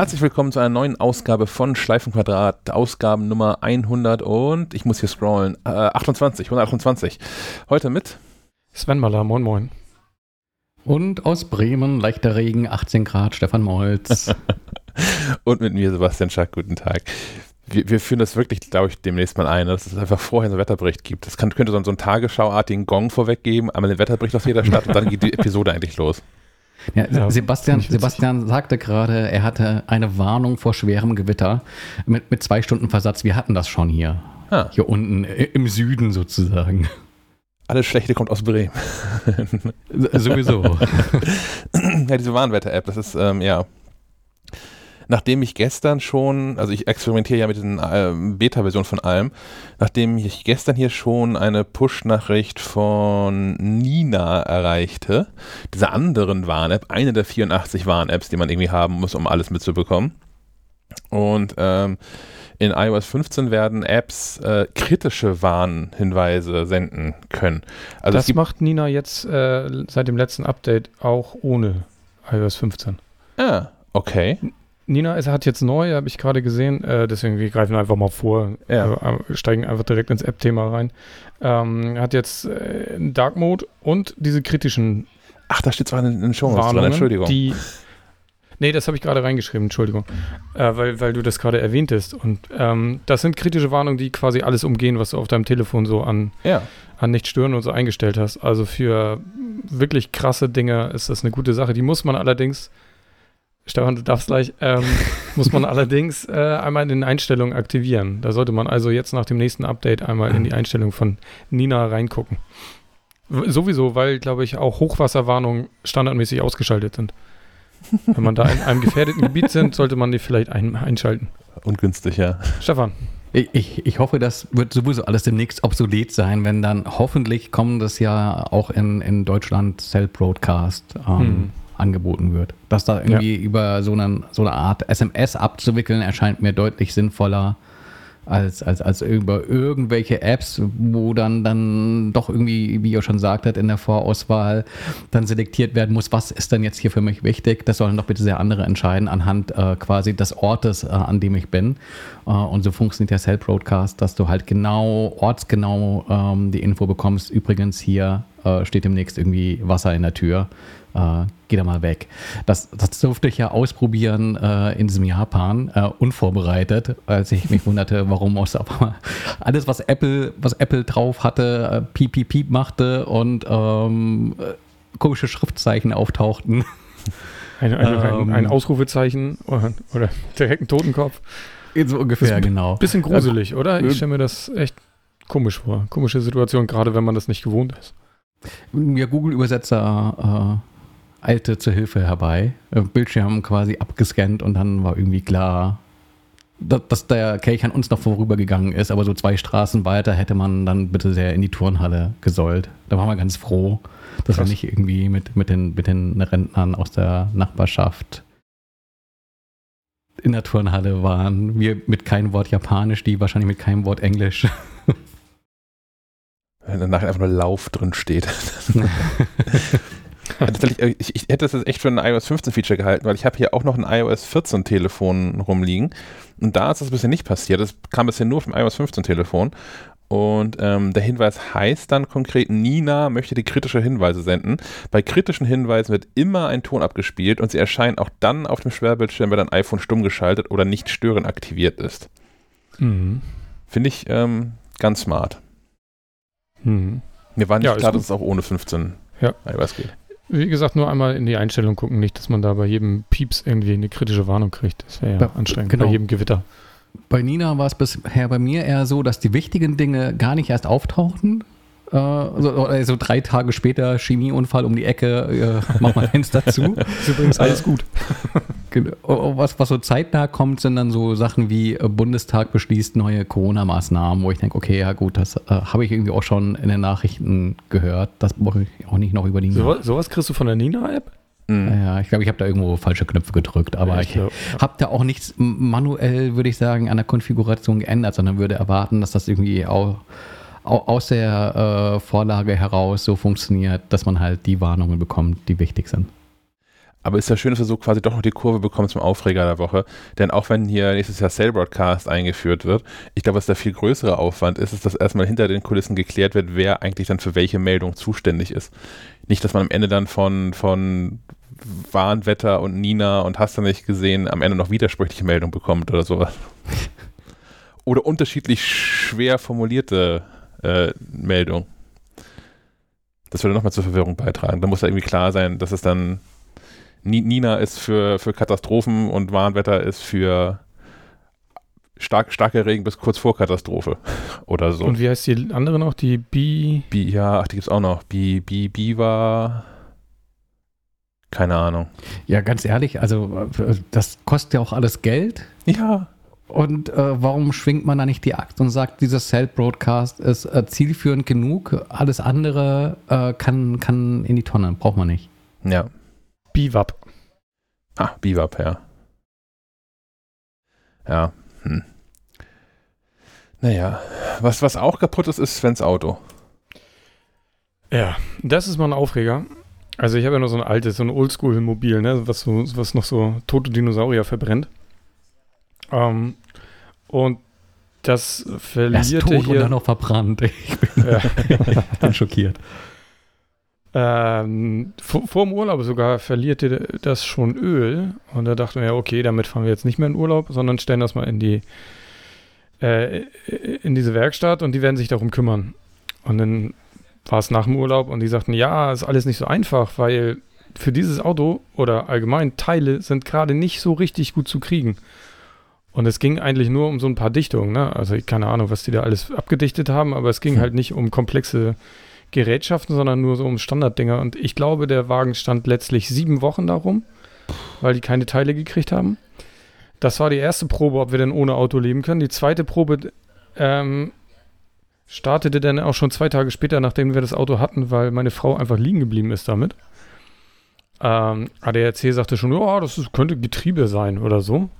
Herzlich willkommen zu einer neuen Ausgabe von Schleifenquadrat, Ausgaben Nummer 100 und ich muss hier scrollen, äh, 28, 128. Heute mit Sven Maller, moin moin. Und aus Bremen, leichter Regen, 18 Grad, Stefan Molz. und mit mir Sebastian Schack, guten Tag. Wir, wir führen das wirklich, glaube ich, demnächst mal ein, dass es einfach vorher so einen Wetterbericht gibt. Das kann, könnte so, so einen Tagesschauartigen Gong vorweggeben, einmal den Wetterbericht aus jeder Stadt und dann geht die Episode eigentlich los. Ja, ja, Sebastian, Sebastian sagte gerade, er hatte eine Warnung vor schwerem Gewitter mit, mit zwei Stunden Versatz. Wir hatten das schon hier. Ah. Hier unten im Süden sozusagen. Alles Schlechte kommt aus Bremen. Sowieso. ja, diese Warnwetter-App, das ist, ähm, ja, nachdem ich gestern schon, also ich experimentiere ja mit den äh, Beta-Versionen von allem, nachdem ich gestern hier schon eine Push-Nachricht von Nina erreichte, dieser anderen Warn-App, eine der 84 Warn-Apps, die man irgendwie haben muss, um alles mitzubekommen. Und ähm, in iOS 15 werden Apps äh, kritische Warnhinweise senden können. Also das macht Nina jetzt äh, seit dem letzten Update auch ohne iOS 15. Ah, okay. Nina es hat jetzt neu, habe ich gerade gesehen, äh, deswegen wir greifen einfach mal vor, ja. äh, steigen einfach direkt ins App-Thema rein. Ähm, hat jetzt äh, Dark Mode und diese kritischen. Ach, da steht zwar in den Show dran, Entschuldigung. Die, nee, das habe ich gerade reingeschrieben, Entschuldigung, äh, weil, weil du das gerade erwähntest. Und ähm, das sind kritische Warnungen, die quasi alles umgehen, was du auf deinem Telefon so an, ja. an nicht stören und so eingestellt hast. Also für wirklich krasse Dinge ist das eine gute Sache. Die muss man allerdings Stefan, du darfst gleich, ähm, muss man allerdings äh, einmal in den Einstellungen aktivieren. Da sollte man also jetzt nach dem nächsten Update einmal in die Einstellung von Nina reingucken. Sowieso, weil, glaube ich, auch Hochwasserwarnungen standardmäßig ausgeschaltet sind. Wenn man da in einem gefährdeten Gebiet sind, sollte man die vielleicht ein, einschalten. Ungünstig, ja. Stefan. Ich, ich, hoffe, das wird sowieso alles demnächst obsolet sein, wenn dann hoffentlich kommen das ja auch in, in Deutschland Cell Broadcast. Ähm, hm angeboten wird. Das da irgendwie ja. über so, einen, so eine Art SMS abzuwickeln, erscheint mir deutlich sinnvoller als, als, als über irgendwelche Apps, wo dann, dann doch irgendwie, wie ihr schon sagt hat, in der Vorauswahl dann selektiert werden muss, was ist denn jetzt hier für mich wichtig. Das sollen doch bitte sehr andere entscheiden anhand äh, quasi des Ortes, äh, an dem ich bin. Äh, und so funktioniert der Cell Broadcast, dass du halt genau, ortsgenau ähm, die Info bekommst. Übrigens hier äh, steht demnächst irgendwie Wasser in der Tür äh, geh da mal weg. Das, das durfte ich ja ausprobieren äh, in diesem Japan, äh, unvorbereitet, als ich mich wunderte, warum aus alles, was Apple, was Apple drauf hatte, äh, piep, piep, piep machte und ähm, komische Schriftzeichen auftauchten. Ein, ein, ähm, ein Ausrufezeichen oder, oder direkt ein Totenkopf. So ungefähr, genau. Bisschen gruselig, oder? Ich stelle mir das echt komisch vor. Komische Situation, gerade wenn man das nicht gewohnt ist. Ja, Google-Übersetzer eilte zur Hilfe herbei, äh, Bildschirm quasi abgescannt und dann war irgendwie klar, dass, dass der Kelch an uns noch vorübergegangen ist, aber so zwei Straßen weiter hätte man dann bitte sehr in die Turnhalle gesollt. Da waren wir ganz froh, dass Krass. wir nicht irgendwie mit, mit, den, mit den Rentnern aus der Nachbarschaft in der Turnhalle waren. Wir mit keinem Wort Japanisch, die wahrscheinlich mit keinem Wort Englisch. Wenn danach einfach nur Lauf drin steht. Äh, ich, ich, hätte das jetzt echt für ein iOS 15 Feature gehalten, weil ich habe hier auch noch ein iOS 14 Telefon rumliegen und da ist das bisher nicht passiert. Das kam bisher nur vom iOS 15 Telefon und ähm, der Hinweis heißt dann konkret, Nina möchte die kritische Hinweise senden. Bei kritischen Hinweisen wird immer ein Ton abgespielt und sie erscheinen auch dann auf dem Schwerbildschirm, wenn dein iPhone stumm geschaltet oder nicht stören aktiviert ist. Mhm. Finde ich ähm, ganz smart. Mhm. Mir war nicht ja, klar, dass es auch ohne 15 ja. iOS geht. Wie gesagt, nur einmal in die Einstellung gucken, nicht, dass man da bei jedem Pieps irgendwie eine kritische Warnung kriegt. Das wäre ja, ja anstrengend genau. bei jedem Gewitter. Bei Nina war es bisher bei mir eher so, dass die wichtigen Dinge gar nicht erst auftauchten, so, so, drei Tage später Chemieunfall um die Ecke, äh, mach mal Fenster zu. ist übrigens alles gut. Genau. was, was so zeitnah kommt, sind dann so Sachen wie äh, Bundestag beschließt neue Corona-Maßnahmen, wo ich denke, okay, ja gut, das äh, habe ich irgendwie auch schon in den Nachrichten gehört. Das brauche ich auch nicht noch über die so, Sowas kriegst du von der Nina-App? Mhm. Ja, ich glaube, ich habe da irgendwo falsche Knöpfe gedrückt, aber ich, ich ja. habe da auch nichts manuell, würde ich sagen, an der Konfiguration geändert, sondern würde erwarten, dass das irgendwie auch aus der äh, Vorlage heraus so funktioniert, dass man halt die Warnungen bekommt, die wichtig sind. Aber ist ja schön, dass du so quasi doch noch die Kurve bekommst zum Aufreger der Woche. Denn auch wenn hier nächstes Jahr Sale Broadcast eingeführt wird, ich glaube, was der viel größere Aufwand ist, ist, dass erstmal hinter den Kulissen geklärt wird, wer eigentlich dann für welche Meldung zuständig ist. Nicht, dass man am Ende dann von, von Warnwetter und Nina und hast du nicht gesehen, am Ende noch widersprüchliche Meldungen bekommt oder sowas. oder unterschiedlich schwer formulierte äh, Meldungen. Das würde nochmal zur Verwirrung beitragen. Da muss ja irgendwie klar sein, dass es dann Nina ist für, für Katastrophen und Warnwetter ist für stark, starker Regen bis kurz vor Katastrophe oder so. Und wie heißt die andere noch? Die Bi... Bi ja, ach, die gibt es auch noch. Bi, Bi, Biwa... Keine Ahnung. Ja, ganz ehrlich, also äh, das kostet ja auch alles Geld. Ja. Und äh, warum schwingt man da nicht die Axt und sagt, dieser Cell-Broadcast ist äh, zielführend genug, alles andere äh, kann, kann in die Tonne, braucht man nicht. Ja. Biwab. Ah, Biwab, ja. Ja. Hm. Naja, was, was auch kaputt ist, ist Svens Auto. Ja, das ist mal ein Aufreger. Also ich habe ja noch so ein altes, so ein Oldschool-Mobil, ne, was, so, was noch so tote Dinosaurier verbrennt. Ähm, und das verlierte Erst tot hier... und dann noch verbrannt. Ich bin, ja. ich bin schockiert. Ähm, vor, vor, dem Urlaub sogar verlierte das schon Öl. Und da dachten wir, ja, okay, damit fahren wir jetzt nicht mehr in Urlaub, sondern stellen das mal in die äh, in diese Werkstatt und die werden sich darum kümmern. Und dann war es nach dem Urlaub und die sagten, ja, ist alles nicht so einfach, weil für dieses Auto oder allgemein Teile sind gerade nicht so richtig gut zu kriegen. Und es ging eigentlich nur um so ein paar Dichtungen, ne? Also keine Ahnung, was die da alles abgedichtet haben, aber es ging hm. halt nicht um komplexe Gerätschaften, sondern nur so um Standarddinger. Und ich glaube, der Wagen stand letztlich sieben Wochen darum, weil die keine Teile gekriegt haben. Das war die erste Probe, ob wir denn ohne Auto leben können. Die zweite Probe ähm, startete dann auch schon zwei Tage später, nachdem wir das Auto hatten, weil meine Frau einfach liegen geblieben ist damit. Ähm, ADAC sagte schon, ja, oh, das ist, könnte Getriebe sein oder so.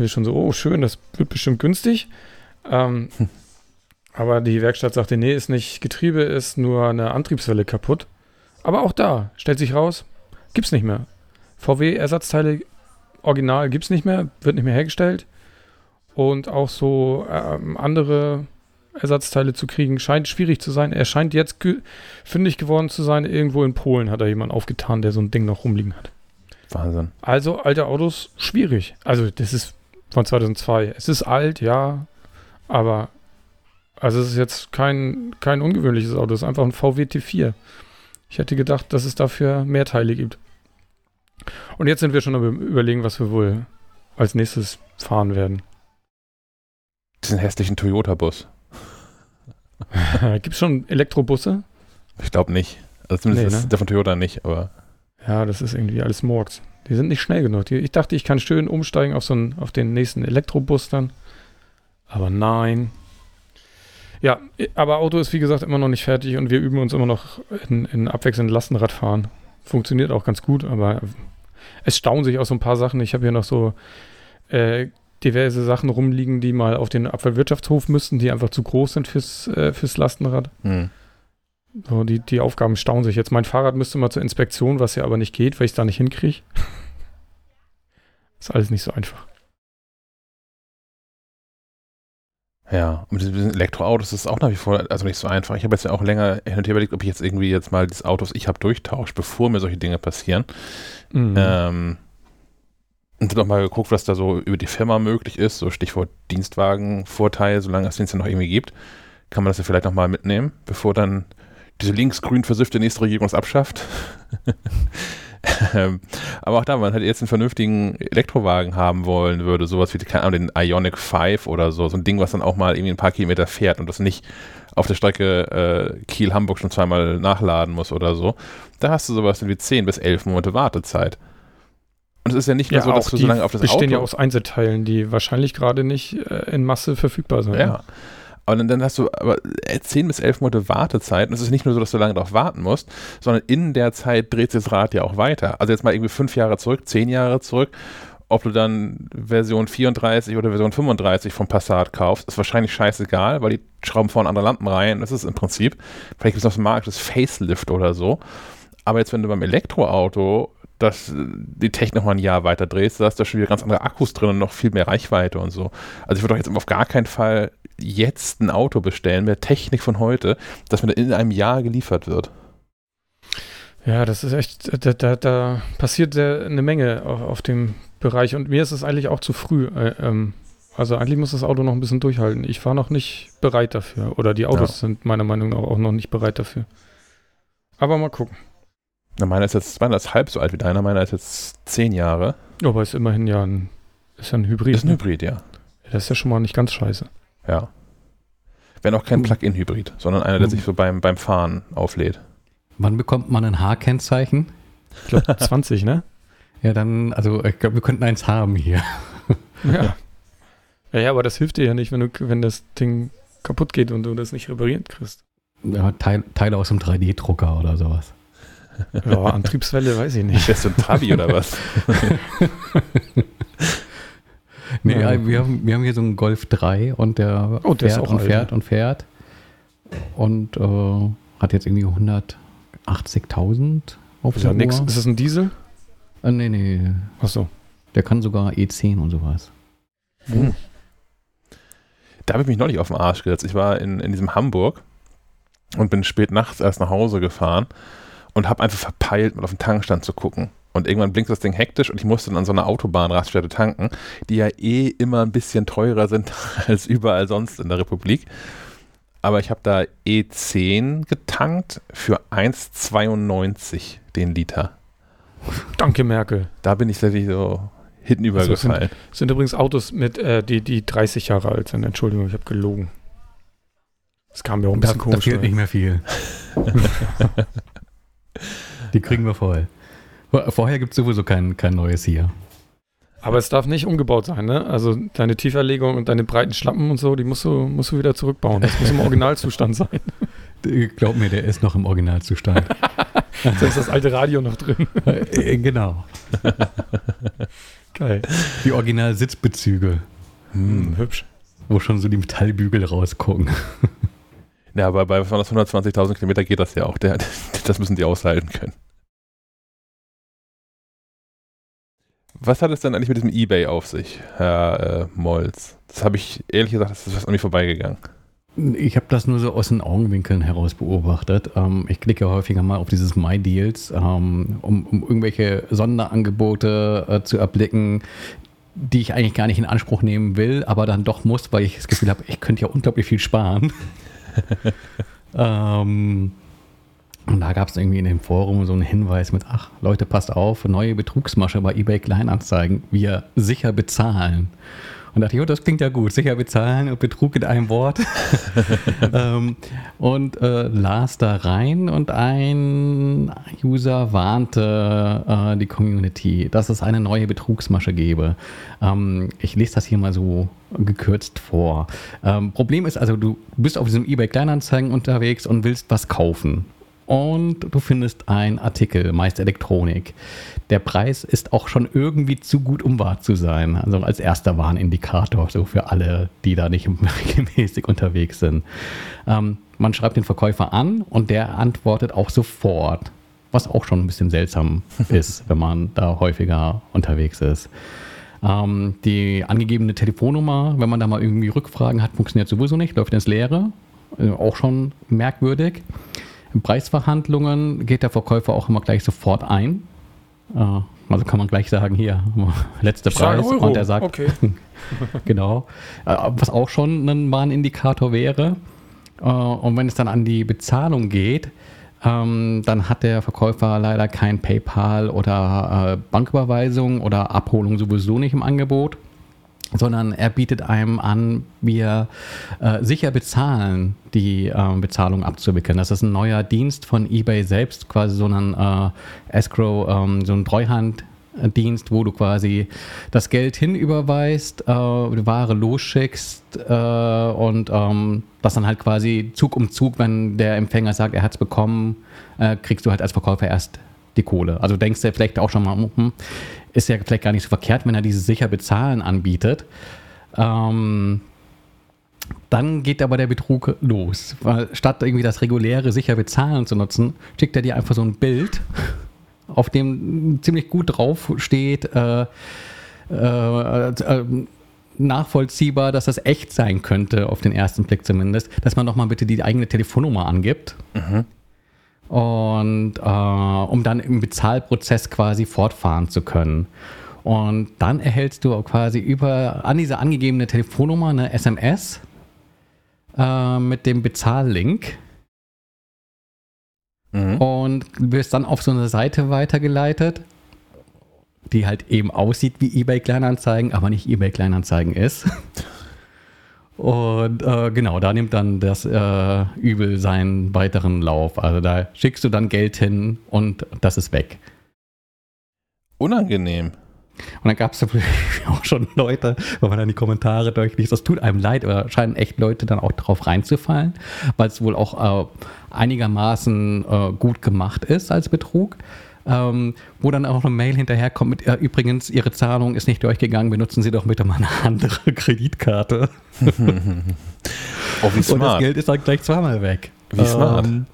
Wir schon so, oh, schön, das wird bestimmt günstig. Ähm, aber die Werkstatt sagte, nee, ist nicht Getriebe, ist nur eine Antriebswelle kaputt. Aber auch da stellt sich raus, gibt's nicht mehr. VW-Ersatzteile original gibt's nicht mehr, wird nicht mehr hergestellt. Und auch so ähm, andere Ersatzteile zu kriegen, scheint schwierig zu sein. Er scheint jetzt fündig geworden zu sein. Irgendwo in Polen hat er jemand aufgetan, der so ein Ding noch rumliegen hat. Wahnsinn. Also alte Autos, schwierig. Also das ist von 2002. Es ist alt, ja, aber also es ist jetzt kein, kein ungewöhnliches Auto, es ist einfach ein VW T4. Ich hätte gedacht, dass es dafür mehr Teile gibt. Und jetzt sind wir schon am überlegen, was wir wohl als nächstes fahren werden. Diesen hässlichen Toyota-Bus. Gibt es schon Elektrobusse? Ich glaube nicht. Also zumindest nee, ne? der von Toyota nicht, aber. Ja, das ist irgendwie alles Murks. Die sind nicht schnell genug. ich dachte, ich kann schön umsteigen auf so einen, auf den nächsten Elektrobus dann. Aber nein. Ja, aber Auto ist wie gesagt immer noch nicht fertig und wir üben uns immer noch in, in abwechselnd Lastenradfahren. Funktioniert auch ganz gut, aber es staunen sich auch so ein paar Sachen. Ich habe hier noch so äh, diverse Sachen rumliegen, die mal auf den Abfallwirtschaftshof müssten, die einfach zu groß sind fürs, äh, fürs Lastenrad. Hm. So, die, die Aufgaben staunen sich jetzt. Mein Fahrrad müsste mal zur Inspektion, was ja aber nicht geht, weil ich es da nicht hinkriege. Ist alles nicht so einfach. Ja, und mit diesen Elektroautos ist es auch nach wie vor also nicht so einfach. Ich habe jetzt ja auch länger hin und her überlegt, ob ich jetzt irgendwie jetzt mal das Auto, das ich habe, durchtausche, bevor mir solche Dinge passieren. Mhm. Ähm, und habe mal geguckt, was da so über die Firma möglich ist, so Stichwort Dienstwagenvorteil, solange es den ja noch irgendwie gibt, kann man das ja vielleicht nochmal mitnehmen, bevor dann diese links-grün versiffte nächste Regierung es abschafft. Ähm, aber auch da, man halt jetzt einen vernünftigen Elektrowagen haben wollen würde, sowas wie keine Ahnung, den Ionic 5 oder so, so ein Ding, was dann auch mal irgendwie ein paar Kilometer fährt und das nicht auf der Strecke äh, Kiel-Hamburg schon zweimal nachladen muss oder so. Da hast du sowas wie 10 bis 11 Monate Wartezeit. Und es ist ja nicht nur ja, so, dass du so lange auf das Auto... bestehen ja aus Einzelteilen, die wahrscheinlich gerade nicht äh, in Masse verfügbar sind. Ja. Aber dann, dann hast du aber 10 bis 11 Monate Wartezeit. Und es ist nicht nur so, dass du lange darauf warten musst, sondern in der Zeit dreht sich das Rad ja auch weiter. Also jetzt mal irgendwie fünf Jahre zurück, zehn Jahre zurück. Ob du dann Version 34 oder Version 35 vom Passat kaufst, ist wahrscheinlich scheißegal, weil die schrauben vorne andere Lampen rein. Das ist im Prinzip, vielleicht gibt es noch so ein das Facelift oder so. Aber jetzt, wenn du beim Elektroauto dass äh, die Technik noch mal ein Jahr weiter drehst, da hast du schon wieder ganz andere Akkus drin und noch viel mehr Reichweite und so. Also ich würde doch jetzt auf gar keinen Fall jetzt ein Auto bestellen mit Technik von heute, dass mir in einem Jahr geliefert wird. Ja, das ist echt, da, da, da passiert eine Menge auf, auf, dem Bereich und mir ist es eigentlich auch zu früh. Äh, ähm, also eigentlich muss das Auto noch ein bisschen durchhalten. Ich war noch nicht bereit dafür oder die Autos ja. sind meiner Meinung nach auch noch nicht bereit dafür. Aber mal gucken. Na, meiner ist jetzt, meiner ist halb so alt wie deiner, meiner ist jetzt zehn Jahre. Aber ist immerhin ja ein, ist ja ein Hybrid. Ist ein ne? Hybrid, ja. Das ist ja schon mal nicht ganz scheiße. Ja. Wenn auch kein Plug-in-Hybrid, sondern einer, der sich so beim, beim Fahren auflädt. Wann bekommt man ein H-Kennzeichen? Ich glaube 20, ne? Ja, dann, also ich glaube, wir könnten eins haben hier. Ja. ja. Ja, aber das hilft dir ja nicht, wenn, du, wenn das Ding kaputt geht und du das nicht repariert kriegst. Ja, Teil, Teile aus einem 3D-Drucker oder sowas. Ja, Antriebswelle weiß ich nicht. Ist das ein Trabi oder was? nee, ja. wir, haben, wir haben hier so einen Golf 3 und der, oh, der fährt und fährt und fährt und äh, hat jetzt irgendwie 180.000 auf ist der Ist das ein Diesel? Äh, nee, nee. Achso. Der kann sogar E10 und sowas. Hm. Da habe ich mich noch nicht auf den Arsch gesetzt. Ich war in, in diesem Hamburg und bin spät nachts erst nach Hause gefahren und habe einfach verpeilt, mal auf den Tankstand zu gucken. Und irgendwann blinkt das Ding hektisch und ich musste dann an so einer Autobahnraststätte tanken, die ja eh immer ein bisschen teurer sind als überall sonst in der Republik. Aber ich habe da E10 getankt für 1,92 den Liter. Danke, Merkel. Da bin ich tatsächlich so hinten übergefallen. Also sind, sind übrigens Autos mit, äh, die, die 30 Jahre alt sind. Entschuldigung, ich habe gelogen. Das kam mir auch ein bisschen da, komisch. Da fehlt nicht mehr viel. Die kriegen wir voll. Vorher gibt es sowieso kein, kein neues hier. Aber es darf nicht umgebaut sein, ne? Also deine Tieferlegung und deine breiten Schlappen und so, die musst du, musst du wieder zurückbauen. Das muss im Originalzustand sein. Glaub mir, der ist noch im Originalzustand. da ist das alte Radio noch drin. Äh, genau. Geil. Die Original-Sitzbezüge. Hm, hübsch. Wo schon so die Metallbügel rausgucken. Ja, aber bei 120.000 Kilometer geht das ja auch. Der, das müssen die aushalten können. Was hat es denn eigentlich mit diesem Ebay auf sich, Herr äh, Molz? Das habe ich ehrlich gesagt, das ist was an mir vorbeigegangen. Ich habe das nur so aus den Augenwinkeln heraus beobachtet. Ähm, ich klicke häufiger mal auf dieses My Deals, ähm, um, um, irgendwelche Sonderangebote äh, zu erblicken, die ich eigentlich gar nicht in Anspruch nehmen will, aber dann doch muss, weil ich das Gefühl habe, ich könnte ja unglaublich viel sparen. ähm, und da gab es irgendwie in dem Forum so einen Hinweis mit, ach Leute, passt auf, neue Betrugsmasche bei eBay Kleinanzeigen, wir sicher bezahlen. Und dachte ich, oh, das klingt ja gut, sicher bezahlen und Betrug in einem Wort. ähm, und äh, las da rein und ein User warnte äh, die Community, dass es eine neue Betrugsmasche gäbe. Ähm, ich lese das hier mal so gekürzt vor. Ähm, Problem ist also, du bist auf diesem eBay Kleinanzeigen unterwegs und willst was kaufen und du findest einen Artikel, meist Elektronik. Der Preis ist auch schon irgendwie zu gut, um wahr zu sein. Also als erster Warnindikator, so für alle, die da nicht regelmäßig unterwegs sind. Ähm, man schreibt den Verkäufer an und der antwortet auch sofort, was auch schon ein bisschen seltsam ist, wenn man da häufiger unterwegs ist. Ähm, die angegebene Telefonnummer, wenn man da mal irgendwie Rückfragen hat, funktioniert sowieso nicht, läuft ins Leere. Äh, auch schon merkwürdig. In Preisverhandlungen geht der Verkäufer auch immer gleich sofort ein. Äh, also kann man gleich sagen, hier, letzter Preis. Und er sagt, okay. genau. Äh, was auch schon ein Warnindikator wäre. Äh, und wenn es dann an die Bezahlung geht, ähm, dann hat der Verkäufer leider kein PayPal oder Banküberweisung oder Abholung sowieso nicht im Angebot sondern er bietet einem an, wir äh, sicher bezahlen, die äh, Bezahlung abzuwickeln. Das ist ein neuer Dienst von eBay selbst, quasi so ein äh, Escrow, ähm, so ein Treuhanddienst, wo du quasi das Geld hinüberweist, äh, die Ware losschickst äh, und ähm, das dann halt quasi Zug um Zug, wenn der Empfänger sagt, er hat es bekommen, äh, kriegst du halt als Verkäufer erst die Kohle. Also denkst du vielleicht auch schon mal, hm, ist ja vielleicht gar nicht so verkehrt, wenn er dieses sicher bezahlen anbietet. Ähm, dann geht aber der Betrug los. Weil statt irgendwie das reguläre sicher bezahlen zu nutzen, schickt er dir einfach so ein Bild auf dem ziemlich gut drauf steht, äh, äh, äh, nachvollziehbar, dass das echt sein könnte, auf den ersten Blick zumindest, dass man doch mal bitte die eigene Telefonnummer angibt. Mhm. Und äh, um dann im Bezahlprozess quasi fortfahren zu können. Und dann erhältst du quasi über an diese angegebene Telefonnummer eine SMS äh, mit dem Bezahllink. Mhm. Und wirst dann auf so eine Seite weitergeleitet, die halt eben aussieht wie eBay Kleinanzeigen, aber nicht eBay Kleinanzeigen ist. Und äh, genau, da nimmt dann das äh, Übel seinen weiteren Lauf. Also da schickst du dann Geld hin und das ist weg. Unangenehm. Und dann gab es auch schon Leute, wenn man dann die Kommentare durchliest, das tut einem leid, aber scheinen echt Leute dann auch drauf reinzufallen, weil es wohl auch äh, einigermaßen äh, gut gemacht ist als Betrug. Ähm, wo dann auch eine Mail hinterherkommt mit, äh, übrigens, Ihre Zahlung ist nicht durchgegangen, benutzen Sie doch bitte mal eine andere Kreditkarte. oh, wie smart. Und das Geld ist dann gleich zweimal weg. Wie smart. Ähm,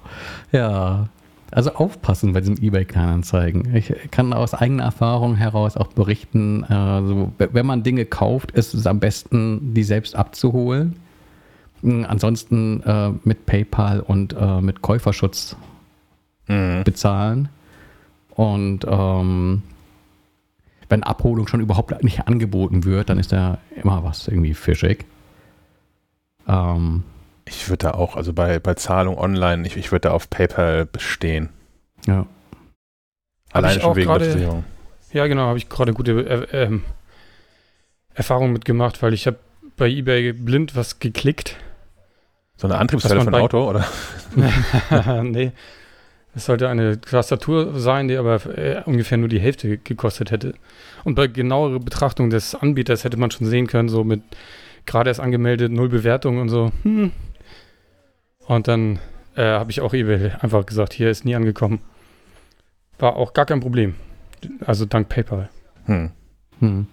ja, also aufpassen bei diesem eBay-Kleinanzeigen. Ich kann aus eigener Erfahrung heraus auch berichten, also wenn man Dinge kauft, ist es am besten, die selbst abzuholen. Hm, ansonsten äh, mit PayPal und äh, mit Käuferschutz mhm. bezahlen. Und ähm, wenn Abholung schon überhaupt nicht angeboten wird, dann ist da immer was irgendwie fischig. Ähm, ich würde da auch, also bei, bei Zahlung online, ich, ich würde da auf PayPal bestehen. Ja. Allein schon wegen grade, der Versicherung. Ja, genau, habe ich gerade gute äh, äh, Erfahrung mitgemacht, weil ich habe bei eBay blind was geklickt. So eine Antriebswelle für ein Auto, oder? nee. Es sollte eine Tastatur sein, die aber äh, ungefähr nur die Hälfte gekostet hätte. Und bei genauerer Betrachtung des Anbieters hätte man schon sehen können, so mit gerade erst angemeldet, null Bewertung und so. Hm, und dann äh, habe ich auch eBay einfach gesagt, hier ist nie angekommen. War auch gar kein Problem. Also dank PayPal. Hm. Hm.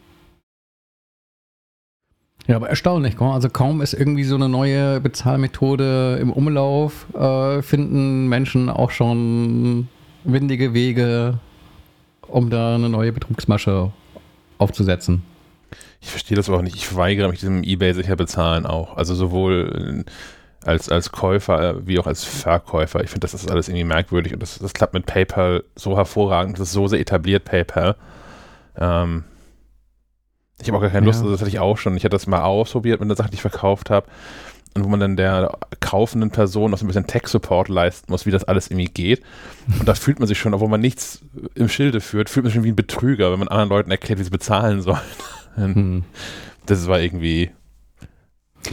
Ja, aber erstaunlich. Also kaum ist irgendwie so eine neue Bezahlmethode im Umlauf, äh, finden Menschen auch schon windige Wege, um da eine neue Betrugsmasche aufzusetzen. Ich verstehe das auch nicht. Ich weigere mich diesem eBay sicher bezahlen auch. Also sowohl als, als Käufer äh, wie auch als Verkäufer. Ich finde, das ist alles irgendwie merkwürdig und das, das klappt mit PayPal so hervorragend. Das ist so sehr etabliert, PayPal. Ähm, ich habe auch gar keine Lust, ja. das hatte ich auch schon. Ich hatte das mal ausprobiert mit der Sache, die ich verkauft habe. Und wo man dann der kaufenden Person noch so ein bisschen Tech-Support leisten muss, wie das alles irgendwie geht. Und da fühlt man sich schon, obwohl man nichts im Schilde führt, fühlt man sich schon wie ein Betrüger, wenn man anderen Leuten erklärt, wie sie bezahlen sollen. Hm. Das war irgendwie.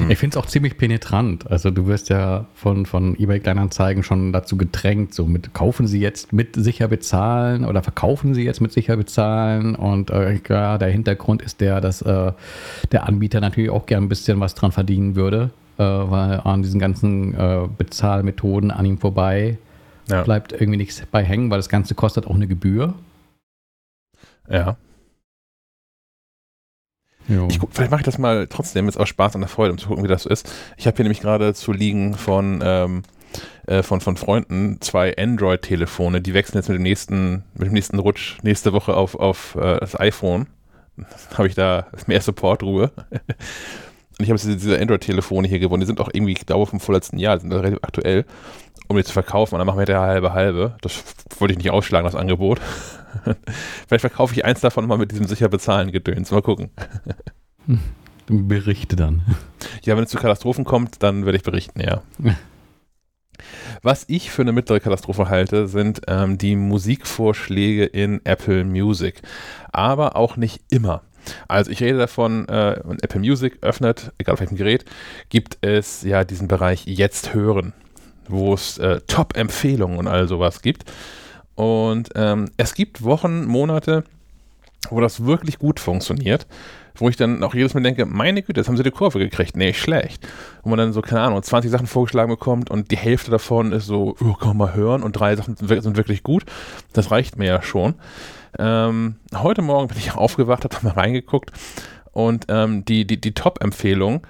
Ich finde es auch ziemlich penetrant. Also du wirst ja von, von eBay Kleinanzeigen schon dazu gedrängt, so mit kaufen Sie jetzt mit sicher bezahlen oder verkaufen Sie jetzt mit sicher bezahlen. Und äh, ja, der Hintergrund ist der, dass äh, der Anbieter natürlich auch gern ein bisschen was dran verdienen würde, äh, weil an diesen ganzen äh, Bezahlmethoden an ihm vorbei ja. bleibt irgendwie nichts bei hängen, weil das Ganze kostet auch eine Gebühr. Ja. Ich, vielleicht mache ich das mal trotzdem jetzt aus Spaß und der Freude, um zu gucken, wie das so ist. Ich habe hier nämlich gerade zu liegen von, ähm, äh, von, von Freunden zwei Android-Telefone, die wechseln jetzt mit dem nächsten, mit dem nächsten Rutsch nächste Woche auf, auf äh, das iPhone. Habe ich da mehr Support-Ruhe. Und ich habe diese, diese Android-Telefone hier gewonnen. Die sind auch irgendwie, ich glaube, vom vorletzten Jahr, sind relativ aktuell, um die zu verkaufen. Und dann machen wir der halbe halbe. Das wollte ich nicht ausschlagen, das Angebot. Vielleicht verkaufe ich eins davon mal mit diesem sicher bezahlen Gedöns. Mal gucken. Berichte dann. Ja, wenn es zu Katastrophen kommt, dann werde ich berichten, ja. Was ich für eine mittlere Katastrophe halte, sind ähm, die Musikvorschläge in Apple Music. Aber auch nicht immer. Also ich rede davon, äh, Apple Music öffnet, egal auf welchem Gerät, gibt es ja diesen Bereich Jetzt hören, wo es äh, Top-Empfehlungen und all sowas gibt. Und ähm, es gibt Wochen, Monate, wo das wirklich gut funktioniert, wo ich dann auch jedes Mal denke, meine Güte, jetzt haben sie die Kurve gekriegt, nee, schlecht. Wo man dann so, keine Ahnung, 20 Sachen vorgeschlagen bekommt und die Hälfte davon ist so, oh, kann man mal hören und drei Sachen sind wirklich gut. Das reicht mir ja schon. Ähm, heute Morgen bin ich aufgewacht, habe mal reingeguckt und ähm, die, die, die Top-Empfehlung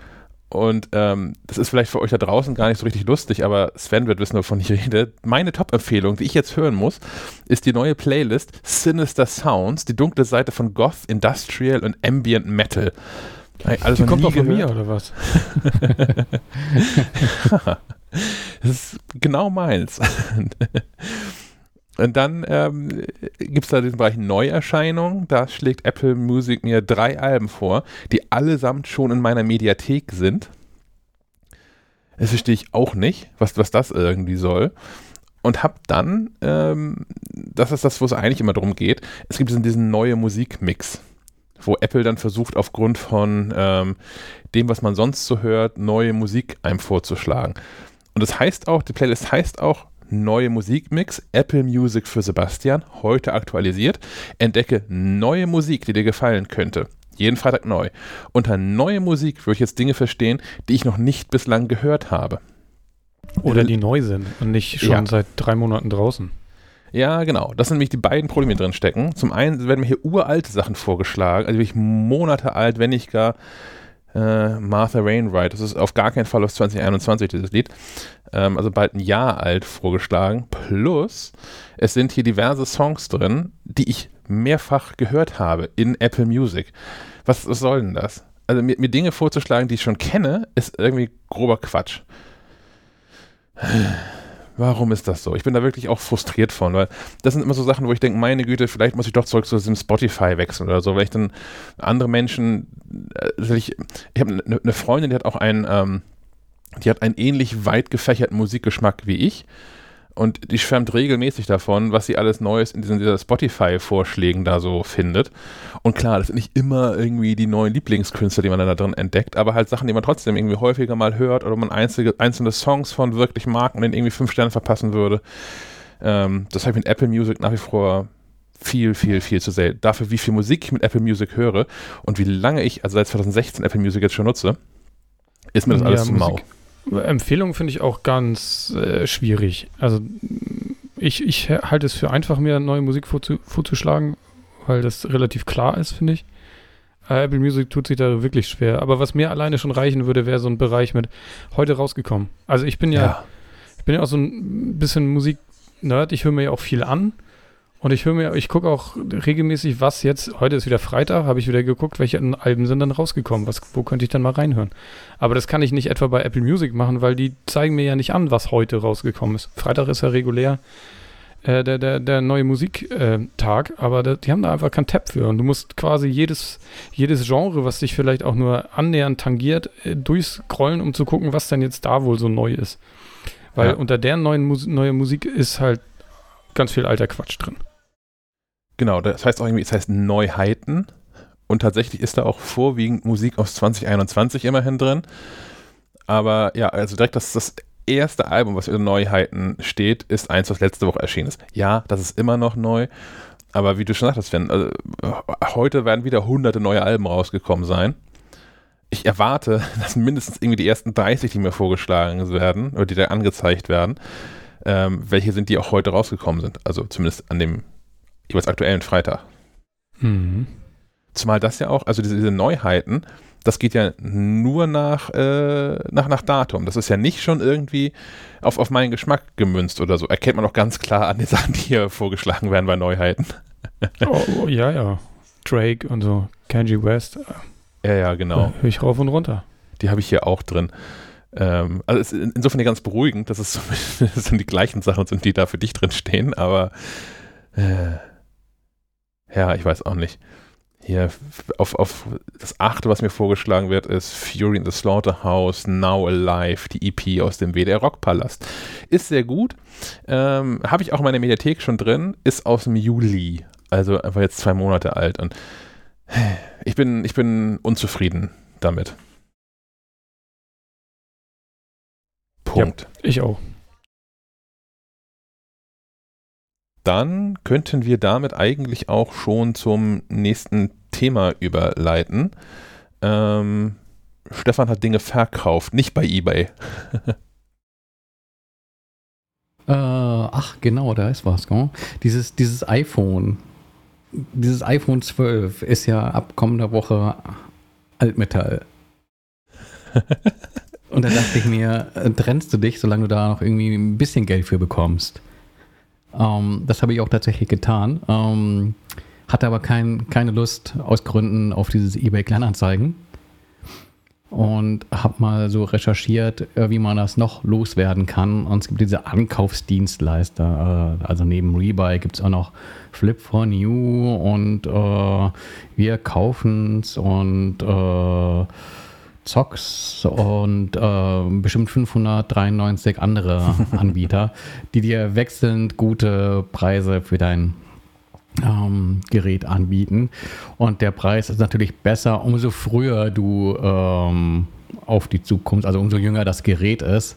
Und ähm, das ist vielleicht für euch da draußen gar nicht so richtig lustig, aber Sven wird wissen, wovon ich rede. Meine Top-Empfehlung, die ich jetzt hören muss, ist die neue Playlist Sinister Sounds, die dunkle Seite von Goth, Industrial und Ambient Metal. Alles die kommt doch von mir, oder was? das ist genau meins. Und dann ähm, gibt es da diesen Bereich Neuerscheinung. Da schlägt Apple Music mir drei Alben vor, die allesamt schon in meiner Mediathek sind. Das verstehe ich auch nicht, was, was das irgendwie soll. Und hab dann, ähm, das ist das, wo es eigentlich immer darum geht, es gibt diesen, diesen neue Musikmix, wo Apple dann versucht, aufgrund von ähm, dem, was man sonst so hört, neue Musik einem vorzuschlagen. Und das heißt auch, die Playlist heißt auch neue Musikmix, Apple Music für Sebastian, heute aktualisiert. Entdecke neue Musik, die dir gefallen könnte. Jeden Freitag neu. Unter neue Musik würde ich jetzt Dinge verstehen, die ich noch nicht bislang gehört habe. Oder die neu sind und nicht schon ja. seit drei Monaten draußen. Ja, genau. Das sind nämlich die beiden Probleme, die drin stecken. Zum einen werden mir hier uralte Sachen vorgeschlagen, also wirklich Monate alt, wenn nicht gar äh, Martha Wainwright. Das ist auf gar keinen Fall aus 2021, dieses Lied. Ähm, also bald ein Jahr alt vorgeschlagen. Plus, es sind hier diverse Songs drin, die ich mehrfach gehört habe in Apple Music. Was, was soll denn das? Also mir, mir Dinge vorzuschlagen, die ich schon kenne, ist irgendwie grober Quatsch. Warum ist das so? Ich bin da wirklich auch frustriert von, weil das sind immer so Sachen, wo ich denke, meine Güte, vielleicht muss ich doch zurück zu diesem Spotify wechseln oder so, weil ich dann andere Menschen, also ich, ich habe eine ne Freundin, die hat auch einen, ähm, die hat einen ähnlich weit gefächerten Musikgeschmack wie ich und die schwärmt regelmäßig davon, was sie alles Neues in diesen dieser Spotify-Vorschlägen da so findet. Und klar, das sind nicht immer irgendwie die neuen Lieblingskünstler, die man da drin entdeckt, aber halt Sachen, die man trotzdem irgendwie häufiger mal hört oder man einzige, einzelne Songs von wirklich mag und denen irgendwie fünf Sterne verpassen würde. Ähm, das habe ich mit Apple Music nach wie vor viel, viel, viel zu selten. Dafür, wie viel Musik ich mit Apple Music höre und wie lange ich, also seit 2016 Apple Music jetzt schon nutze, ist mir das alles ja, zu mau. Empfehlungen finde ich auch ganz äh, schwierig. Also ich, ich halte es für einfach, mir neue Musik vorzu, vorzuschlagen, weil das relativ klar ist, finde ich. Äh, Apple Music tut sich da wirklich schwer. Aber was mir alleine schon reichen würde, wäre so ein Bereich mit heute rausgekommen. Also ich bin ja, ja. ich bin ja auch so ein bisschen Musik-Nerd. Ich höre mir ja auch viel an. Und ich höre mir, ich gucke auch regelmäßig, was jetzt, heute ist wieder Freitag, habe ich wieder geguckt, welche Alben sind dann rausgekommen, was, wo könnte ich dann mal reinhören. Aber das kann ich nicht etwa bei Apple Music machen, weil die zeigen mir ja nicht an, was heute rausgekommen ist. Freitag ist ja regulär äh, der, der, der neue Musiktag, äh, aber da, die haben da einfach keinen Tab für. Und du musst quasi jedes, jedes Genre, was dich vielleicht auch nur annähernd tangiert, äh, durchscrollen, um zu gucken, was denn jetzt da wohl so neu ist. Weil ja. unter der neuen Mus neue Musik ist halt ganz viel alter Quatsch drin. Genau, das heißt auch irgendwie, es heißt Neuheiten. Und tatsächlich ist da auch vorwiegend Musik aus 2021 immerhin drin. Aber ja, also direkt das, das erste Album, was in Neuheiten steht, ist eins, was letzte Woche erschienen ist. Ja, das ist immer noch neu. Aber wie du schon sagtest, Sven, also, heute werden wieder hunderte neue Alben rausgekommen sein. Ich erwarte, dass mindestens irgendwie die ersten 30, die mir vorgeschlagen werden, oder die da angezeigt werden, ähm, welche sind, die auch heute rausgekommen sind. Also zumindest an dem jeweils aktuellen Freitag. Mhm. Zumal das ja auch, also diese, diese, Neuheiten, das geht ja nur nach, äh, nach, nach Datum. Das ist ja nicht schon irgendwie auf, auf meinen Geschmack gemünzt oder so. Erkennt man auch ganz klar an den Sachen, die hier vorgeschlagen werden bei Neuheiten. oh, oh, ja, ja. Drake und so, Kenji West. Ja, ja, genau. Höre ich rauf und runter. Die habe ich hier auch drin. Ähm, also es ist insofern ja ganz beruhigend, dass es so, das sind die gleichen Sachen sind, die da für dich drin stehen, aber äh, ja, ich weiß auch nicht. Hier auf, auf das achte, was mir vorgeschlagen wird, ist Fury in the Slaughterhouse, Now Alive, die EP aus dem WDR Rockpalast. Ist sehr gut. Ähm, Habe ich auch in meiner Mediathek schon drin. Ist aus dem Juli. Also einfach jetzt zwei Monate alt. Und ich bin, ich bin unzufrieden damit. Punkt. Ja, ich auch. Dann könnten wir damit eigentlich auch schon zum nächsten Thema überleiten. Ähm, Stefan hat Dinge verkauft, nicht bei eBay. äh, ach, genau, da ist was. Gell? Dieses, dieses iPhone, dieses iPhone 12 ist ja ab kommender Woche Altmetall. Und da dachte ich mir, äh, trennst du dich, solange du da noch irgendwie ein bisschen Geld für bekommst. Ähm, das habe ich auch tatsächlich getan. Ähm, hatte aber kein, keine Lust aus Gründen auf dieses eBay Kleinanzeigen und habe mal so recherchiert, äh, wie man das noch loswerden kann. Und es gibt diese Ankaufsdienstleister, äh, also neben Rebuy gibt es auch noch Flip for New und äh, wir kaufen's und äh, Zox und äh, bestimmt 593 andere Anbieter, die dir wechselnd gute Preise für dein ähm, Gerät anbieten. Und der Preis ist natürlich besser, umso früher du ähm, auf die Zukunft, also umso jünger das Gerät ist.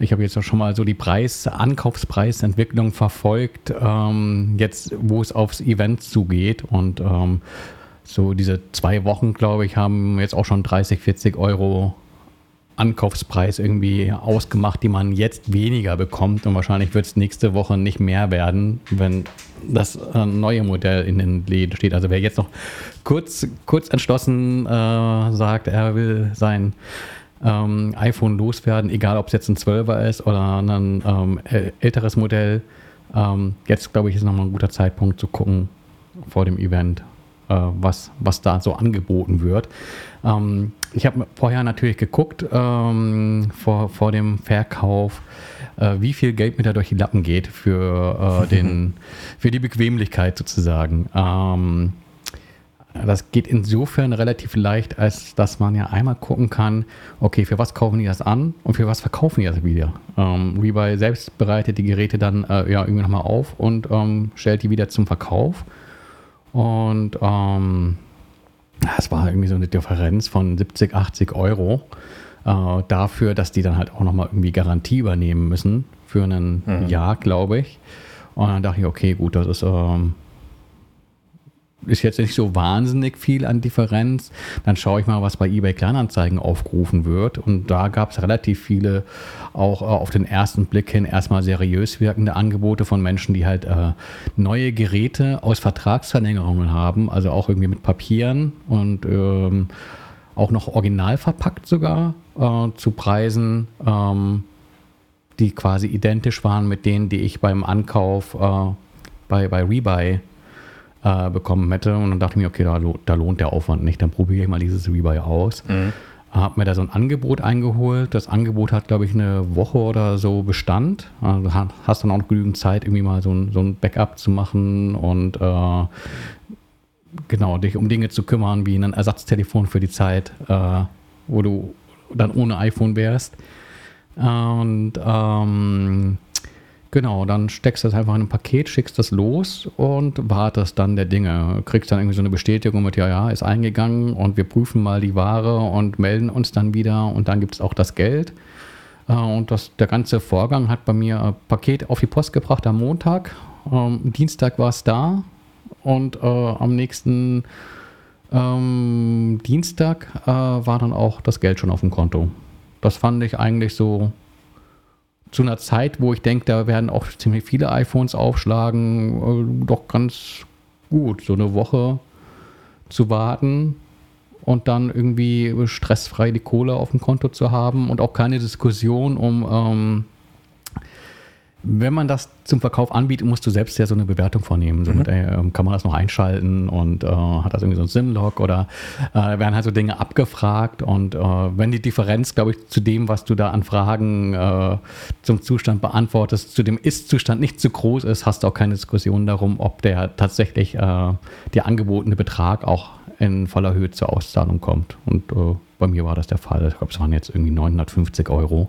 Ich habe jetzt schon mal so die Preis, Ankaufspreisentwicklung verfolgt, ähm, jetzt wo es aufs Event zugeht und ähm, so diese zwei Wochen, glaube ich, haben jetzt auch schon 30, 40 Euro Ankaufspreis irgendwie ausgemacht, die man jetzt weniger bekommt. Und wahrscheinlich wird es nächste Woche nicht mehr werden, wenn das äh, neue Modell in den Läden steht. Also wer jetzt noch kurz, kurz entschlossen äh, sagt, er will sein ähm, iPhone loswerden, egal ob es jetzt ein 12er ist oder ein ähm, älteres Modell, ähm, jetzt glaube ich ist nochmal ein guter Zeitpunkt zu gucken vor dem Event, was, was da so angeboten wird. Ähm, ich habe vorher natürlich geguckt, ähm, vor, vor dem Verkauf, äh, wie viel Geld mir da durch die Lappen geht für, äh, den, für die Bequemlichkeit sozusagen. Ähm, das geht insofern relativ leicht, als dass man ja einmal gucken kann, okay, für was kaufen die das an und für was verkaufen die das wieder. Ähm, Rebuy selbst bereitet die Geräte dann äh, ja irgendwie nochmal auf und ähm, stellt die wieder zum Verkauf. Und ähm, es war irgendwie so eine Differenz von 70, 80 Euro äh, dafür, dass die dann halt auch nochmal irgendwie Garantie übernehmen müssen für ein mhm. Jahr, glaube ich. Und dann dachte ich, okay, gut, das ist ähm, ist jetzt nicht so wahnsinnig viel an Differenz. Dann schaue ich mal, was bei eBay Kleinanzeigen aufgerufen wird. Und da gab es relativ viele, auch äh, auf den ersten Blick hin, erstmal seriös wirkende Angebote von Menschen, die halt äh, neue Geräte aus Vertragsverlängerungen haben, also auch irgendwie mit Papieren und ähm, auch noch original verpackt sogar äh, zu Preisen, ähm, die quasi identisch waren mit denen, die ich beim Ankauf äh, bei, bei Rebuy äh, bekommen hätte. Und dann dachte ich mir, okay, da, da, lohnt der Aufwand nicht. Dann probiere ich mal dieses Rebuy aus. Mhm. Habe mir da so ein Angebot eingeholt. Das Angebot hat, glaube ich, eine Woche oder so Bestand. Also hast dann auch noch genügend Zeit, irgendwie mal so ein, so ein Backup zu machen und äh, genau, dich um Dinge zu kümmern, wie ein Ersatztelefon für die Zeit, äh, wo du dann ohne iPhone wärst. Und ähm, Genau, dann steckst du das einfach in ein Paket, schickst das los und wartest dann der Dinge. Kriegst dann irgendwie so eine Bestätigung mit, ja, ja, ist eingegangen und wir prüfen mal die Ware und melden uns dann wieder und dann gibt es auch das Geld. Äh, und das, der ganze Vorgang hat bei mir ein Paket auf die Post gebracht am Montag. Ähm, Dienstag war es da und äh, am nächsten ähm, Dienstag äh, war dann auch das Geld schon auf dem Konto. Das fand ich eigentlich so zu einer Zeit, wo ich denke, da werden auch ziemlich viele iPhones aufschlagen, äh, doch ganz gut, so eine Woche zu warten und dann irgendwie stressfrei die Kohle auf dem Konto zu haben und auch keine Diskussion um ähm, wenn man das zum Verkauf anbietet, musst du selbst ja so eine Bewertung vornehmen. Somit mhm. äh, kann man das noch einschalten und äh, hat das irgendwie so ein SIM-Log oder äh, werden halt so Dinge abgefragt und äh, wenn die Differenz, glaube ich, zu dem, was du da an Fragen äh, zum Zustand beantwortest, zu dem Ist-Zustand nicht zu groß ist, hast du auch keine Diskussion darum, ob der tatsächlich der angebotene Betrag auch in voller Höhe zur Auszahlung kommt. Und bei mir war das der Fall. Ich glaube, es waren jetzt irgendwie 950 Euro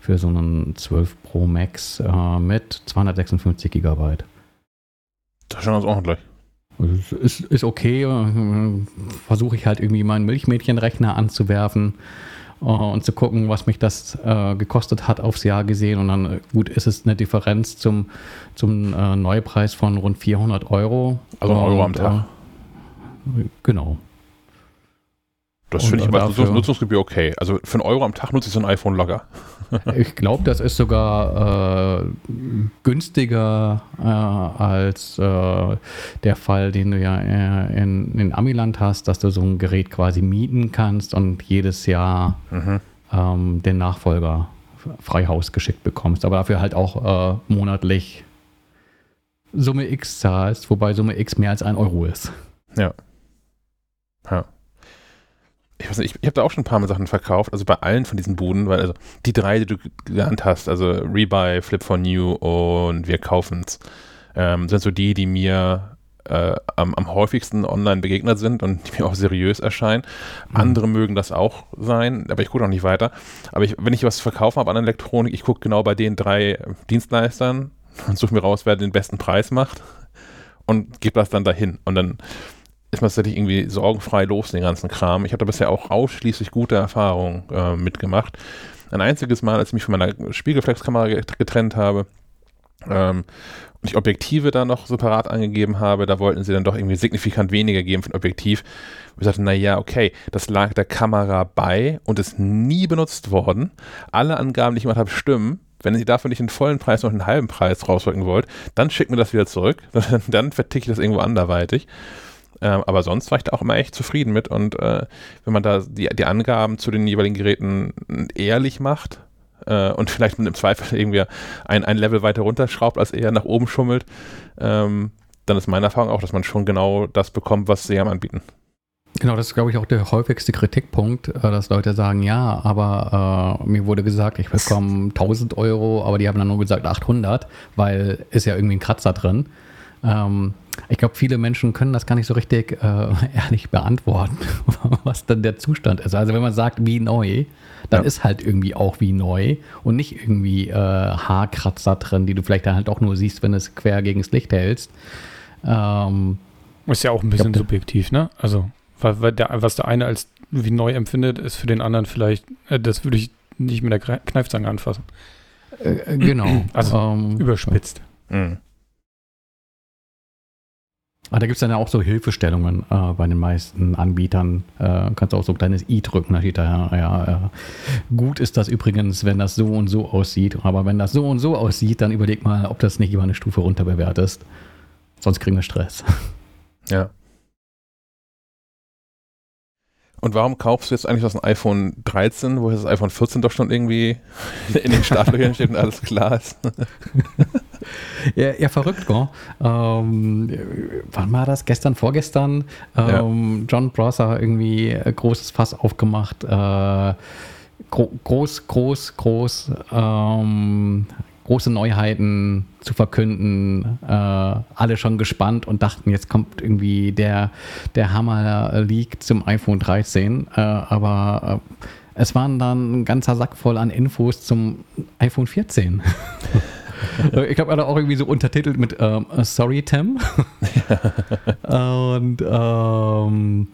für so einen 12 Pro Max äh, mit 256 Gigabyte. Das schauen wir uns auch noch gleich. Also ist, ist okay. Äh, Versuche ich halt irgendwie meinen Milchmädchenrechner anzuwerfen äh, und zu gucken, was mich das äh, gekostet hat aufs Jahr gesehen. Und dann, äh, gut, ist es eine Differenz zum, zum äh, Neupreis von rund 400 Euro. Also ein Euro am Tag. genau. Das finde ich aber Nutzungsgebühr okay. Also für einen Euro am Tag nutze ich so ein iPhone locker. ich glaube, das ist sogar äh, günstiger äh, als äh, der Fall, den du ja äh, in, in Amiland hast, dass du so ein Gerät quasi mieten kannst und jedes Jahr mhm. ähm, den Nachfolger Freihaus geschickt bekommst, aber dafür halt auch äh, monatlich Summe X zahlst, wobei Summe X mehr als ein Euro ist. Ja. Ja. Ich, weiß nicht, ich, ich habe da auch schon ein paar Mal Sachen verkauft, also bei allen von diesen Buden, weil also die drei, die du genannt hast, also Rebuy, Flip for New und wir kaufen's, ähm, sind so die, die mir äh, am, am, häufigsten online begegnet sind und die mir auch seriös erscheinen. Mhm. Andere mögen das auch sein, aber ich gucke auch nicht weiter. Aber ich, wenn ich was verkaufen habe an Elektronik, ich gucke genau bei den drei Dienstleistern und suche mir raus, wer den besten Preis macht und gebe das dann dahin. Und dann ist man tatsächlich irgendwie sorgenfrei los, den ganzen Kram. Ich da bisher auch ausschließlich gute Erfahrungen äh, mitgemacht. Ein einziges Mal, als ich mich von meiner Spiegelflexkamera getrennt habe, ähm, und ich Objektive da noch separat angegeben habe, da wollten sie dann doch irgendwie signifikant weniger geben für ein Objektiv. Wir sagten, naja, okay, das lag der Kamera bei und ist nie benutzt worden. Alle Angaben, die ich gemacht habe, stimmen. Wenn ihr dafür nicht den vollen Preis noch einen halben Preis rausrücken wollt, dann schickt mir das wieder zurück. dann verticke ich das irgendwo anderweitig. Ähm, aber sonst war ich da auch immer echt zufrieden mit. Und äh, wenn man da die, die Angaben zu den jeweiligen Geräten ehrlich macht, äh, und vielleicht im Zweifel irgendwie ein, ein Level weiter runterschraubt, als eher nach oben schummelt, ähm, dann ist meine Erfahrung auch, dass man schon genau das bekommt, was sie am anbieten. Genau, das ist, glaube ich, auch der häufigste Kritikpunkt, äh, dass Leute sagen, ja, aber äh, mir wurde gesagt, ich bekomme 1000 Euro, aber die haben dann nur gesagt 800, weil ist ja irgendwie ein Kratzer drin. Ähm, ich glaube, viele Menschen können das gar nicht so richtig äh, ehrlich beantworten, was dann der Zustand ist. Also wenn man sagt, wie neu, dann ja. ist halt irgendwie auch wie neu und nicht irgendwie äh, Haarkratzer drin, die du vielleicht dann halt auch nur siehst, wenn du es quer gegen das Licht hältst. Ähm, ist ja auch ein bisschen glaub, subjektiv, ne? Also, weil, der, was der eine als wie neu empfindet, ist für den anderen vielleicht, äh, das würde ich nicht mit der Kneifzange anfassen. Äh, genau. Also ähm, überspitzt. Mhm. Aber da gibt es dann ja auch so Hilfestellungen äh, bei den meisten Anbietern. Äh, kannst auch so ein kleines i drücken, da steht da, ja, äh, gut ist das übrigens, wenn das so und so aussieht. Aber wenn das so und so aussieht, dann überleg mal, ob das nicht über eine Stufe runter bewertest. Sonst kriegen wir Stress. Ja. Und warum kaufst du jetzt eigentlich das ein iPhone 13, wo das iPhone 14 doch schon irgendwie in den Startlöchern steht und alles klar ist? ja, ja, verrückt, gell? Ähm, wann war das? Gestern, vorgestern? Ähm, ja. John Prosser irgendwie großes Fass aufgemacht. Äh, gro groß, groß, groß. Ähm, große Neuheiten zu verkünden. Äh, alle schon gespannt und dachten, jetzt kommt irgendwie der, der Hammer-Leak zum iPhone 13. Äh, aber äh, es waren dann ein ganzer Sack voll an Infos zum iPhone 14. ich habe auch irgendwie so untertitelt mit ähm, Sorry Tim. und ähm,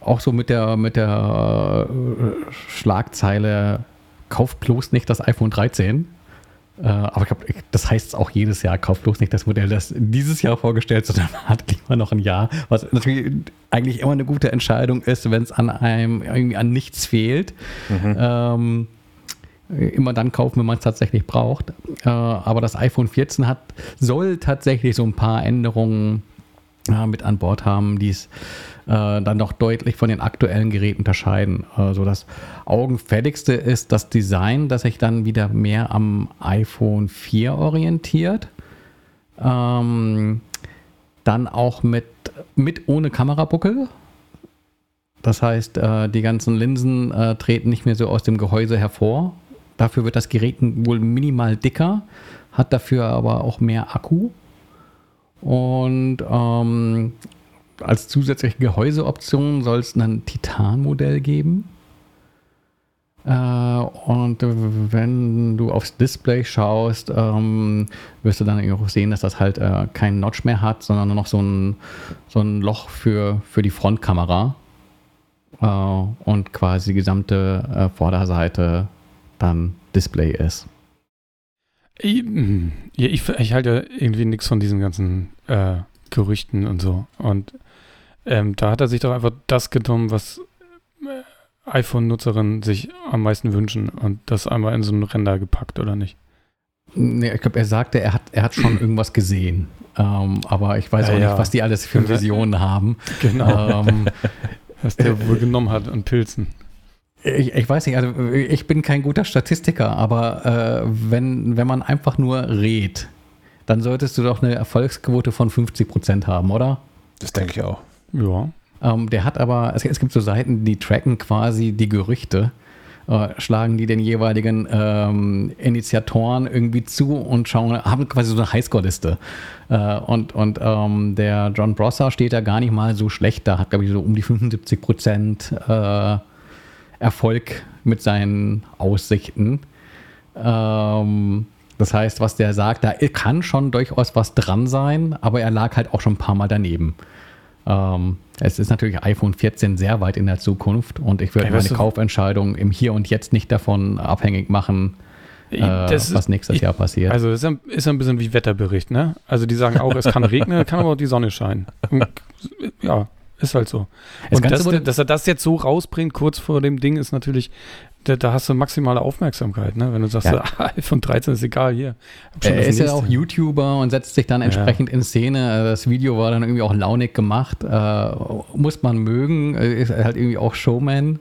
auch so mit der, mit der äh, Schlagzeile Kauf bloß nicht das iPhone 13. Äh, aber ich glaube, das heißt auch jedes Jahr, kauf bloß nicht das Modell, das dieses Jahr vorgestellt, sondern hat lieber noch ein Jahr. Was natürlich eigentlich immer eine gute Entscheidung ist, wenn es an einem irgendwie an nichts fehlt. Mhm. Ähm, immer dann kaufen, wenn man es tatsächlich braucht. Äh, aber das iPhone 14 hat, soll tatsächlich so ein paar Änderungen äh, mit an Bord haben, die es äh, dann doch deutlich von den aktuellen Geräten unterscheiden. Also das augenfälligste ist das Design, das sich dann wieder mehr am iPhone 4 orientiert. Ähm, dann auch mit, mit ohne Kamerabuckel. Das heißt, die ganzen Linsen treten nicht mehr so aus dem Gehäuse hervor. Dafür wird das Gerät wohl minimal dicker, hat dafür aber auch mehr Akku. Und ähm, als zusätzliche Gehäuseoption soll es ein Titan-Modell geben. Äh, und wenn du aufs Display schaust, ähm, wirst du dann auch sehen, dass das halt äh, keinen Notch mehr hat, sondern nur noch so ein, so ein Loch für, für die Frontkamera. Äh, und quasi die gesamte äh, Vorderseite dann Display ist. Ich, hm, ich, ich halte irgendwie nichts von diesen ganzen äh, Gerüchten und so. Und ähm, da hat er sich doch einfach das genommen, was äh, iPhone-Nutzerinnen sich am meisten wünschen und das einmal in so einen Render gepackt, oder nicht? Nee, ich glaube, er sagte, er hat, er hat schon irgendwas gesehen. Ähm, aber ich weiß ja, auch ja. nicht, was die alles für Visionen haben. Genau. Ähm, was der wohl genommen hat an Pilzen. Ich, ich, weiß nicht, also ich bin kein guter Statistiker, aber äh, wenn, wenn man einfach nur redet, dann solltest du doch eine Erfolgsquote von 50 Prozent haben, oder? Das denke ich auch. Ja. Ähm, der hat aber, es, es, gibt so Seiten, die tracken quasi die Gerüchte, äh, schlagen die den jeweiligen ähm, Initiatoren irgendwie zu und schauen, haben quasi so eine Highscore-Liste. Äh, und und ähm, der John Brosser steht da gar nicht mal so schlecht da, hat glaube ich so um die 75 Prozent äh, Erfolg mit seinen Aussichten. Ähm, das heißt, was der sagt, da kann schon durchaus was dran sein, aber er lag halt auch schon ein paar Mal daneben. Ähm, es ist natürlich iPhone 14 sehr weit in der Zukunft und ich würde meine Kaufentscheidung im Hier und Jetzt nicht davon abhängig machen, äh, was nächstes ich, Jahr passiert. Also ist ein, ist ein bisschen wie Wetterbericht, ne? Also die sagen auch, es kann regnen, kann aber auch die Sonne scheinen. ja, ist halt so. Und das, dass er das jetzt so rausbringt, kurz vor dem Ding, ist natürlich, da, da hast du maximale Aufmerksamkeit, ne? Wenn du sagst, ja. ah, iPhone 13 ist egal, hier. Er ist ja auch YouTuber und setzt sich dann entsprechend ja. in Szene. Das Video war dann irgendwie auch launig gemacht. Äh, muss man mögen, ist halt irgendwie auch Showman.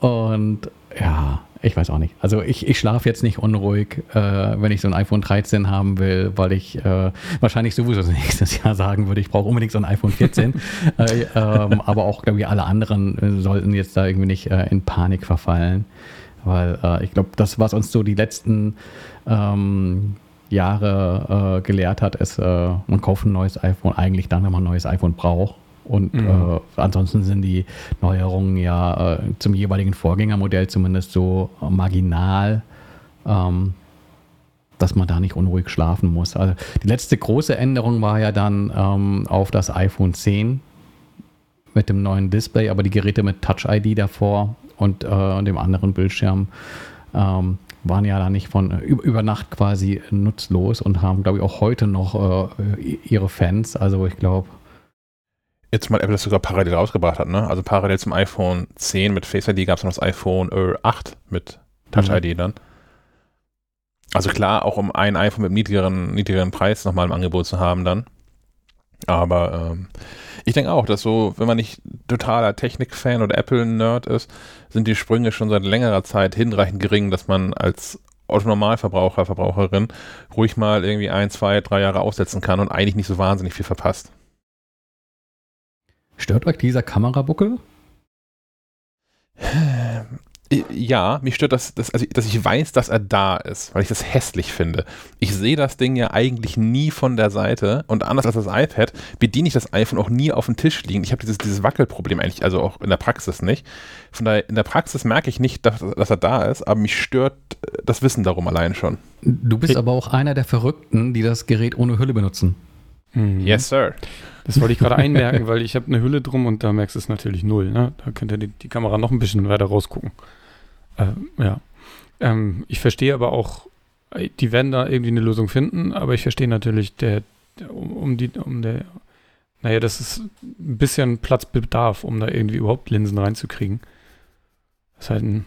Und ja, ich weiß auch nicht. Also ich, ich schlafe jetzt nicht unruhig, äh, wenn ich so ein iPhone 13 haben will, weil ich äh, wahrscheinlich sowieso nächstes Jahr sagen würde, ich brauche unbedingt so ein iPhone 14. äh, ähm, aber auch, glaube ich, alle anderen äh, sollten jetzt da irgendwie nicht äh, in Panik verfallen. Weil äh, ich glaube, das, was uns so die letzten ähm, Jahre gelehrt hat, ist, man kauft ein neues iPhone eigentlich dann, wenn man ein neues iPhone braucht. Und mhm. äh, ansonsten sind die Neuerungen ja äh, zum jeweiligen Vorgängermodell zumindest so marginal, ähm, dass man da nicht unruhig schlafen muss. Also die letzte große Änderung war ja dann ähm, auf das iPhone 10 mit dem neuen Display, aber die Geräte mit Touch ID davor und, äh, und dem anderen Bildschirm ähm, waren ja da nicht von über Nacht quasi nutzlos und haben, glaube ich, auch heute noch äh, ihre Fans. Also ich glaube, jetzt mal Apple das sogar parallel rausgebracht hat, ne? Also parallel zum iPhone 10 mit Face ID gab es noch das iPhone äh, 8 mit Touch mhm. ID dann. Also klar, auch um ein iPhone mit niedrigeren, niedrigeren Preis nochmal im Angebot zu haben dann. Aber ähm, ich denke auch, dass so, wenn man nicht totaler Technik-Fan oder Apple-Nerd ist, sind die Sprünge schon seit längerer Zeit hinreichend gering, dass man als Autonormalverbraucher, Verbraucherin ruhig mal irgendwie ein, zwei, drei Jahre aussetzen kann und eigentlich nicht so wahnsinnig viel verpasst. Stört euch dieser Kamerabuckel? Ja, mich stört das, das also, dass ich weiß, dass er da ist, weil ich das hässlich finde. Ich sehe das Ding ja eigentlich nie von der Seite und anders als das iPad bediene ich das iPhone auch nie auf dem Tisch liegen. Ich habe dieses, dieses Wackelproblem eigentlich, also auch in der Praxis nicht. Von daher, in der Praxis merke ich nicht, dass, dass er da ist, aber mich stört das Wissen darum allein schon. Du bist aber auch einer der Verrückten, die das Gerät ohne Hülle benutzen. Mhm. Yes, sir. Das wollte ich gerade einmerken, weil ich habe eine Hülle drum und da merkst du es natürlich null. Ne? Da könnte die, die Kamera noch ein bisschen weiter rausgucken. Äh, ja. Ähm, ich verstehe aber auch, äh, die werden da irgendwie eine Lösung finden, aber ich verstehe natürlich, der, der um, um, die, um der, naja, das ist ein bisschen Platzbedarf, um da irgendwie überhaupt Linsen reinzukriegen. Das ist halt ein,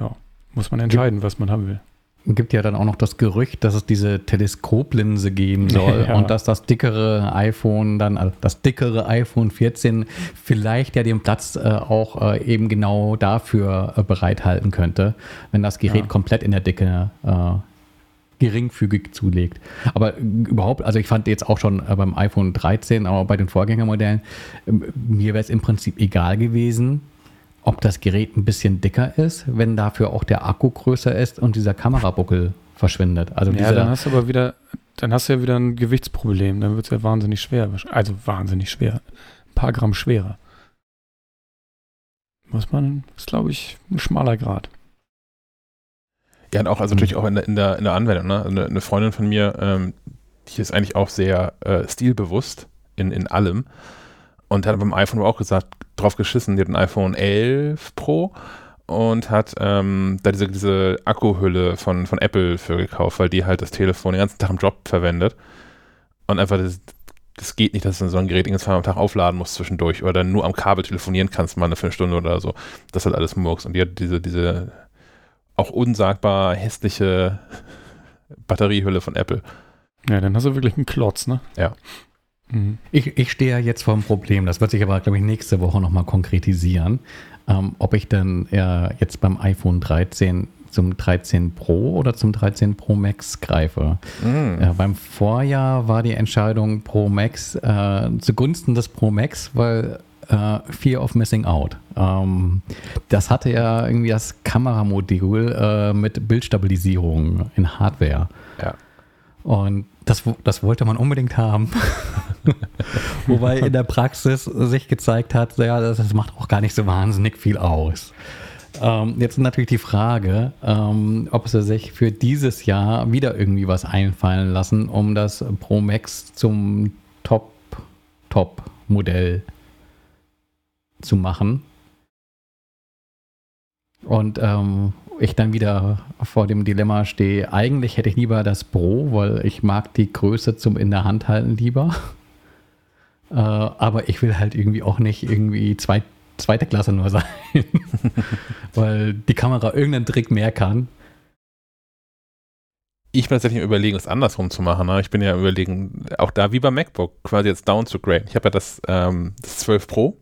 ja, muss man entscheiden, was man haben will gibt ja dann auch noch das Gerücht, dass es diese Teleskoplinse geben soll ja. und dass das dickere iPhone dann, also das dickere iPhone 14 vielleicht ja den Platz äh, auch äh, eben genau dafür äh, bereithalten könnte, wenn das Gerät ja. komplett in der Dicke äh, geringfügig zulegt. Aber überhaupt, also ich fand jetzt auch schon äh, beim iPhone 13, aber bei den Vorgängermodellen, mir wäre es im Prinzip egal gewesen, ob das Gerät ein bisschen dicker ist, wenn dafür auch der Akku größer ist und dieser Kamerabuckel verschwindet. Also ja, dann hast du aber wieder, dann hast du ja wieder ein Gewichtsproblem. Dann wird es ja wahnsinnig schwer. Also wahnsinnig schwer. Ein paar Gramm schwerer. Muss man, ist glaube ich ein schmaler Grad. Ja, und auch, also natürlich auch in der, in der, in der Anwendung. Ne? Eine, eine Freundin von mir, ähm, die ist eigentlich auch sehr äh, stilbewusst in, in allem und hat beim iPhone auch gesagt, drauf geschissen, die hat ein iPhone 11 Pro und hat ähm, da diese, diese Akkuhülle von, von Apple für gekauft, weil die halt das Telefon den ganzen Tag im Job verwendet. Und einfach das, das geht nicht, dass du so ein Gerät zweimal am Tag aufladen musst zwischendurch oder dann nur am Kabel telefonieren kannst, mal eine Viertelstunde oder so. Das ist halt alles Murks. Und die hat diese, diese auch unsagbar hässliche Batteriehülle von Apple. Ja, dann hast du wirklich einen Klotz, ne? Ja. Ich, ich stehe ja jetzt vor einem Problem, das wird sich aber, glaube ich, nächste Woche nochmal konkretisieren, ähm, ob ich dann äh, jetzt beim iPhone 13 zum 13 Pro oder zum 13 Pro Max greife. Mm. Äh, beim Vorjahr war die Entscheidung Pro Max äh, zugunsten des Pro Max, weil äh, Fear of Missing Out. Ähm, das hatte ja irgendwie das Kameramodul äh, mit Bildstabilisierung in Hardware. Ja. Und das, das wollte man unbedingt haben. Wobei in der Praxis sich gezeigt hat, ja, das, das macht auch gar nicht so wahnsinnig viel aus. Ähm, jetzt natürlich die Frage, ähm, ob sie sich für dieses Jahr wieder irgendwie was einfallen lassen, um das Pro Max zum Top, Top-Modell zu machen. Und ähm, ich dann wieder vor dem Dilemma stehe, eigentlich hätte ich lieber das Pro, weil ich mag die Größe zum in der Hand halten lieber. Äh, aber ich will halt irgendwie auch nicht irgendwie zwei, zweite Klasse nur sein, weil die Kamera irgendeinen Trick mehr kann. Ich bin tatsächlich überlegen, es andersrum zu machen. Ne? Ich bin ja überlegen, auch da wie beim MacBook, quasi jetzt down zu graden. Ich habe ja das, ähm, das 12 Pro,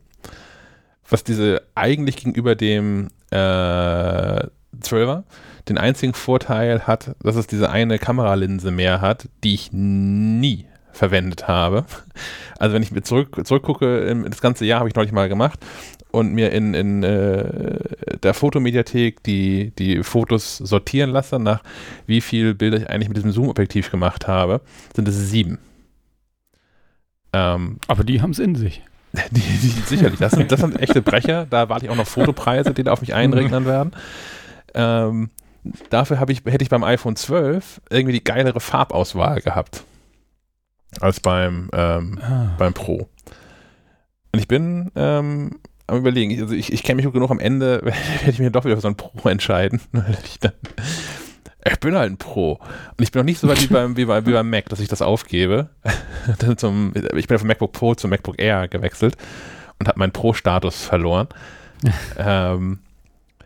was diese eigentlich gegenüber dem äh, 12er den einzigen Vorteil hat, dass es diese eine Kameralinse mehr hat, die ich nie verwendet habe. Also wenn ich mir zurück, zurückgucke, das ganze Jahr habe ich neulich mal gemacht und mir in, in äh, der Fotomediathek die, die Fotos sortieren lasse, nach wie viel Bilder ich eigentlich mit diesem Zoom-Objektiv gemacht habe, sind es sieben. Ähm, Aber die haben es in sich. Die, die, sicherlich, das sind, das sind echte Brecher. Da warte ich auch noch Fotopreise, die da auf mich einregnen werden. Ähm, dafür ich, hätte ich beim iPhone 12 irgendwie die geilere Farbauswahl gehabt als beim, ähm, ah. beim Pro. Und ich bin ähm, am überlegen, also ich, ich kenne mich genug am Ende, werde ich mir doch wieder für so ein Pro entscheiden. ich, dann, ich bin halt ein Pro. Und ich bin noch nicht so weit wie beim, wie, bei, wie beim Mac, dass ich das aufgebe. zum, ich bin vom MacBook Pro zum MacBook Air gewechselt und habe meinen Pro-Status verloren. ähm,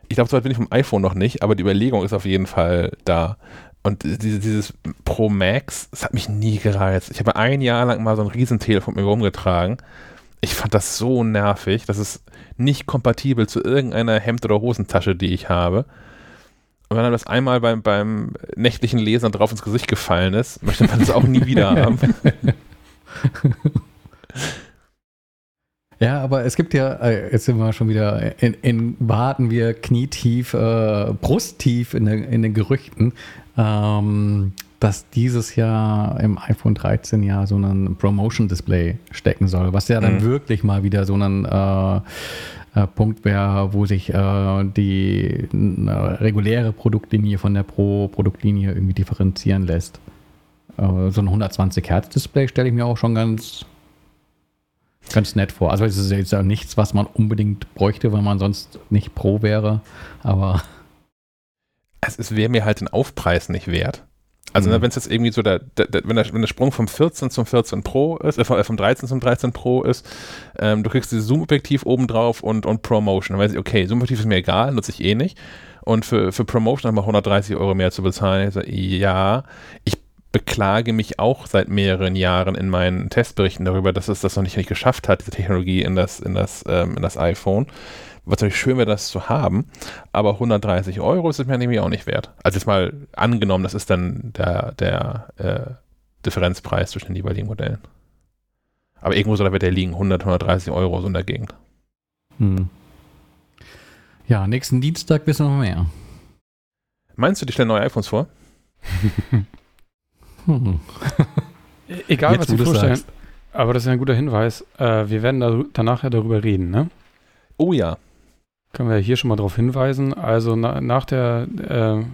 ich glaube, so weit bin ich vom iPhone noch nicht, aber die Überlegung ist auf jeden Fall da. Und dieses, dieses Pro Max, das hat mich nie gereizt. Ich habe ein Jahr lang mal so ein Riesentelefon mit mir rumgetragen. Ich fand das so nervig. Das ist nicht kompatibel zu irgendeiner Hemd- oder Hosentasche, die ich habe. Und wenn dann das einmal beim, beim nächtlichen Lesen drauf ins Gesicht gefallen ist, möchte man das auch nie wieder haben. Ja, aber es gibt ja, äh, jetzt sind wir schon wieder, in, in warten wir knietief, äh, brusttief in, den, in den Gerüchten, ähm, dass dieses Jahr im iPhone 13 ja so ein Promotion-Display stecken soll, was ja dann mhm. wirklich mal wieder so ein äh, äh, Punkt wäre, wo sich äh, die reguläre Produktlinie von der Pro-Produktlinie irgendwie differenzieren lässt. Äh, so ein 120 Hertz Display stelle ich mir auch schon ganz ganz nett vor. Also es ist jetzt ja nichts, was man unbedingt bräuchte, weil man sonst nicht Pro wäre, aber es wäre mir halt den Aufpreis nicht wert. Also, ne, mhm. wenn es jetzt irgendwie so der, der, der, wenn, der, wenn der Sprung vom 14 zum 14 Pro ist, äh, vom 13 zum 13 Pro ist, ähm, du kriegst dieses Zoom-Objektiv obendrauf und, und Promotion. Dann weiß ich, okay, Zoom-Objektiv ist mir egal, nutze ich eh nicht. Und für, für Promotion nochmal 130 Euro mehr zu bezahlen, ich so, ja, ich beklage mich auch seit mehreren Jahren in meinen Testberichten darüber, dass es das noch nicht, nicht geschafft hat, diese Technologie in das, in das, ähm, in das iPhone. Was natürlich schön wäre, das zu haben, aber 130 Euro ist es mir nämlich auch nicht wert. Also jetzt mal angenommen, das ist dann der, der äh, Differenzpreis zwischen den jeweiligen Modellen. Aber irgendwo soll da wird der liegen, 100, 130 Euro so in der Gegend. Hm. Ja, nächsten Dienstag wissen wir mehr. Meinst du, die stellen neue iPhones vor? Hm. Egal, Jetzt, was Sie vorstellen. Sagst. Aber das ist ein guter Hinweis. Äh, wir werden da, danach ja darüber reden, ne? Oh ja. Können wir hier schon mal darauf hinweisen. Also na, nach der äh,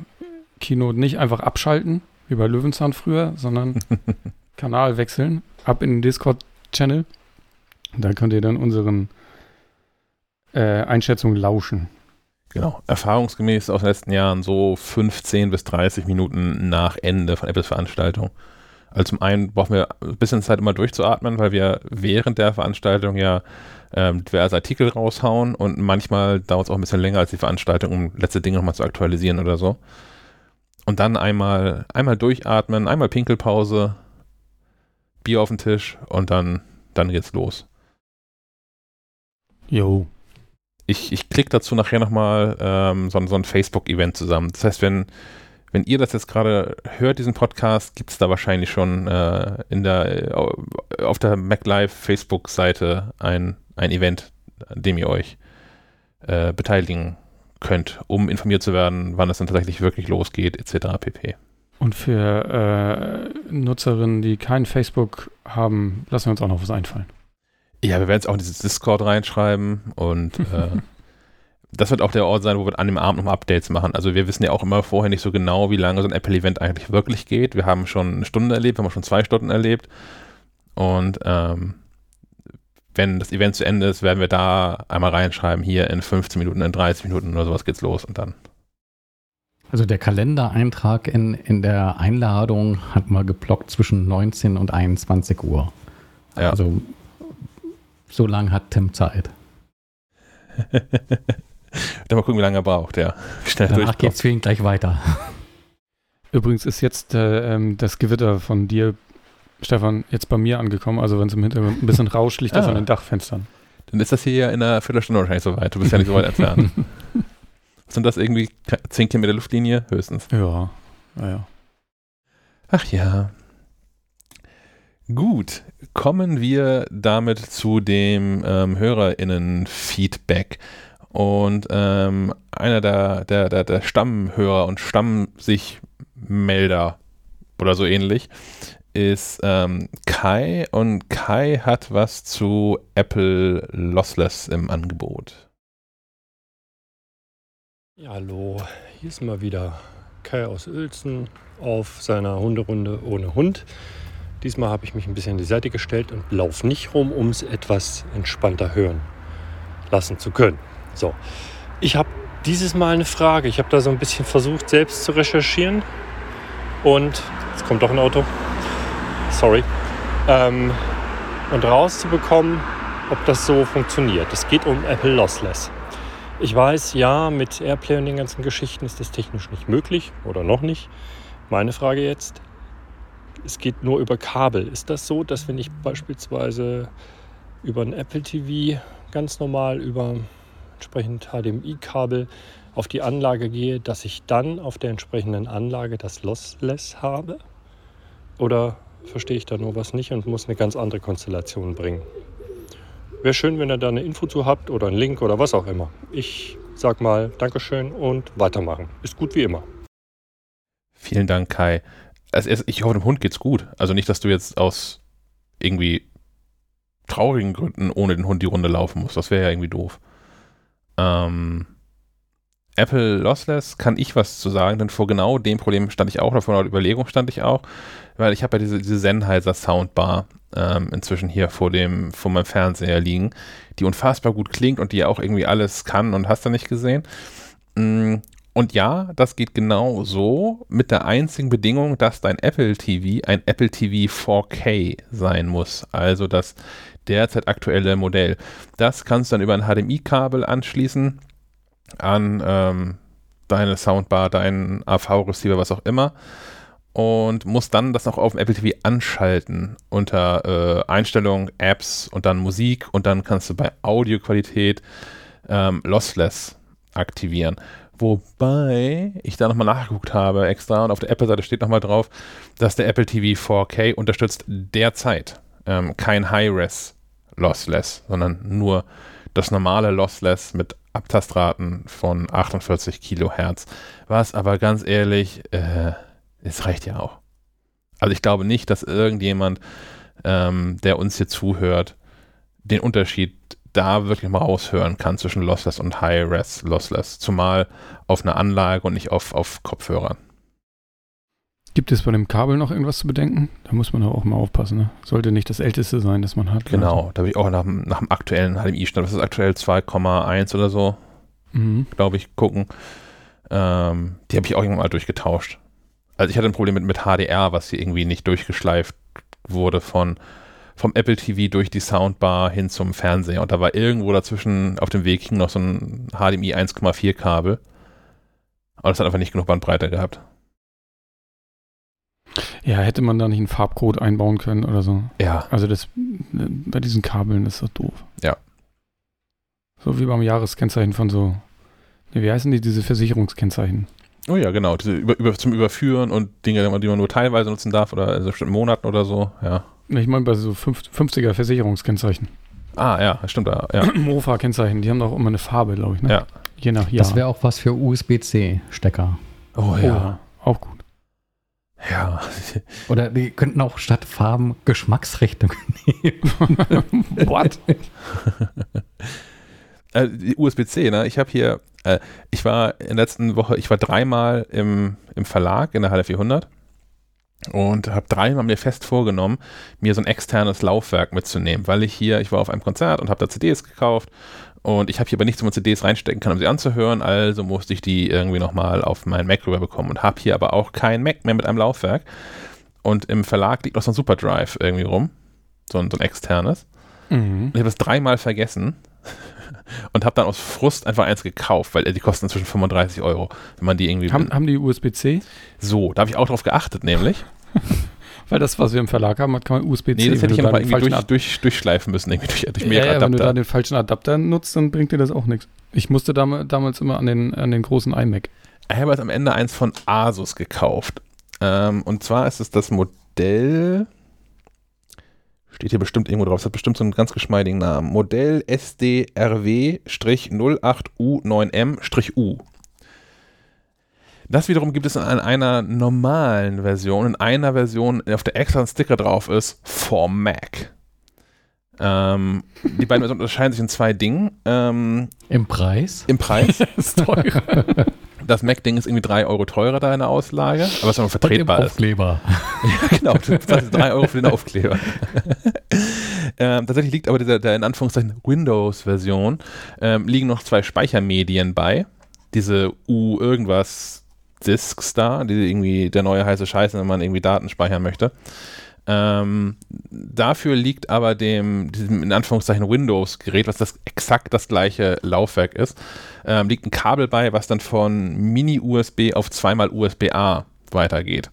Keynote nicht einfach abschalten, wie bei Löwenzahn früher, sondern Kanal wechseln, ab in den Discord-Channel. Da könnt ihr dann unseren äh, Einschätzungen lauschen. Genau, erfahrungsgemäß aus den letzten Jahren so 15 bis 30 Minuten nach Ende von Apples Veranstaltung. Also zum einen brauchen wir ein bisschen Zeit, immer durchzuatmen, weil wir während der Veranstaltung ja ähm, diverse Artikel raushauen und manchmal dauert es auch ein bisschen länger als die Veranstaltung, um letzte Dinge nochmal zu aktualisieren oder so. Und dann einmal, einmal durchatmen, einmal Pinkelpause, Bier auf den Tisch und dann, dann geht's los. Jo. Ich, ich klicke dazu nachher nochmal ähm, so, so ein Facebook-Event zusammen. Das heißt, wenn, wenn ihr das jetzt gerade hört, diesen Podcast, gibt es da wahrscheinlich schon äh, in der, äh, auf der MacLive Facebook-Seite ein, ein Event, an dem ihr euch äh, beteiligen könnt, um informiert zu werden, wann es dann tatsächlich wirklich losgeht, etc. pp. Und für äh, Nutzerinnen, die kein Facebook haben, lassen wir uns auch noch was einfallen. Ja, wir werden es auch in dieses Discord reinschreiben und äh, das wird auch der Ort sein, wo wir an dem Abend nochmal Updates machen. Also wir wissen ja auch immer vorher nicht so genau, wie lange so ein Apple-Event eigentlich wirklich geht. Wir haben schon eine Stunde erlebt, wir haben schon zwei Stunden erlebt und ähm, wenn das Event zu Ende ist, werden wir da einmal reinschreiben, hier in 15 Minuten, in 30 Minuten oder sowas geht's los und dann. Also der Kalendereintrag in, in der Einladung hat mal geblockt zwischen 19 und 21 Uhr. Ja. Also so lange hat Tim Zeit. dann mal gucken, wie lange er braucht, ja. Schnell Danach geht es für ihn gleich weiter. Übrigens ist jetzt äh, ähm, das Gewitter von dir Stefan, jetzt bei mir angekommen. Also wenn es im Hintergrund ein bisschen rauscht, liegt das ah. an den Dachfenstern. Dann ist das hier ja in einer Viertelstunde wahrscheinlich so weit. Du bist ja nicht so weit entfernt. Sind das irgendwie 10 Kilometer Luftlinie höchstens? Ja, naja. Ach ja. Gut, kommen wir damit zu dem ähm, HörerInnen-Feedback. Und ähm, einer der, der, der, der Stammhörer und Stamm-sich-Melder oder so ähnlich ist ähm, Kai und Kai hat was zu Apple Lossless im Angebot. Ja, hallo, hier ist mal wieder Kai aus Uelzen auf seiner Hunderunde ohne Hund. Diesmal habe ich mich ein bisschen an die Seite gestellt und laufe nicht rum, um es etwas entspannter hören lassen zu können. So, ich habe dieses Mal eine Frage. Ich habe da so ein bisschen versucht, selbst zu recherchieren. Und jetzt kommt doch ein Auto sorry, ähm, und rauszubekommen, ob das so funktioniert. Es geht um Apple Lossless. Ich weiß, ja, mit Airplay und den ganzen Geschichten ist das technisch nicht möglich oder noch nicht. Meine Frage jetzt, es geht nur über Kabel. Ist das so, dass wenn ich beispielsweise über ein Apple TV ganz normal über entsprechend HDMI-Kabel auf die Anlage gehe, dass ich dann auf der entsprechenden Anlage das Lossless habe? Oder verstehe ich da nur was nicht und muss eine ganz andere Konstellation bringen. Wäre schön, wenn ihr da eine Info zu habt oder einen Link oder was auch immer. Ich sag mal Dankeschön und weitermachen. Ist gut wie immer. Vielen Dank, Kai. Also ich hoffe, dem Hund geht's gut. Also nicht, dass du jetzt aus irgendwie traurigen Gründen ohne den Hund die Runde laufen musst. Das wäre ja irgendwie doof. Ähm, Apple Lossless kann ich was zu sagen, denn vor genau dem Problem stand ich auch, oder vor der Überlegung stand ich auch, weil ich habe ja diese, diese Sennheiser Soundbar ähm, inzwischen hier vor dem, vor meinem Fernseher liegen, die unfassbar gut klingt und die auch irgendwie alles kann und hast du nicht gesehen. Mm, und ja, das geht genau so mit der einzigen Bedingung, dass dein Apple TV ein Apple TV 4K sein muss. Also das derzeit aktuelle Modell. Das kannst du dann über ein HDMI-Kabel anschließen an ähm, deine Soundbar, deinen AV-Receiver, was auch immer. Und musst dann das noch auf dem Apple TV anschalten unter äh, Einstellungen, Apps und dann Musik und dann kannst du bei Audioqualität ähm, Lossless aktivieren. Wobei ich da nochmal nachgeguckt habe extra und auf der Apple-Seite steht nochmal drauf, dass der Apple TV 4K unterstützt derzeit ähm, kein High-Res Lossless, sondern nur das normale Lossless mit Abtastraten von 48 Kilohertz. Was aber ganz ehrlich, äh, es reicht ja auch. Also ich glaube nicht, dass irgendjemand, ähm, der uns hier zuhört, den Unterschied da wirklich mal raushören kann zwischen Lossless und High-Res Lossless. Zumal auf einer Anlage und nicht auf, auf Kopfhörern. Gibt es bei dem Kabel noch irgendwas zu bedenken? Da muss man auch mal aufpassen. Ne? Sollte nicht das älteste sein, das man hat. Genau, also. da habe ich auch nach, nach dem aktuellen HDMI-Stand, das ist aktuell 2,1 oder so, mhm. glaube ich, gucken. Ähm, die habe ich auch irgendwann mal durchgetauscht. Also ich hatte ein Problem mit, mit HDR, was hier irgendwie nicht durchgeschleift wurde von vom Apple TV durch die Soundbar hin zum Fernseher. Und da war irgendwo dazwischen auf dem Weg hing noch so ein HDMI 1,4 Kabel. Aber das hat einfach nicht genug Bandbreite gehabt. Ja, hätte man da nicht einen Farbcode einbauen können oder so. Ja. Also das bei diesen Kabeln ist das doof. Ja. So wie beim Jahreskennzeichen von so, wie heißen die, diese Versicherungskennzeichen? Oh ja, genau. Diese über, über, zum Überführen und Dinge, die man nur teilweise nutzen darf oder in bestimmten Monaten oder so, ja. Ich meine bei so 50er Versicherungskennzeichen. Ah, ja, stimmt. Ja. Mofa-Kennzeichen, die haben doch immer eine Farbe, glaube ich. Ne? Ja. Je nach Jahr. Das wäre auch was für USB-C-Stecker. Oh ja. Oh, auch gut. Ja. Oder die könnten auch statt Farben Geschmacksrichtungen nehmen. What? äh, USB-C, ne? Ich habe hier, äh, ich war in der letzten Woche, ich war dreimal im, im Verlag in der Halle 400 und habe dreimal mir fest vorgenommen, mir so ein externes Laufwerk mitzunehmen, weil ich hier, ich war auf einem Konzert und habe da CDs gekauft und ich habe hier aber nichts, wo man CDs reinstecken kann, um sie anzuhören, also musste ich die irgendwie nochmal auf meinen Mac rüber bekommen und habe hier aber auch kein Mac mehr mit einem Laufwerk und im Verlag liegt noch so ein Superdrive irgendwie rum, so ein, so ein externes. Mhm. Ich habe das dreimal vergessen und habe dann aus Frust einfach eins gekauft, weil die kosten inzwischen 35 Euro, wenn man die irgendwie. Haben, haben die USB-C? So, da habe ich auch drauf geachtet, nämlich. weil das, was wir im Verlag haben, hat kein USB-C. Nee, das hätte ich ja noch mal irgendwie durch, durch, durchschleifen müssen, irgendwie durch, durch mehrere ja, ja, Adapter. Wenn du da den falschen Adapter nutzt, dann bringt dir das auch nichts. Ich musste dam damals immer an den, an den großen iMac. Ich habe jetzt am Ende eins von Asus gekauft. Ähm, und zwar ist es das Modell Steht hier bestimmt irgendwo drauf. Das hat bestimmt so einen ganz geschmeidigen Namen. Modell SDRW-08U9M-U. Das wiederum gibt es in einer normalen Version, in einer Version, auf der extra ein Sticker drauf ist, for Mac. Ähm, die beiden Versionen unterscheiden sich in zwei Dingen. Ähm, Im Preis? Im Preis. ist teurer. das Mac-Ding ist irgendwie 3 Euro teurer da in der Auslage, aber es ist vertretbar. Und Aufkleber. ja, genau, du zahlst 3 Euro für den Aufkleber. ähm, tatsächlich liegt aber dieser, der in Anführungszeichen Windows-Version, ähm, liegen noch zwei Speichermedien bei. Diese U irgendwas Disks da, die irgendwie der neue heiße Scheiß, wenn man irgendwie Daten speichern möchte. Ähm, dafür liegt aber dem, diesem in Anführungszeichen Windows-Gerät, was das exakt das gleiche Laufwerk ist, ähm, liegt ein Kabel bei, was dann von Mini-USB auf zweimal USB-A weitergeht.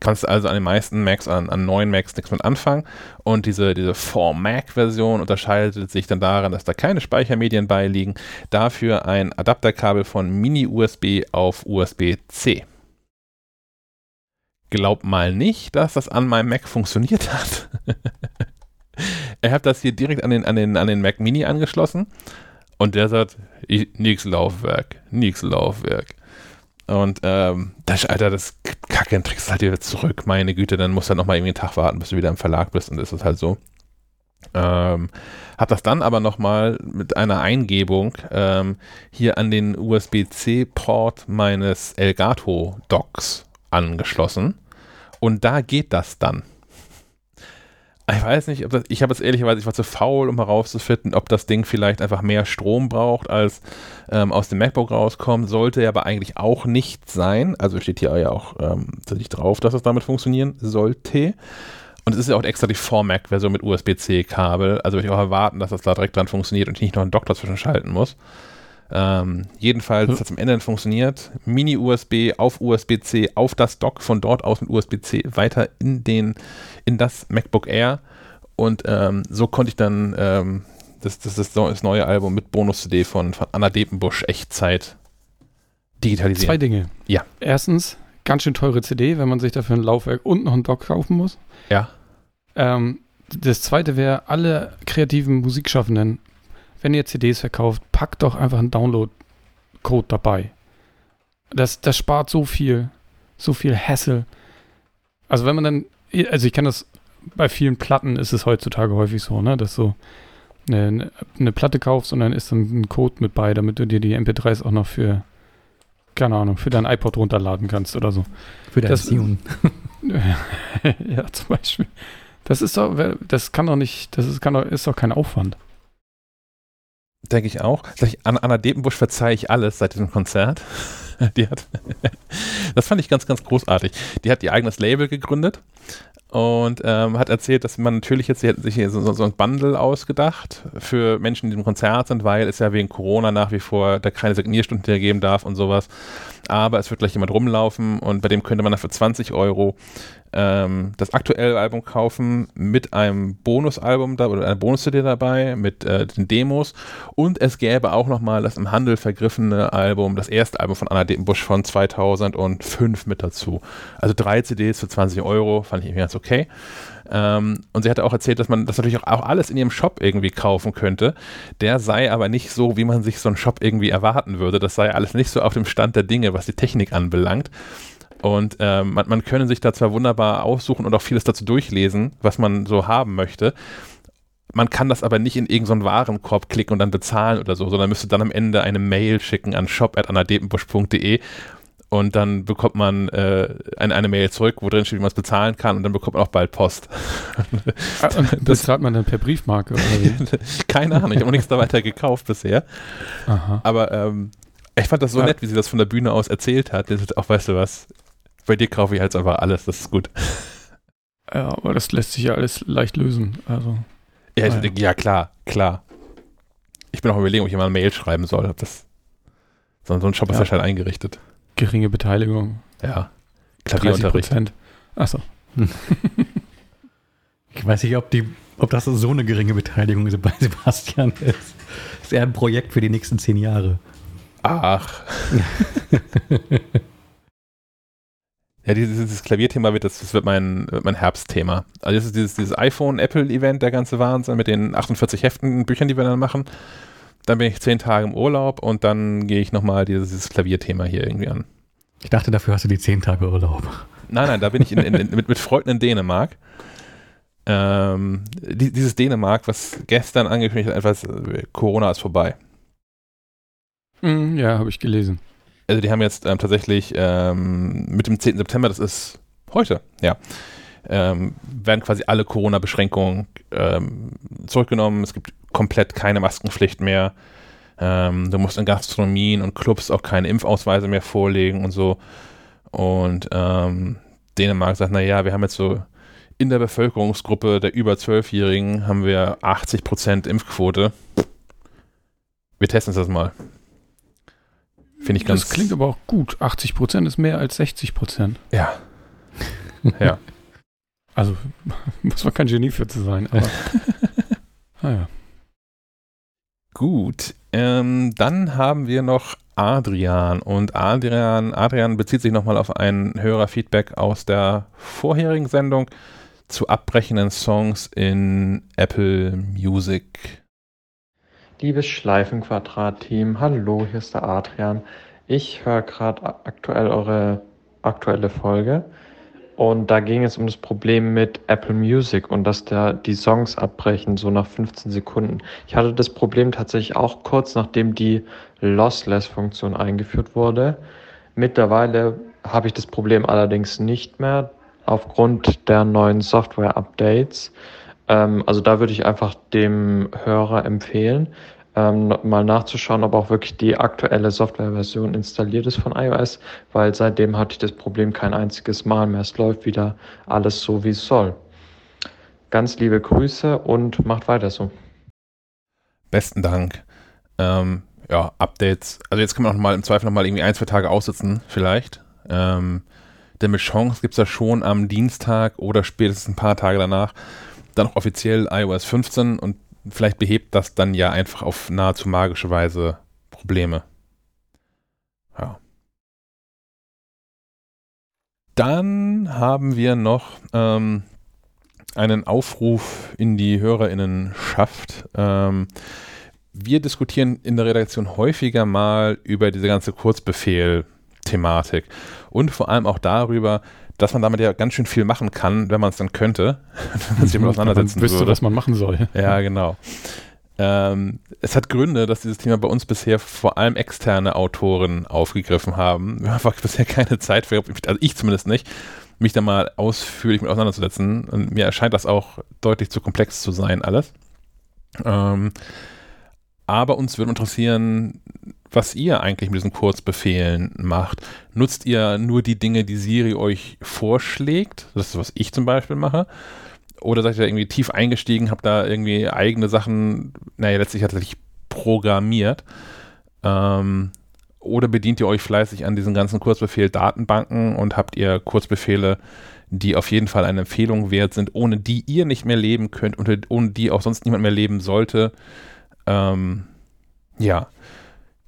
Kannst also an den meisten Macs, an, an neuen Macs nichts mit anfangen. Und diese, diese 4Mac-Version unterscheidet sich dann daran, dass da keine Speichermedien beiliegen. Dafür ein Adapterkabel von Mini-USB auf USB-C glaub mal nicht, dass das an meinem Mac funktioniert hat. er hat das hier direkt an den, an den, an den Mac Mini angeschlossen und der sagt, nix Laufwerk, nix Laufwerk. Und ähm, das, Alter, das Kacke, dann trägst du halt wieder zurück, meine Güte, dann musst du halt nochmal irgendwie einen Tag warten, bis du wieder im Verlag bist und ist halt so. Ähm, hab das dann aber nochmal mit einer Eingebung ähm, hier an den USB-C-Port meines Elgato-Docks angeschlossen und da geht das dann. Ich weiß nicht, ob das, ich habe es ehrlicherweise, ich war zu faul, um herauszufinden, ob das Ding vielleicht einfach mehr Strom braucht, als ähm, aus dem MacBook rauskommt. Sollte aber eigentlich auch nicht sein. Also steht hier ja auch ähm, drauf, dass es damit funktionieren sollte. Und es ist ja auch extra die 4Mac-Version mit USB-C-Kabel. Also würde ich auch erwarten, dass das da direkt dran funktioniert und ich nicht noch einen Dock dazwischen schalten muss. Ähm, jedenfalls hat es am Ende funktioniert. Mini-USB auf USB-C auf das Dock, von dort aus mit USB-C weiter in, den, in das MacBook Air. Und ähm, so konnte ich dann ähm, das, das, das, das, neue Album mit Bonus-CD von, von Anna Depenbusch Echtzeit digitalisieren. Zwei Dinge. Ja. Erstens, ganz schön teure CD, wenn man sich dafür ein Laufwerk und noch ein Dock kaufen muss. Ja. Ähm, das zweite wäre, alle kreativen Musikschaffenden wenn ihr CDs verkauft, packt doch einfach einen Download-Code dabei. Das, das spart so viel, so viel Hassel. Also wenn man dann, also ich kann das, bei vielen Platten ist es heutzutage häufig so, ne, dass so eine, eine Platte kaufst und dann ist dann ein Code mit bei, damit du dir die MP3s auch noch für, keine Ahnung, für dein iPod runterladen kannst oder so. Für dein Zion. ja, zum Beispiel. Das ist doch, das kann doch nicht, das ist, kann doch, ist doch kein Aufwand. Denke ich auch. An Anna Depenbusch verzeihe ich alles seit diesem Konzert. Die hat, das fand ich ganz, ganz großartig. Die hat ihr eigenes Label gegründet und ähm, hat erzählt, dass man natürlich jetzt, sie hätten sich hier so, so, ein Bundle ausgedacht für Menschen, die im Konzert sind, weil es ja wegen Corona nach wie vor da keine Signierstunden mehr geben darf und sowas. Aber es wird gleich jemand rumlaufen und bei dem könnte man dann für 20 Euro ähm, das aktuelle Album kaufen mit einem Bonusalbum da oder einer Bonus-CD dabei mit äh, den Demos und es gäbe auch nochmal das im Handel vergriffene Album, das erste Album von Anna Depenbusch von 2005 mit dazu. Also drei CDs für 20 Euro, fand ich irgendwie ganz okay. Ähm, und sie hatte auch erzählt, dass man das natürlich auch, alles in ihrem Shop irgendwie kaufen könnte. Der sei aber nicht so, wie man sich so einen Shop irgendwie erwarten würde. Das sei alles nicht so auf dem Stand der Dinge, was die Technik anbelangt. Und ähm, man, man könne sich da zwar wunderbar aussuchen und auch vieles dazu durchlesen, was man so haben möchte. Man kann das aber nicht in irgendeinen Warenkorb klicken und dann bezahlen oder so, sondern müsste dann am Ende eine Mail schicken an shop.anadepenbusch.de und dann bekommt man äh, eine, eine Mail zurück, wo drin steht, wie man es bezahlen kann und dann bekommt man auch bald Post. Ah, und das zahlt man dann per Briefmarke oder wie? Keine Ahnung, ich habe auch nichts da weiter gekauft bisher. Aha. Aber ähm, ich fand das so ja. nett, wie sie das von der Bühne aus erzählt hat. Das ist auch, weißt du was, bei dir kaufe ich halt einfach alles, das ist gut. Ja, aber das lässt sich ja alles leicht lösen. Also, ja, ja. ja klar, klar. Ich bin auch überlegen, ob ich mal eine Mail schreiben soll. Das, so, ein Shop ist ja schnell eingerichtet. Geringe Beteiligung. Ja. Klavierunterricht. Achso. ich weiß nicht, ob, die, ob das so eine geringe Beteiligung bei Sebastian ist. Das ist eher ein Projekt für die nächsten zehn Jahre. Ach. Ja, dieses, dieses Klavierthema wird, das, das wird mein, mein Herbstthema. Also das ist dieses, dieses iPhone-Apple-Event, der ganze Wahnsinn mit den 48 Heften, Büchern, die wir dann machen. Dann bin ich zehn Tage im Urlaub und dann gehe ich nochmal dieses, dieses Klavierthema hier irgendwie an. Ich dachte, dafür hast du die zehn Tage Urlaub. Nein, nein, da bin ich in, in, in, mit, mit Freunden in Dänemark. Ähm, die, dieses Dänemark, was gestern angekündigt hat, etwas, äh, Corona ist vorbei. Mm, ja, habe ich gelesen also die haben jetzt ähm, tatsächlich ähm, mit dem 10. September, das ist heute, ja, ähm, werden quasi alle Corona-Beschränkungen ähm, zurückgenommen. Es gibt komplett keine Maskenpflicht mehr. Ähm, du musst in Gastronomien und Clubs auch keine Impfausweise mehr vorlegen und so. Und ähm, Dänemark sagt, naja, wir haben jetzt so in der Bevölkerungsgruppe der über 12-Jährigen haben wir 80% Impfquote. Wir testen das mal. Finde ich ganz. Das klingt aber auch gut. 80 Prozent ist mehr als 60 Prozent. Ja. ja. Also muss man kein Genie für zu sein, aber. naja. Gut. Ähm, dann haben wir noch Adrian. Und Adrian, Adrian bezieht sich nochmal auf ein Hörerfeedback aus der vorherigen Sendung zu abbrechenden Songs in Apple Music. Liebes Schleifenquadrat-Team, hallo, hier ist der Adrian. Ich höre gerade aktuell eure aktuelle Folge und da ging es um das Problem mit Apple Music und dass da die Songs abbrechen, so nach 15 Sekunden. Ich hatte das Problem tatsächlich auch kurz nachdem die Lossless-Funktion eingeführt wurde. Mittlerweile habe ich das Problem allerdings nicht mehr aufgrund der neuen Software-Updates. Ähm, also da würde ich einfach dem Hörer empfehlen, ähm, mal nachzuschauen, ob auch wirklich die aktuelle Softwareversion installiert ist von iOS, weil seitdem hatte ich das Problem kein einziges Mal mehr. Es läuft wieder alles so, wie es soll. Ganz liebe Grüße und macht weiter so. Besten Dank. Ähm, ja, Updates. Also jetzt kann man noch mal im Zweifel noch mal irgendwie ein, zwei Tage aussitzen, vielleicht. Ähm, denn mit Chance gibt es ja schon am Dienstag oder spätestens ein paar Tage danach dann auch offiziell iOS 15 und vielleicht behebt das dann ja einfach auf nahezu magische Weise Probleme. Ja. Dann haben wir noch ähm, einen Aufruf in die HörerInnenschaft. Ähm, wir diskutieren in der Redaktion häufiger mal über diese ganze Kurzbefehl-Thematik und vor allem auch darüber, dass man damit ja ganz schön viel machen kann, wenn man es dann könnte, wenn man sich damit auseinandersetzen wüsste, würde. was man machen soll. Ja, genau. Ähm, es hat Gründe, dass dieses Thema bei uns bisher vor allem externe Autoren aufgegriffen haben. Wir haben einfach bisher keine Zeit für, also ich zumindest nicht, mich da mal ausführlich mit auseinanderzusetzen. Und mir erscheint das auch deutlich zu komplex zu sein, alles. Ähm, aber uns würde interessieren, was ihr eigentlich mit diesen Kurzbefehlen macht. Nutzt ihr nur die Dinge, die Siri euch vorschlägt? Das ist, was ich zum Beispiel mache. Oder seid ihr irgendwie tief eingestiegen, habt da irgendwie eigene Sachen, naja, letztlich tatsächlich programmiert? Ähm, oder bedient ihr euch fleißig an diesen ganzen Kurzbefehl-Datenbanken und habt ihr Kurzbefehle die auf jeden Fall eine Empfehlung wert sind, ohne die ihr nicht mehr leben könnt und ohne die auch sonst niemand mehr leben sollte. Ähm, ja,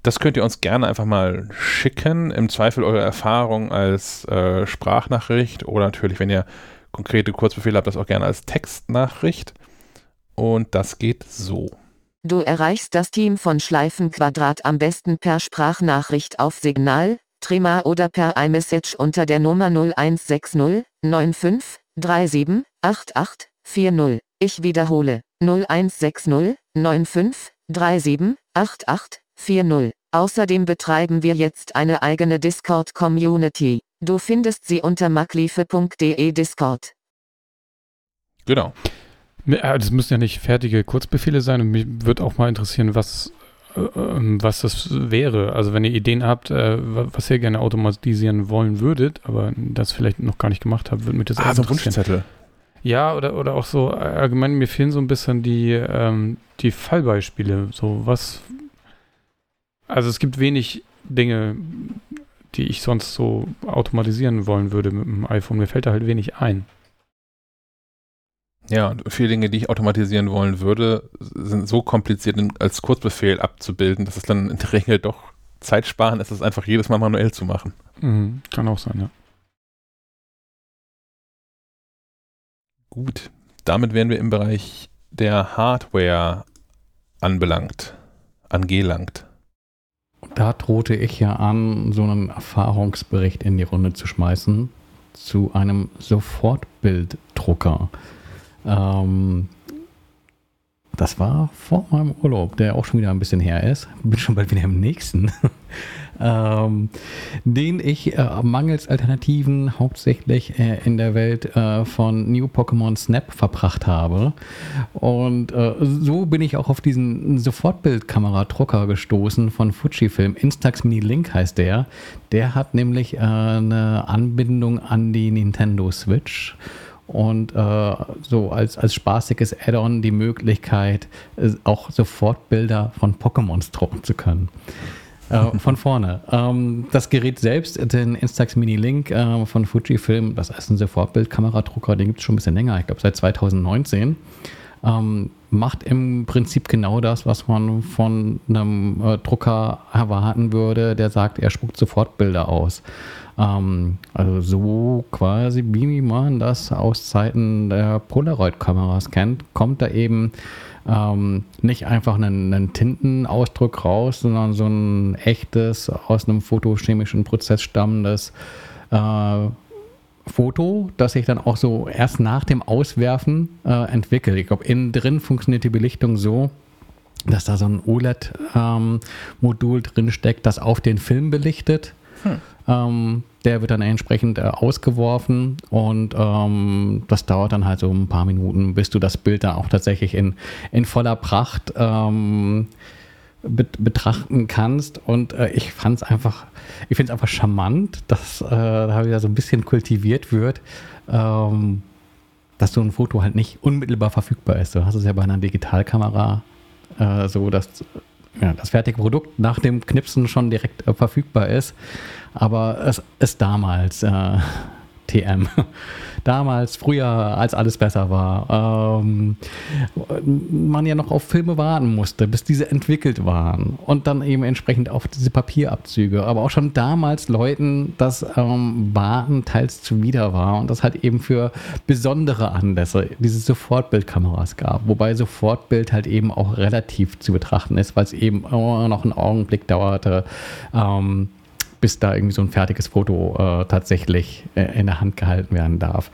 das könnt ihr uns gerne einfach mal schicken. Im Zweifel eure Erfahrung als äh, Sprachnachricht oder natürlich, wenn ihr konkrete Kurzbefehle habt, das auch gerne als Textnachricht. Und das geht so. Du erreichst das Team von Schleifenquadrat am besten per Sprachnachricht auf Signal, Trima oder per iMessage unter der Nummer 0160 95 37 88 40. Ich wiederhole 0160 95 37 88 40. Außerdem betreiben wir jetzt eine eigene Discord-Community. Du findest sie unter makliefe.de Discord. Genau. Das müssen ja nicht fertige Kurzbefehle sein und mich würde auch mal interessieren, was, äh, ähm, was das wäre. Also wenn ihr Ideen habt, äh, was ihr gerne automatisieren wollen würdet, aber das vielleicht noch gar nicht gemacht habt, würde mich das ah, auch so interessieren. Wunschzettel. Ja, oder, oder auch so allgemein, mir fehlen so ein bisschen die, ähm, die Fallbeispiele. So was, also es gibt wenig Dinge, die ich sonst so automatisieren wollen würde mit dem iPhone. Mir fällt da halt wenig ein. Ja, viele Dinge, die ich automatisieren wollen würde, sind so kompliziert als Kurzbefehl abzubilden, dass es dann in der Regel doch Zeit sparen ist, es einfach jedes Mal manuell zu machen. Mhm, kann auch sein, ja. Gut, damit wären wir im Bereich der Hardware anbelangt, angelangt. Da drohte ich ja an, so einen Erfahrungsbericht in die Runde zu schmeißen zu einem Sofortbilddrucker. Ähm, das war vor meinem Urlaub, der auch schon wieder ein bisschen her ist. Bin schon bald wieder im nächsten. Ähm, den ich äh, mangels Alternativen hauptsächlich äh, in der Welt äh, von New Pokémon Snap verbracht habe. Und äh, so bin ich auch auf diesen Sofortbildkamera-Drucker gestoßen von Fujifilm. Instax Mini Link heißt der. Der hat nämlich äh, eine Anbindung an die Nintendo Switch und äh, so als, als spaßiges Add-on die Möglichkeit, äh, auch sofort Bilder von Pokémons drucken zu können. Äh, von vorne. Ähm, das Gerät selbst, den Instax Mini Link äh, von Fujifilm, das ist ein Sofortbildkameradrucker, den gibt es schon ein bisschen länger, ich glaube seit 2019. Ähm, macht im Prinzip genau das, was man von einem äh, Drucker erwarten würde, der sagt, er spuckt sofort Bilder aus. Ähm, also so quasi, wie man das aus Zeiten der Polaroid-Kameras kennt, kommt da eben ähm, nicht einfach ein, ein Tintenausdruck raus, sondern so ein echtes, aus einem photochemischen Prozess stammendes äh, Foto, das sich dann auch so erst nach dem Auswerfen äh, entwickelt. Ich glaube, innen drin funktioniert die Belichtung so, dass da so ein OLED-Modul ähm, drin steckt, das auf den Film belichtet. Hm. Ähm, der wird dann entsprechend äh, ausgeworfen und ähm, das dauert dann halt so ein paar Minuten, bis du das Bild dann auch tatsächlich in, in voller Pracht ähm, bet betrachten kannst. Und äh, ich fand es einfach, ich finde es einfach charmant, dass äh, da wieder so ein bisschen kultiviert wird. Ähm, dass so ein Foto halt nicht unmittelbar verfügbar ist. Du hast es ja bei einer Digitalkamera äh, so, dass ja, das fertige Produkt nach dem Knipsen schon direkt äh, verfügbar ist. Aber es ist damals äh, TM. Damals, früher, als alles besser war, ähm, man ja noch auf Filme warten musste, bis diese entwickelt waren. Und dann eben entsprechend auf diese Papierabzüge. Aber auch schon damals Leuten das ähm, Warten teils zuwider war und das halt eben für besondere Anlässe diese Sofortbildkameras gab. Wobei Sofortbild halt eben auch relativ zu betrachten ist, weil es eben immer noch einen Augenblick dauerte. Ähm, bis da irgendwie so ein fertiges Foto äh, tatsächlich äh, in der Hand gehalten werden darf.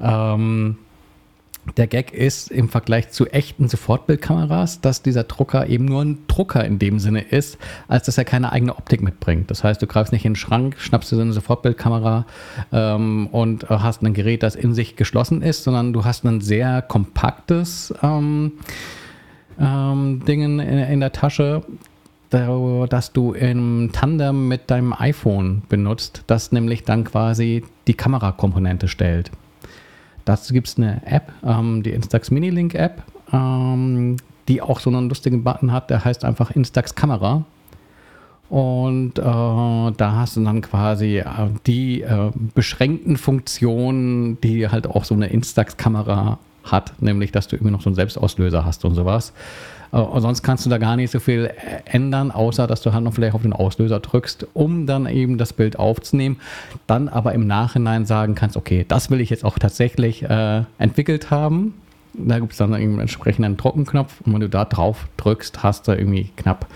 Ähm, der Gag ist im Vergleich zu echten Sofortbildkameras, dass dieser Drucker eben nur ein Drucker in dem Sinne ist, als dass er keine eigene Optik mitbringt. Das heißt, du greifst nicht in den Schrank, schnappst dir so eine Sofortbildkamera ähm, und äh, hast ein Gerät, das in sich geschlossen ist, sondern du hast ein sehr kompaktes ähm, ähm, Ding in, in der Tasche, dass du im Tandem mit deinem iPhone benutzt, das nämlich dann quasi die Kamerakomponente stellt. Dazu gibt es eine App, ähm, die Instax Minilink App, ähm, die auch so einen lustigen Button hat, der heißt einfach Instax Kamera. Und äh, da hast du dann quasi äh, die äh, beschränkten Funktionen, die halt auch so eine Instax-Kamera hat, nämlich dass du immer noch so einen Selbstauslöser hast und sowas. Äh, und sonst kannst du da gar nicht so viel äh, ändern, außer dass du halt noch vielleicht auf den Auslöser drückst, um dann eben das Bild aufzunehmen. Dann aber im Nachhinein sagen kannst, okay, das will ich jetzt auch tatsächlich äh, entwickelt haben. Da gibt es dann einen entsprechenden Trockenknopf und wenn du da drauf drückst, hast du irgendwie knapp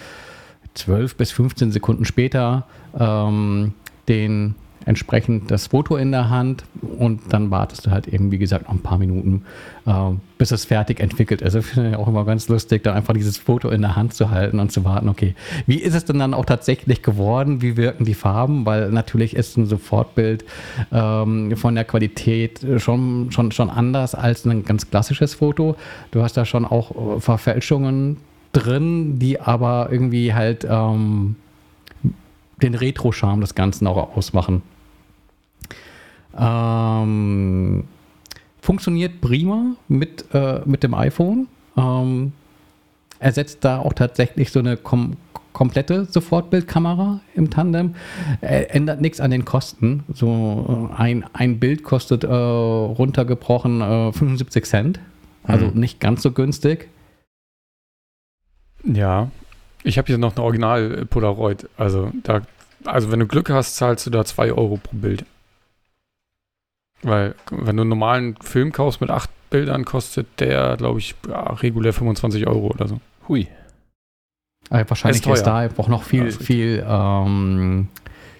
12 bis 15 Sekunden später ähm, den entsprechend das Foto in der Hand und dann wartest du halt eben, wie gesagt, noch ein paar Minuten, äh, bis es fertig entwickelt ist. Ich finde auch immer ganz lustig, dann einfach dieses Foto in der Hand zu halten und zu warten, okay, wie ist es denn dann auch tatsächlich geworden? Wie wirken die Farben? Weil natürlich ist ein Sofortbild ähm, von der Qualität schon, schon, schon anders als ein ganz klassisches Foto. Du hast da schon auch äh, Verfälschungen drin, die aber irgendwie halt ähm, den Retro-Charme des Ganzen auch ausmachen. Ähm, funktioniert prima mit, äh, mit dem iPhone. Ähm, ersetzt da auch tatsächlich so eine kom komplette Sofortbildkamera im Tandem. Äh, ändert nichts an den Kosten. So äh, ein, ein Bild kostet äh, runtergebrochen 75 äh, Cent. Also mhm. nicht ganz so günstig. Ja, ich habe hier noch eine Original Polaroid. Also da, also wenn du Glück hast, zahlst du da 2 Euro pro Bild. Weil, wenn du einen normalen Film kaufst mit 8 Bildern, kostet der, glaube ich, ja, regulär 25 Euro oder so. Hui. Also wahrscheinlich ist, ist, da auch noch viel, ja, viel, ähm,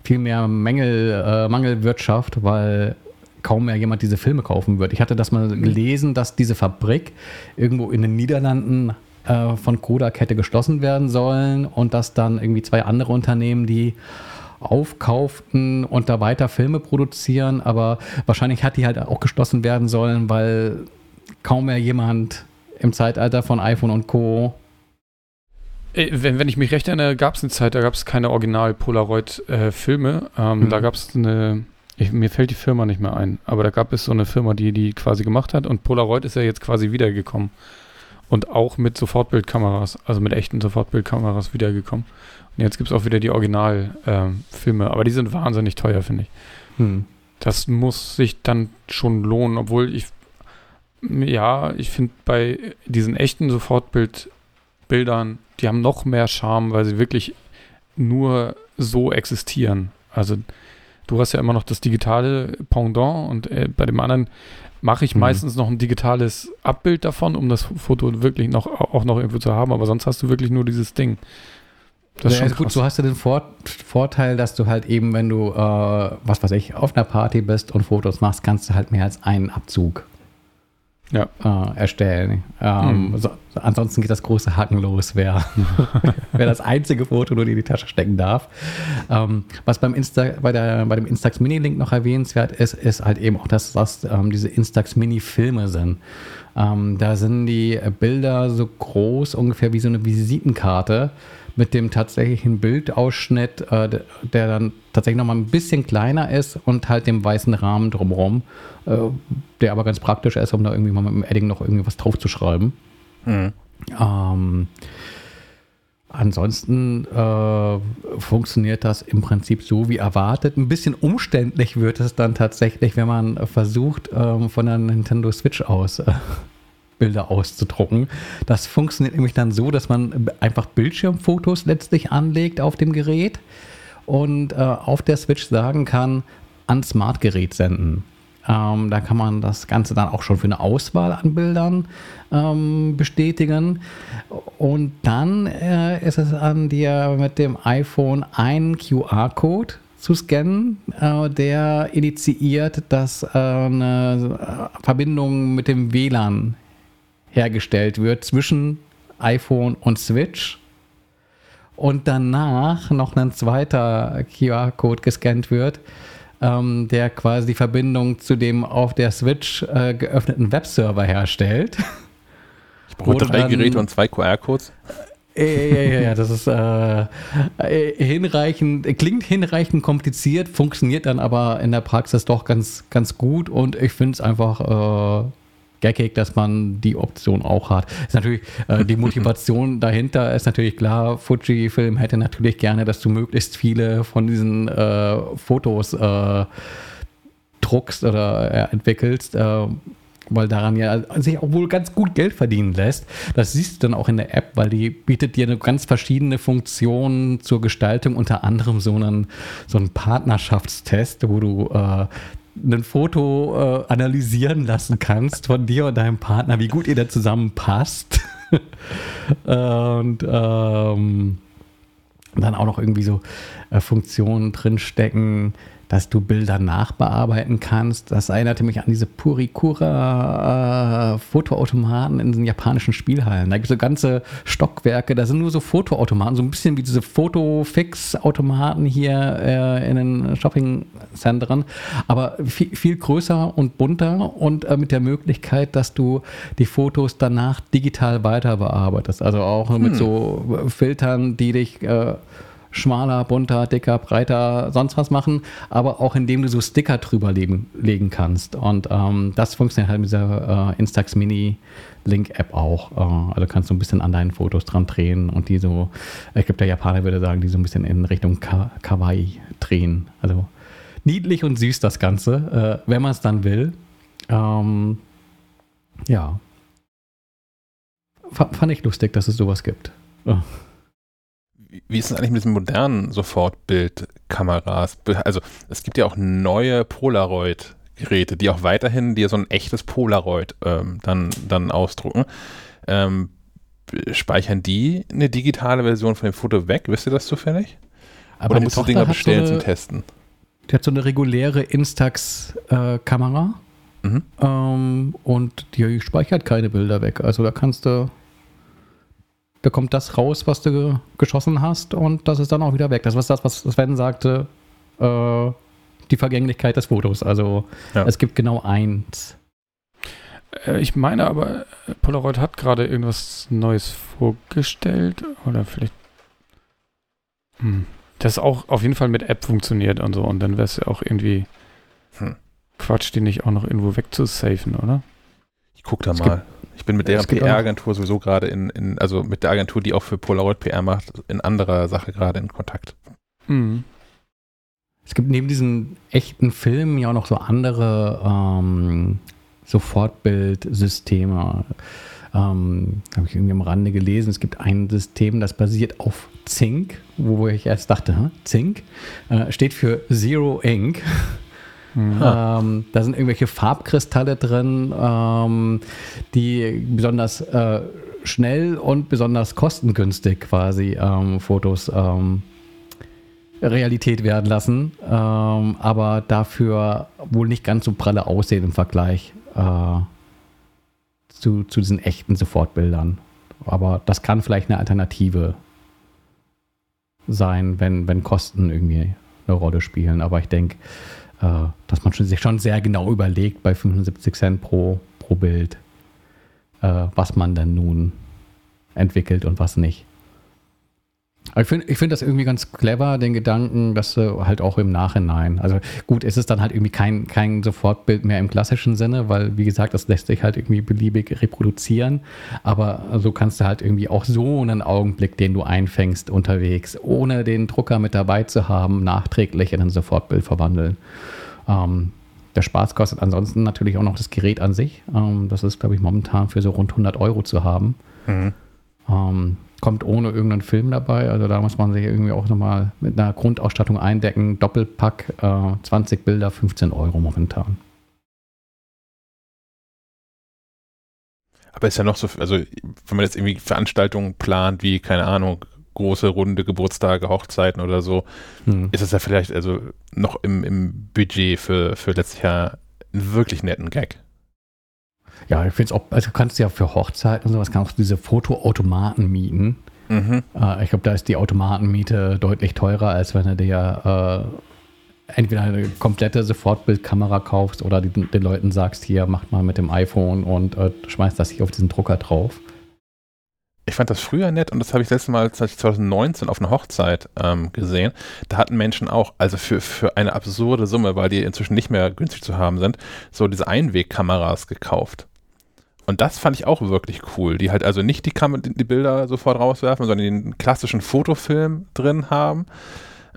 viel mehr Mängel, äh, Mangelwirtschaft, weil kaum mehr jemand diese Filme kaufen wird. Ich hatte das mal gelesen, dass diese Fabrik irgendwo in den Niederlanden äh, von Kodak hätte geschlossen werden sollen und dass dann irgendwie zwei andere Unternehmen, die aufkauften und da weiter Filme produzieren, aber wahrscheinlich hat die halt auch geschlossen werden sollen, weil kaum mehr jemand im Zeitalter von iPhone und Co. Wenn, wenn ich mich recht erinnere, gab es eine Zeit, da gab es keine Original-Polaroid-Filme. Äh, ähm, mhm. Da gab es eine, ich, mir fällt die Firma nicht mehr ein, aber da gab es so eine Firma, die die quasi gemacht hat und Polaroid ist ja jetzt quasi wiedergekommen und auch mit Sofortbildkameras, also mit echten Sofortbildkameras wiedergekommen. Und jetzt gibt es auch wieder die Originalfilme, ähm, aber die sind wahnsinnig teuer, finde ich. Hm. Das muss sich dann schon lohnen, obwohl ich, ja, ich finde bei diesen echten Sofortbildbildern, die haben noch mehr Charme, weil sie wirklich nur so existieren. Also du hast ja immer noch das digitale Pendant und äh, bei dem anderen mache ich mhm. meistens noch ein digitales Abbild davon, um das Foto wirklich noch auch noch irgendwo zu haben, aber sonst hast du wirklich nur dieses Ding. Das ist ja, schon gut, du hast ja den Vor Vorteil, dass du halt eben, wenn du, äh, was weiß ich, auf einer Party bist und Fotos machst, kannst du halt mehr als einen Abzug ja. äh, erstellen. Ähm, mhm. so, ansonsten geht das große Haken los, wer, wer das einzige Foto nur in die Tasche stecken darf. Ähm, was beim Insta, bei, der, bei dem Instax Mini-Link noch erwähnenswert ist, ist halt eben auch, dass das ähm, diese Instax Mini-Filme sind. Ähm, da sind die Bilder so groß, ungefähr wie so eine Visitenkarte mit dem tatsächlichen Bildausschnitt, äh, der dann tatsächlich nochmal ein bisschen kleiner ist und halt dem weißen Rahmen drumherum, äh, der aber ganz praktisch ist, um da irgendwie mal mit dem Edding noch irgendwie was drauf zu schreiben. Mhm. Ähm, ansonsten äh, funktioniert das im Prinzip so wie erwartet. Ein bisschen umständlich wird es dann tatsächlich, wenn man versucht, ähm, von der Nintendo Switch aus äh, Bilder auszudrucken. Das funktioniert nämlich dann so, dass man einfach Bildschirmfotos letztlich anlegt auf dem Gerät und äh, auf der Switch sagen kann, an Smartgerät senden. Ähm, da kann man das Ganze dann auch schon für eine Auswahl an Bildern ähm, bestätigen. Und dann äh, ist es an dir mit dem iPhone ein QR-Code zu scannen, äh, der initiiert, dass äh, eine Verbindung mit dem WLAN hergestellt wird zwischen iPhone und Switch und danach noch ein zweiter QR-Code gescannt wird, ähm, der quasi die Verbindung zu dem auf der Switch äh, geöffneten Webserver herstellt. Ich brauche drei dann, Geräte und zwei QR-Codes. Äh, ja, ja, ja, das ist äh, äh, hinreichend, klingt hinreichend kompliziert, funktioniert dann aber in der Praxis doch ganz, ganz gut und ich finde es einfach äh, geckig, dass man die Option auch hat. Ist natürlich äh, die Motivation dahinter ist natürlich klar. Fujifilm hätte natürlich gerne, dass du möglichst viele von diesen äh, Fotos äh, druckst oder äh, entwickelst. Äh, weil daran ja sich auch wohl ganz gut Geld verdienen lässt. Das siehst du dann auch in der App, weil die bietet dir eine ganz verschiedene Funktionen zur Gestaltung, unter anderem so einen, so einen Partnerschaftstest, wo du äh, ein Foto äh, analysieren lassen kannst von dir und deinem Partner, wie gut ihr da zusammenpasst. und ähm, dann auch noch irgendwie so äh, Funktionen drinstecken, dass du Bilder nachbearbeiten kannst. Das erinnerte mich an diese Purikura äh, Fotoautomaten in den japanischen Spielhallen. Da gibt es so ganze Stockwerke, da sind nur so Fotoautomaten, so ein bisschen wie diese Fotofix-Automaten hier äh, in den Shopping-Zentren, aber viel, viel, größer und bunter und äh, mit der Möglichkeit, dass du die Fotos danach digital weiter bearbeitest. Also auch hm. mit so Filtern, die dich äh, schmaler, bunter, dicker, breiter, sonst was machen, aber auch indem du so Sticker drüber legen, legen kannst. Und ähm, das funktioniert halt mit dieser äh, Instax Mini Link App auch. Äh, also kannst du ein bisschen an deinen Fotos dran drehen und die so, ich glaube, der Japaner würde sagen, die so ein bisschen in Richtung Ka Kawaii drehen. Also niedlich und süß das Ganze, äh, wenn man es dann will. Ähm, ja. F fand ich lustig, dass es sowas gibt. Oh wie ist es eigentlich mit diesen modernen Sofortbildkameras? Also es gibt ja auch neue Polaroid-Geräte, die auch weiterhin dir so ein echtes Polaroid ähm, dann, dann ausdrucken. Ähm, speichern die eine digitale Version von dem Foto weg? Wisst ihr das zufällig? Aber Oder musst du Dinger bestellen so eine, zum Testen? Die hat so eine reguläre Instax-Kamera. Äh, mhm. ähm, und die speichert keine Bilder weg. Also da kannst du da kommt das raus, was du geschossen hast und das ist dann auch wieder weg. Das ist das, was Sven sagte, äh, die Vergänglichkeit des Fotos. Also ja. es gibt genau eins. Äh, ich meine aber, Polaroid hat gerade irgendwas Neues vorgestellt oder vielleicht hm, das auch auf jeden Fall mit App funktioniert und so und dann wäre es ja auch irgendwie hm. Quatsch, die nicht auch noch irgendwo wegzusafen, oder? Ich guck da es mal. Ich bin mit deren PR-Agentur sowieso gerade in, in, also mit der Agentur, die auch für Polaroid PR macht, in anderer Sache gerade in Kontakt. Mhm. Es gibt neben diesen echten Filmen ja auch noch so andere ähm, Sofortbildsysteme. Ähm, Habe ich irgendwie am Rande gelesen. Es gibt ein System, das basiert auf Zink, wo ich erst dachte, Zink äh, steht für Zero Ink. Mhm. Ähm, da sind irgendwelche Farbkristalle drin, ähm, die besonders äh, schnell und besonders kostengünstig quasi ähm, Fotos ähm, Realität werden lassen, ähm, aber dafür wohl nicht ganz so pralle aussehen im Vergleich äh, zu, zu diesen echten Sofortbildern. Aber das kann vielleicht eine Alternative sein, wenn, wenn Kosten irgendwie eine Rolle spielen. Aber ich denke, dass man sich schon sehr genau überlegt bei 75 Cent pro, pro Bild, äh, was man dann nun entwickelt und was nicht. Ich finde ich find das irgendwie ganz clever, den Gedanken, dass du halt auch im Nachhinein, also gut, ist es dann halt irgendwie kein, kein Sofortbild mehr im klassischen Sinne, weil wie gesagt, das lässt sich halt irgendwie beliebig reproduzieren, aber so kannst du halt irgendwie auch so einen Augenblick, den du einfängst unterwegs, ohne den Drucker mit dabei zu haben, nachträglich in ein Sofortbild verwandeln. Ähm, der Spaß kostet ansonsten natürlich auch noch das Gerät an sich. Ähm, das ist, glaube ich, momentan für so rund 100 Euro zu haben. Mhm. Ähm, kommt ohne irgendeinen Film dabei. Also da muss man sich irgendwie auch nochmal mit einer Grundausstattung eindecken. Doppelpack, äh, 20 Bilder, 15 Euro momentan. Aber ist ja noch so, also wenn man jetzt irgendwie Veranstaltungen plant, wie, keine Ahnung, große runde Geburtstage, Hochzeiten oder so, hm. ist es ja vielleicht also noch im, im Budget für, für letztes Jahr einen wirklich netten Gag. Ja, ich finde es auch, also du kannst ja für Hochzeiten und sowas kannst du diese Fotoautomaten mieten. Mhm. Äh, ich glaube, da ist die Automatenmiete deutlich teurer, als wenn du dir äh, entweder eine komplette Sofortbildkamera kaufst oder die, den Leuten sagst, hier, macht mal mit dem iPhone und äh, schmeißt das hier auf diesen Drucker drauf. Ich fand das früher nett und das habe ich letztes Mal 2019 auf einer Hochzeit ähm, gesehen. Da hatten Menschen auch, also für, für eine absurde Summe, weil die inzwischen nicht mehr günstig zu haben sind, so diese Einwegkameras gekauft Und das fand ich auch wirklich cool. Die halt also nicht die, Kam die Bilder sofort rauswerfen, sondern den klassischen Fotofilm drin haben.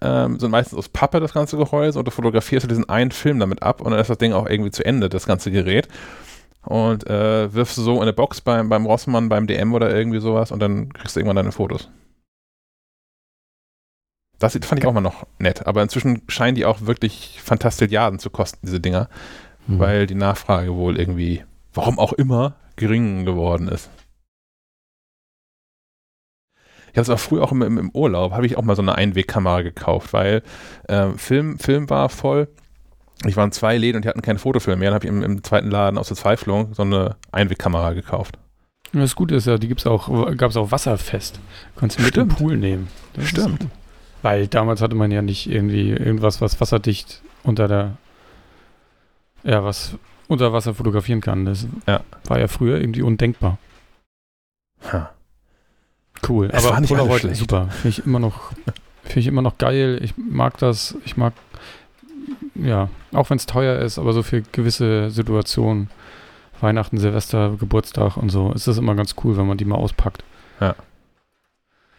Ähm, sind meistens aus Pappe das ganze Gehäuse und du fotografierst diesen einen Film damit ab und dann ist das Ding auch irgendwie zu Ende, das ganze Gerät. Und äh, wirfst du so in eine Box beim, beim Rossmann, beim DM oder irgendwie sowas und dann kriegst du irgendwann deine Fotos. Das fand ich auch mal noch nett. Aber inzwischen scheinen die auch wirklich Fantastilliarden zu kosten, diese Dinger. Mhm. Weil die Nachfrage wohl irgendwie, warum auch immer, gering geworden ist. Ich habe es auch früher auch im, im Urlaub, habe ich auch mal so eine Einwegkamera gekauft, weil äh, Film, Film war voll. Ich war in zwei Läden und die hatten keinen Fotofilm mehr. Dann habe ich im, im, zweiten Laden aus Verzweiflung so eine Einwegkamera gekauft. Das Gute ist ja, die gibt's auch, gab es auch wasserfest. Kannst du mit im Pool nehmen. Das Stimmt. Weil damals hatte man ja nicht irgendwie irgendwas, was wasserdicht unter der, ja, was unter Wasser fotografieren kann. Das ja. war ja früher irgendwie undenkbar. Ha. Cool. Es aber Polaroid ist super. Finde ich immer noch, finde ich immer noch geil. Ich mag das. Ich mag, ja, auch wenn es teuer ist, aber so für gewisse Situationen, Weihnachten, Silvester, Geburtstag und so, ist das immer ganz cool, wenn man die mal auspackt. Ja.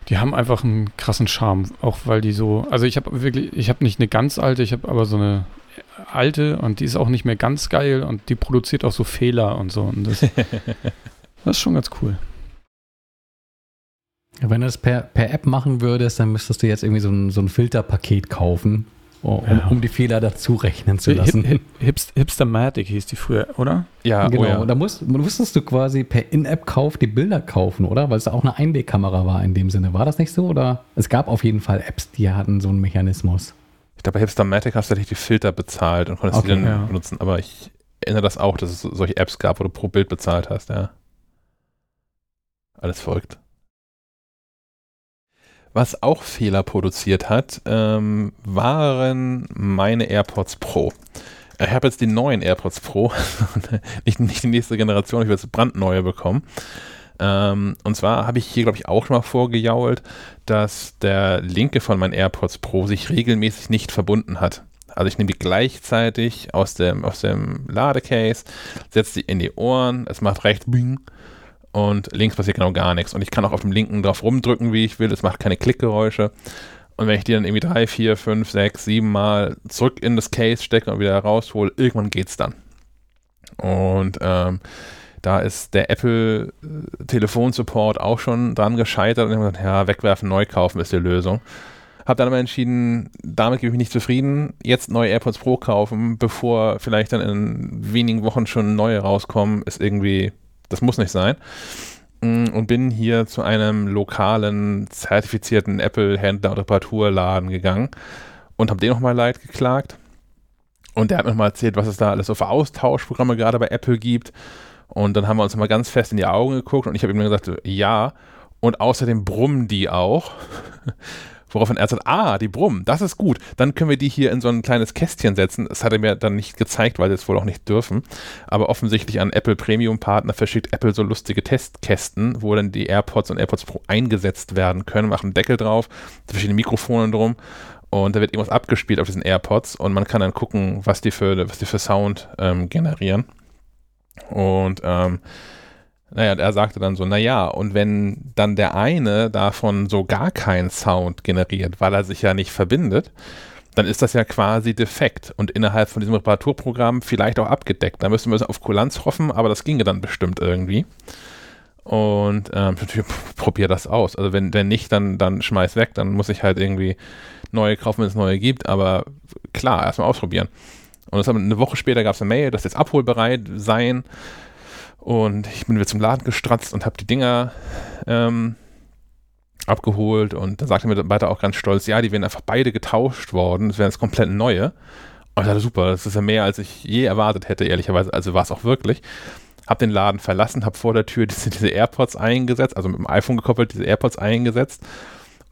Die haben einfach einen krassen Charme, auch weil die so, also ich habe wirklich, ich habe nicht eine ganz alte, ich habe aber so eine alte und die ist auch nicht mehr ganz geil und die produziert auch so Fehler und so. Und das, das ist schon ganz cool. Wenn du das per, per App machen würdest, dann müsstest du jetzt irgendwie so ein, so ein Filterpaket kaufen, um, ja. um die Fehler dazu rechnen zu lassen. Hip, hip, Hipstermatic hieß die früher, oder? Ja, genau. Oh ja. Da musst, musstest du quasi per In-App-Kauf die Bilder kaufen, oder? Weil es auch eine Einwegkamera war in dem Sinne. War das nicht so? Oder es gab auf jeden Fall Apps, die hatten so einen Mechanismus. Ich glaube, bei Hipstermatic hast du tatsächlich die Filter bezahlt und konntest okay, die dann ja. benutzen. Aber ich erinnere das auch, dass es solche Apps gab, wo du pro Bild bezahlt hast, ja. Alles folgt. Was auch Fehler produziert hat, ähm, waren meine AirPods Pro. Ich habe jetzt die neuen AirPods Pro, nicht, nicht die nächste Generation, ich werde jetzt brandneue bekommen. Ähm, und zwar habe ich hier, glaube ich, auch schon mal vorgejault, dass der linke von meinen AirPods Pro sich regelmäßig nicht verbunden hat. Also ich nehme die gleichzeitig aus dem, aus dem Ladecase, setze die in die Ohren, es macht rechts Bing und links passiert genau gar nichts. Und ich kann auch auf dem linken drauf rumdrücken, wie ich will. Es macht keine Klickgeräusche. Und wenn ich die dann irgendwie drei, vier, fünf, sechs, sieben Mal zurück in das Case stecke und wieder raushole, irgendwann geht's dann. Und ähm, da ist der Apple äh, Telefonsupport auch schon dran gescheitert und ich habe gesagt, ja, wegwerfen, neu kaufen ist die Lösung. Habe dann aber entschieden, damit gebe ich mich nicht zufrieden, jetzt neue AirPods Pro kaufen, bevor vielleicht dann in wenigen Wochen schon neue rauskommen, ist irgendwie das muss nicht sein. Mm, und bin hier zu einem lokalen, zertifizierten Apple-Händler- und Reparaturladen gegangen und habe den nochmal leid geklagt. Und der hat mir nochmal erzählt, was es da alles so für Austauschprogramme gerade bei Apple gibt. Und dann haben wir uns mal ganz fest in die Augen geguckt und ich habe ihm gesagt, ja. Und außerdem brummen die auch. Woraufhin er sagt, ah, die brummen, das ist gut. Dann können wir die hier in so ein kleines Kästchen setzen. Das hat er mir dann nicht gezeigt, weil sie es wohl auch nicht dürfen. Aber offensichtlich an Apple Premium Partner verschickt Apple so lustige Testkästen, wo dann die AirPods und AirPods Pro eingesetzt werden können. Machen Deckel drauf, verschiedene Mikrofone drum. Und da wird irgendwas abgespielt auf diesen AirPods und man kann dann gucken, was die für, was die für Sound ähm, generieren. Und ähm, naja, er sagte dann so, naja, und wenn dann der eine davon so gar keinen Sound generiert, weil er sich ja nicht verbindet, dann ist das ja quasi defekt und innerhalb von diesem Reparaturprogramm vielleicht auch abgedeckt. Da müssen wir auf Kulanz hoffen, aber das ginge dann bestimmt irgendwie. Und ähm, probier das aus. Also wenn, wenn nicht, dann, dann schmeiß weg, dann muss ich halt irgendwie neue kaufen, wenn es neue gibt, aber klar, erstmal ausprobieren. Und das eine Woche später gab es eine Mail, dass jetzt abholbereit seien. Und ich bin wieder zum Laden gestratzt und habe die Dinger ähm, abgeholt. Und da sagte mir weiter auch ganz stolz, ja, die werden einfach beide getauscht worden. Das wären jetzt komplett neue. Und ich dachte, super, das ist ja mehr, als ich je erwartet hätte, ehrlicherweise. Also war es auch wirklich. Hab den Laden verlassen, hab vor der Tür diese, diese AirPods eingesetzt, also mit dem iPhone gekoppelt, diese AirPods eingesetzt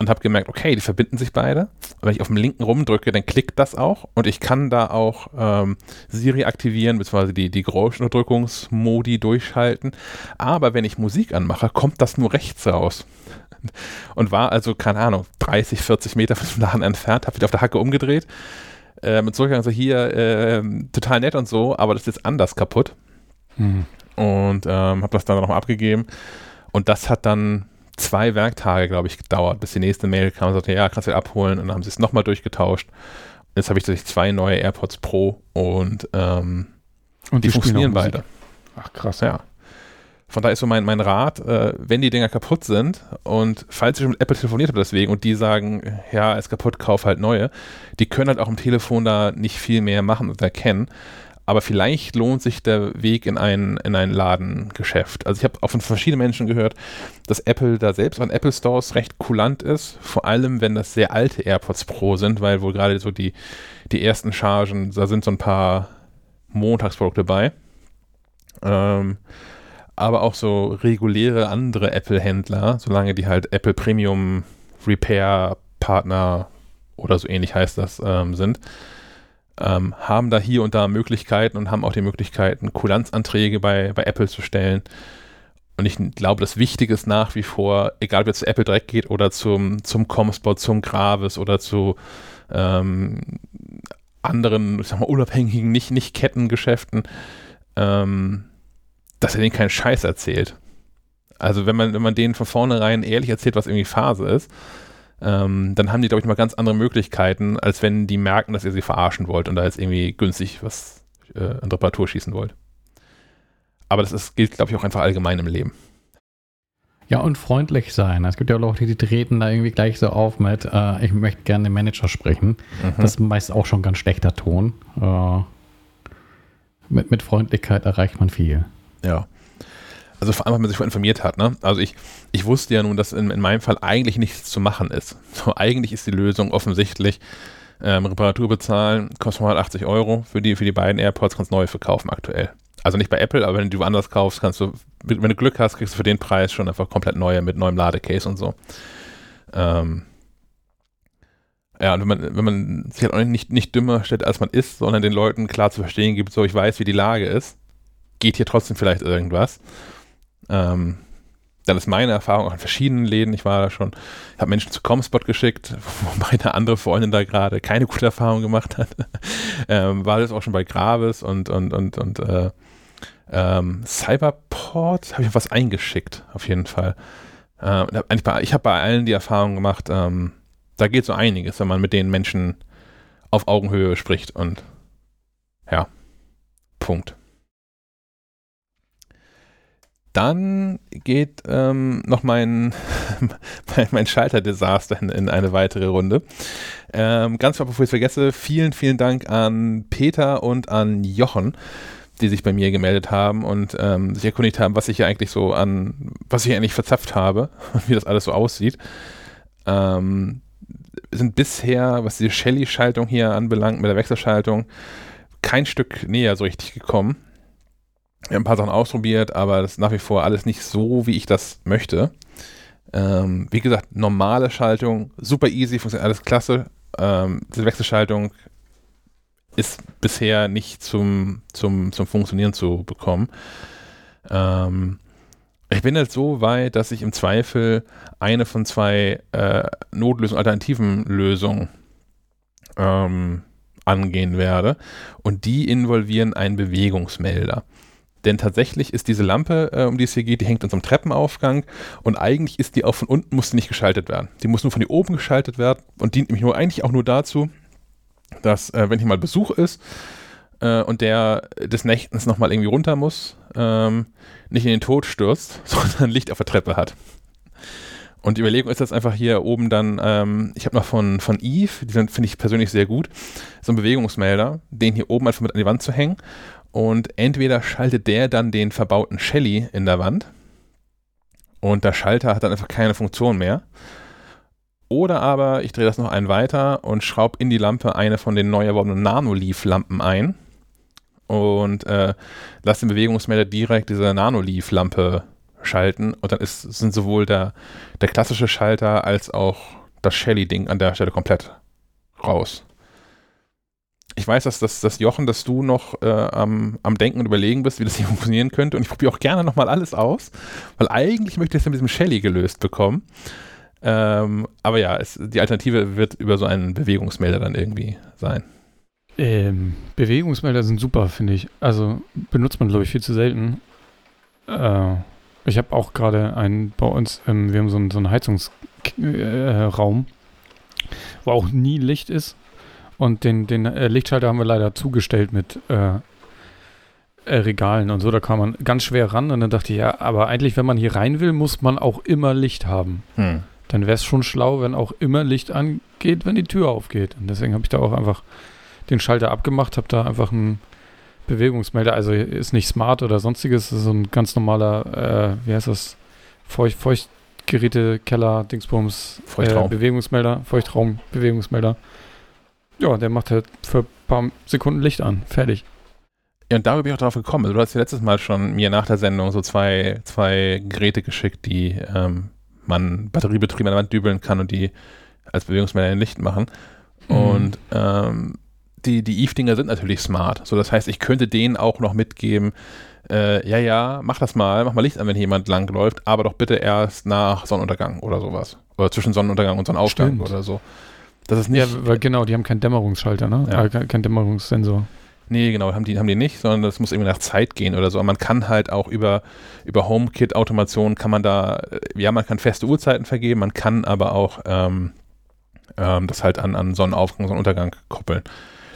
und habe gemerkt, okay, die verbinden sich beide. Und wenn ich auf dem linken rumdrücke, dann klickt das auch und ich kann da auch ähm, Siri aktivieren, beziehungsweise die, die Geräuschunterdrückungsmodi durchschalten. Aber wenn ich Musik anmache, kommt das nur rechts raus. Und war also, keine Ahnung, 30, 40 Meter von dem Laden entfernt, habe wieder auf der Hacke umgedreht. Äh, mit zurückgegangen, so hier, äh, total nett und so, aber das ist jetzt anders kaputt. Hm. und ähm, habe das dann nochmal abgegeben. Und das hat dann zwei Werktage, glaube ich, gedauert, bis die nächste Mail kam und sagte, ja, kannst du abholen. Und dann haben sie es nochmal durchgetauscht. Jetzt habe ich tatsächlich zwei neue AirPods Pro und, ähm, und die, die funktionieren beide. Ach krass. Ja. Von daher ist so mein, mein Rat, äh, wenn die Dinger kaputt sind und falls ihr schon mit Apple telefoniert habt deswegen und die sagen, ja, ist kaputt, kauf halt neue, die können halt auch im Telefon da nicht viel mehr machen und erkennen. Aber vielleicht lohnt sich der Weg in ein, in ein Ladengeschäft. Also ich habe auch von verschiedenen Menschen gehört, dass Apple da selbst an Apple Stores recht kulant ist, vor allem wenn das sehr alte AirPods Pro sind, weil wohl gerade so die, die ersten Chargen, da sind so ein paar Montagsprodukte bei. Ähm, aber auch so reguläre andere Apple-Händler, solange die halt Apple Premium Repair Partner oder so ähnlich heißt das ähm, sind, ähm, haben da hier und da Möglichkeiten und haben auch die Möglichkeiten, Kulanzanträge bei, bei Apple zu stellen. Und ich glaube, das Wichtige ist nach wie vor, egal ob es zu Apple direkt geht oder zum, zum Comspot, zum Gravis oder zu ähm, anderen, ich sag mal, unabhängigen, nicht, nicht Kettengeschäften, ähm, dass er denen keinen Scheiß erzählt. Also wenn man, wenn man denen von vornherein ehrlich erzählt, was irgendwie Phase ist, ähm, dann haben die, glaube ich, mal ganz andere Möglichkeiten, als wenn die merken, dass ihr sie verarschen wollt und da jetzt irgendwie günstig was äh, an Reparatur schießen wollt. Aber das ist, gilt, glaube ich, auch einfach allgemein im Leben. Ja, und freundlich sein. Es gibt ja auch Leute, die treten da irgendwie gleich so auf mit, äh, ich möchte gerne den Manager sprechen. Mhm. Das ist meist auch schon ganz schlechter Ton. Äh, mit, mit Freundlichkeit erreicht man viel. Ja. Also vor allem, wenn man sich vorher informiert hat. Ne? Also ich, ich wusste ja nun, dass in, in meinem Fall eigentlich nichts zu machen ist. So, eigentlich ist die Lösung offensichtlich, ähm, Reparatur bezahlen, kostet 180 Euro für die, für die beiden AirPods, kannst neu verkaufen aktuell. Also nicht bei Apple, aber wenn du woanders kaufst, kannst du, wenn du Glück hast, kriegst du für den Preis schon einfach komplett neue mit neuem Ladecase und so. Ähm, ja, und wenn man, wenn man sich halt auch nicht, nicht dümmer stellt, als man ist, sondern den Leuten klar zu verstehen gibt, so ich weiß, wie die Lage ist, geht hier trotzdem vielleicht irgendwas. Ähm, dann ist meine Erfahrung auch in verschiedenen Läden. Ich war da schon, ich habe Menschen zu Comspot geschickt, wobei eine andere Freundin da gerade keine gute Erfahrung gemacht hat. ähm, war das auch schon bei Gravis und, und, und, und äh, ähm, Cyberport habe ich was eingeschickt, auf jeden Fall. Ähm, ich habe bei allen die Erfahrung gemacht, ähm, da geht so einiges, wenn man mit den Menschen auf Augenhöhe spricht und ja, Punkt. Dann geht ähm, noch mein, mein, mein Schalterdesaster in, in, eine weitere Runde. Ähm, ganz bevor ich es vergesse, vielen, vielen Dank an Peter und an Jochen, die sich bei mir gemeldet haben und ähm, sich erkundigt haben, was ich hier eigentlich so an, was ich eigentlich verzapft habe und wie das alles so aussieht. Ähm, sind bisher, was die Shelly-Schaltung hier anbelangt, mit der Wechselschaltung, kein Stück näher so richtig gekommen. Wir haben ein paar Sachen ausprobiert, aber das ist nach wie vor alles nicht so, wie ich das möchte. Ähm, wie gesagt, normale Schaltung, super easy, funktioniert alles klasse. Ähm, diese Wechselschaltung ist bisher nicht zum, zum, zum Funktionieren zu bekommen. Ähm, ich bin jetzt so weit, dass ich im Zweifel eine von zwei äh, Notlösungen, alternativen Lösungen ähm, angehen werde. Und die involvieren einen Bewegungsmelder. Denn tatsächlich ist diese Lampe, äh, um die es hier geht, die hängt in so einem Treppenaufgang und eigentlich ist die auch von unten, muss die nicht geschaltet werden. Die muss nur von hier oben geschaltet werden und dient nämlich nur eigentlich auch nur dazu, dass, äh, wenn hier mal Besuch ist äh, und der des Nächtens nochmal irgendwie runter muss, ähm, nicht in den Tod stürzt, sondern Licht auf der Treppe hat. Und die Überlegung ist jetzt einfach hier oben dann, ähm, ich habe noch von, von Eve, die finde ich persönlich sehr gut, so ein Bewegungsmelder, den hier oben einfach mit an die Wand zu hängen und entweder schaltet der dann den verbauten Shelly in der Wand und der Schalter hat dann einfach keine Funktion mehr. Oder aber ich drehe das noch einen weiter und schraube in die Lampe eine von den neu erworbenen Nanoleaf-Lampen ein und äh, lasse den Bewegungsmelder direkt diese Nanoleaf-Lampe schalten und dann ist, sind sowohl der, der klassische Schalter als auch das Shelly-Ding an der Stelle komplett raus ich weiß, dass, dass, dass Jochen, dass du noch äh, am, am Denken und Überlegen bist, wie das hier funktionieren könnte. Und ich probiere auch gerne nochmal alles aus, weil eigentlich möchte ich das mit diesem Shelly gelöst bekommen. Ähm, aber ja, es, die Alternative wird über so einen Bewegungsmelder dann irgendwie sein. Ähm, Bewegungsmelder sind super, finde ich. Also benutzt man, glaube ich, viel zu selten. äh, ich habe auch gerade einen bei uns, ähm, wir haben so einen, so einen Heizungsraum, äh, wo auch nie Licht ist. Und den, den äh, Lichtschalter haben wir leider zugestellt mit äh, äh, Regalen und so. Da kam man ganz schwer ran. Und dann dachte ich, ja, aber eigentlich, wenn man hier rein will, muss man auch immer Licht haben. Hm. Dann wäre es schon schlau, wenn auch immer Licht angeht, wenn die Tür aufgeht. Und deswegen habe ich da auch einfach den Schalter abgemacht, habe da einfach einen Bewegungsmelder, also ist nicht smart oder sonstiges, ist so ein ganz normaler, äh, wie heißt das, Feucht, Feuchtgeräte, Keller, Dingsbums, Feuchtraum. Äh, Bewegungsmelder, Feuchtraum, Bewegungsmelder. Ja, der macht halt für ein paar Sekunden Licht an. Fertig. Ja, und darüber bin ich auch drauf gekommen. Also, du hast ja letztes Mal schon mir nach der Sendung so zwei, zwei Geräte geschickt, die ähm, man batteriebetrieben an der Wand dübeln kann und die als Bewegungsmelder Licht machen. Mhm. Und ähm, die, die Eve-Dinger sind natürlich smart. So, das heißt, ich könnte denen auch noch mitgeben, äh, ja, ja, mach das mal, mach mal Licht an, wenn jemand langläuft, aber doch bitte erst nach Sonnenuntergang oder sowas. Oder zwischen Sonnenuntergang und Sonnenaufgang Stimmt. oder so. Das ist nicht. Ja, weil genau, die haben keinen Dämmerungsschalter, ne? Ja. Äh, kein, kein Dämmerungssensor. Nee, genau, haben die, haben die nicht, sondern das muss irgendwie nach Zeit gehen oder so. Aber man kann halt auch über, über HomeKit-Automation kann man da, äh, ja, man kann feste Uhrzeiten vergeben, man kann aber auch ähm, ähm, das halt an, an Sonnenaufgang, Sonnenuntergang koppeln.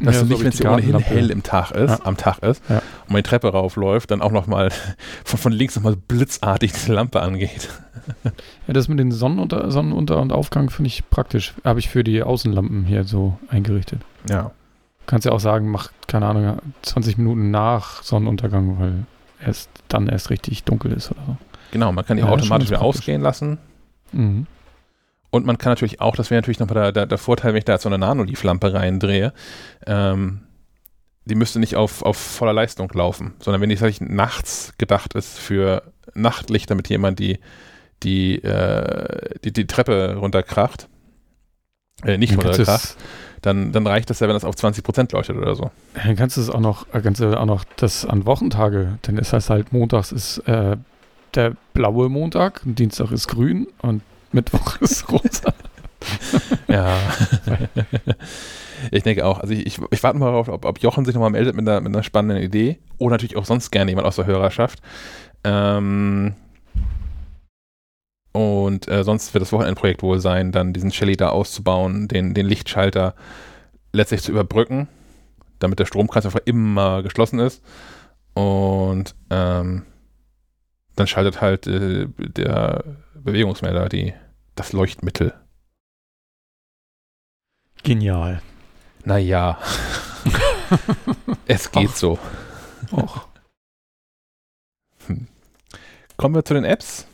Dass ja, du nicht, wenn es ja ohnehin hell im Tag ist, ja. am Tag ist ja. und man die Treppe raufläuft, dann auch nochmal von, von links nochmal blitzartig die Lampe angeht. Ja, das mit den Sonnenunter-, Sonnenunter und Aufgang finde ich praktisch. Habe ich für die Außenlampen hier so eingerichtet. Ja. Kannst ja auch sagen, mach, keine Ahnung, 20 Minuten nach Sonnenuntergang, weil erst dann erst richtig dunkel ist oder so. Genau, man kann die ja, automatisch wieder ausgehen lassen. Mhm. Und man kann natürlich auch, das wäre natürlich noch der, der, der, Vorteil, wenn ich da jetzt so eine Nano-Leaf-Lampe reindrehe, ähm, die müsste nicht auf, auf voller Leistung laufen, sondern wenn die tatsächlich nachts gedacht ist für Nachtlicht, damit jemand die, die, äh, die, die Treppe runterkracht, äh, nicht runterkracht, dann, dann reicht das ja, wenn das auf 20% leuchtet oder so. Dann kannst du es auch noch, äh, kannst du auch noch das an Wochentage, denn es heißt halt, montags ist äh, der blaue Montag, Dienstag ist grün und Mittwoch ist rosa. ja. ich denke auch. Also ich, ich, ich warte mal darauf, ob, ob Jochen sich nochmal meldet mit einer, mit einer spannenden Idee. Oder natürlich auch sonst gerne jemand aus der Hörerschaft. Ähm, und äh, sonst wird das Wochenendprojekt wohl sein, dann diesen Shelly da auszubauen, den, den Lichtschalter letztlich zu überbrücken, damit der Stromkreis einfach immer geschlossen ist. Und ähm, dann schaltet halt äh, der Bewegungsmelder, die, das Leuchtmittel. Genial. Naja. es geht Och. so. Och. Hm. Kommen wir zu den Apps.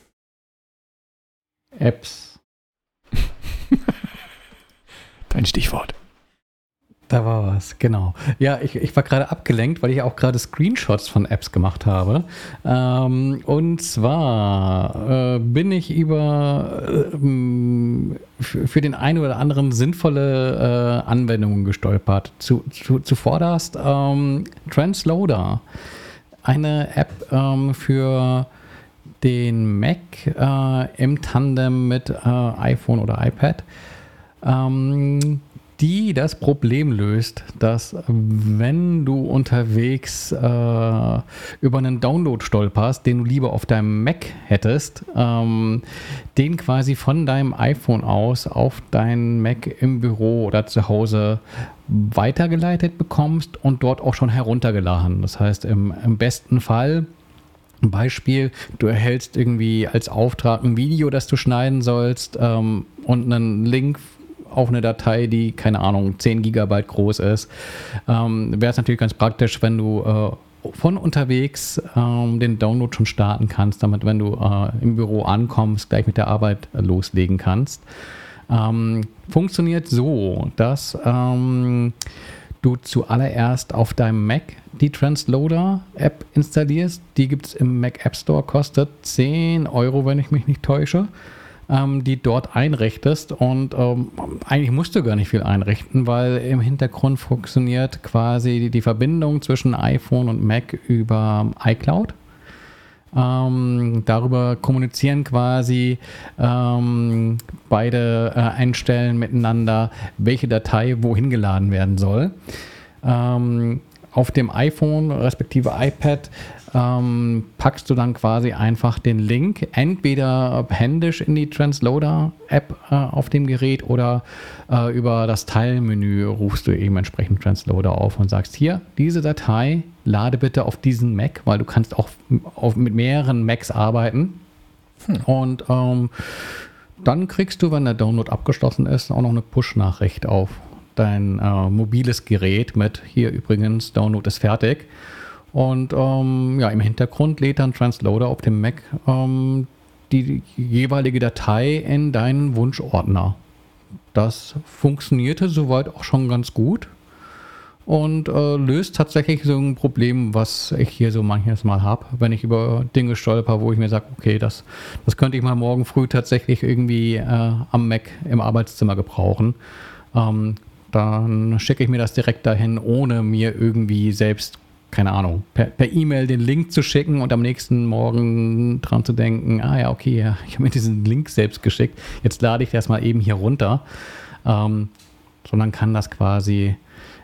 Apps. Dein Stichwort. Da war was, genau. Ja, ich, ich war gerade abgelenkt, weil ich auch gerade Screenshots von Apps gemacht habe. Ähm, und zwar äh, bin ich über äh, für den einen oder anderen sinnvolle äh, Anwendungen gestolpert. Zu, zu, zuvorderst ähm, Transloader, eine App ähm, für den Mac äh, im Tandem mit äh, iPhone oder iPad. Ähm, die das Problem löst, dass wenn du unterwegs äh, über einen Download stolperst, den du lieber auf deinem Mac hättest, ähm, den quasi von deinem iPhone aus auf deinen Mac im Büro oder zu Hause weitergeleitet bekommst und dort auch schon heruntergeladen. Das heißt, im, im besten Fall Beispiel, du erhältst irgendwie als Auftrag ein Video, das du schneiden sollst ähm, und einen Link auf eine Datei, die, keine Ahnung, 10 Gigabyte groß ist. Ähm, Wäre es natürlich ganz praktisch, wenn du äh, von unterwegs ähm, den Download schon starten kannst, damit, wenn du äh, im Büro ankommst, gleich mit der Arbeit äh, loslegen kannst. Ähm, funktioniert so, dass ähm, du zuallererst auf deinem Mac die Transloader-App installierst. Die gibt es im Mac App Store, kostet 10 Euro, wenn ich mich nicht täusche ähm, die dort einrichtest. Und ähm, eigentlich musst du gar nicht viel einrichten, weil im Hintergrund funktioniert quasi die, Verbindung zwischen iPhone und Mac über iCloud. Ähm, darüber kommunizieren quasi ähm, beide äh, Einstellen miteinander, welche Datei wohin geladen werden soll. Ähm, auf dem iPhone respektive iPad ähm, packst du dann quasi einfach den Link entweder händisch in die Transloader-App äh, auf dem Gerät oder äh, über das Teilmenü rufst du eben entsprechend Transloader auf und sagst, hier, diese Datei lade bitte auf diesen Mac, weil du kannst auch auf, mit mehreren Macs arbeiten. Hm. Und ähm, dann kriegst du, wenn der Download abgeschlossen ist, auch noch eine Push-Nachricht auf dein äh, mobiles Gerät mit hier übrigens, Download ist fertig. Und ähm, ja, im Hintergrund lädt dann Transloader auf dem Mac ähm, die, jeweilige Datei in deinen Wunschordner. Das funktionierte soweit auch schon ganz gut und äh, löst tatsächlich so ein Problem, was ich hier so manches Mal habe, wenn ich über Dinge stolper, wo ich mir sage, okay, das, das könnte ich mal morgen früh tatsächlich irgendwie äh, am Mac im Arbeitszimmer gebrauchen. Ähm, dann schicke ich mir das direkt dahin, ohne mir irgendwie selbst keine Ahnung, per E-Mail den Link zu schicken und am nächsten Morgen dran zu denken, ah ja, okay, ja, ich habe mir diesen Link selbst geschickt, jetzt lade ich das mal eben hier runter. Ähm, sondern kann das quasi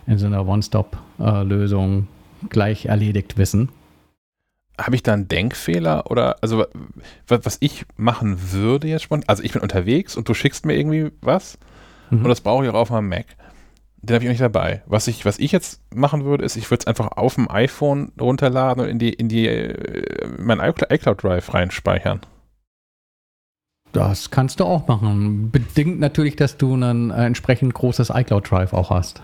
in so einer One-Stop-Lösung gleich erledigt wissen. Habe ich da einen Denkfehler oder also was ich machen würde jetzt spontan, also ich bin unterwegs und du schickst mir irgendwie was mhm. und das brauche ich auch auf meinem Mac den habe ich auch nicht dabei. Was ich, was ich jetzt machen würde, ist, ich würde es einfach auf dem iPhone runterladen und in die, in die, äh, mein iCloud Drive reinspeichern. Das kannst du auch machen. Bedingt natürlich, dass du ein äh, entsprechend großes iCloud Drive auch hast.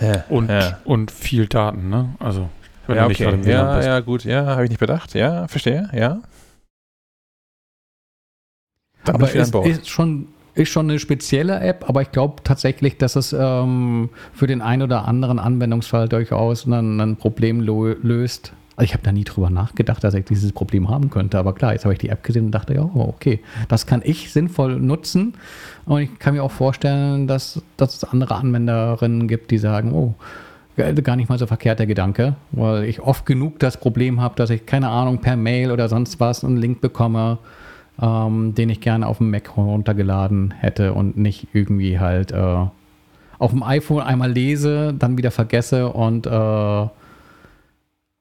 Ja, und, ja. und viel Daten, ne? Also, wenn ja, du nicht okay. gerade ja, ja, gut, ja, habe ich nicht bedacht. Ja, verstehe, ja. Dann Aber es ist schon ist schon eine spezielle App, aber ich glaube tatsächlich, dass es ähm, für den einen oder anderen Anwendungsfall durchaus ein, ein Problem löst. Also ich habe da nie drüber nachgedacht, dass ich dieses Problem haben könnte. Aber klar, jetzt habe ich die App gesehen und dachte, ja, oh, okay, das kann ich sinnvoll nutzen. Und ich kann mir auch vorstellen, dass, dass es andere Anwenderinnen gibt, die sagen, oh, gar nicht mal so verkehrt der Gedanke, weil ich oft genug das Problem habe, dass ich, keine Ahnung, per Mail oder sonst was einen Link bekomme ähm, den ich gerne auf dem Mac runtergeladen hätte und nicht irgendwie halt äh, auf dem iPhone einmal lese, dann wieder vergesse und äh,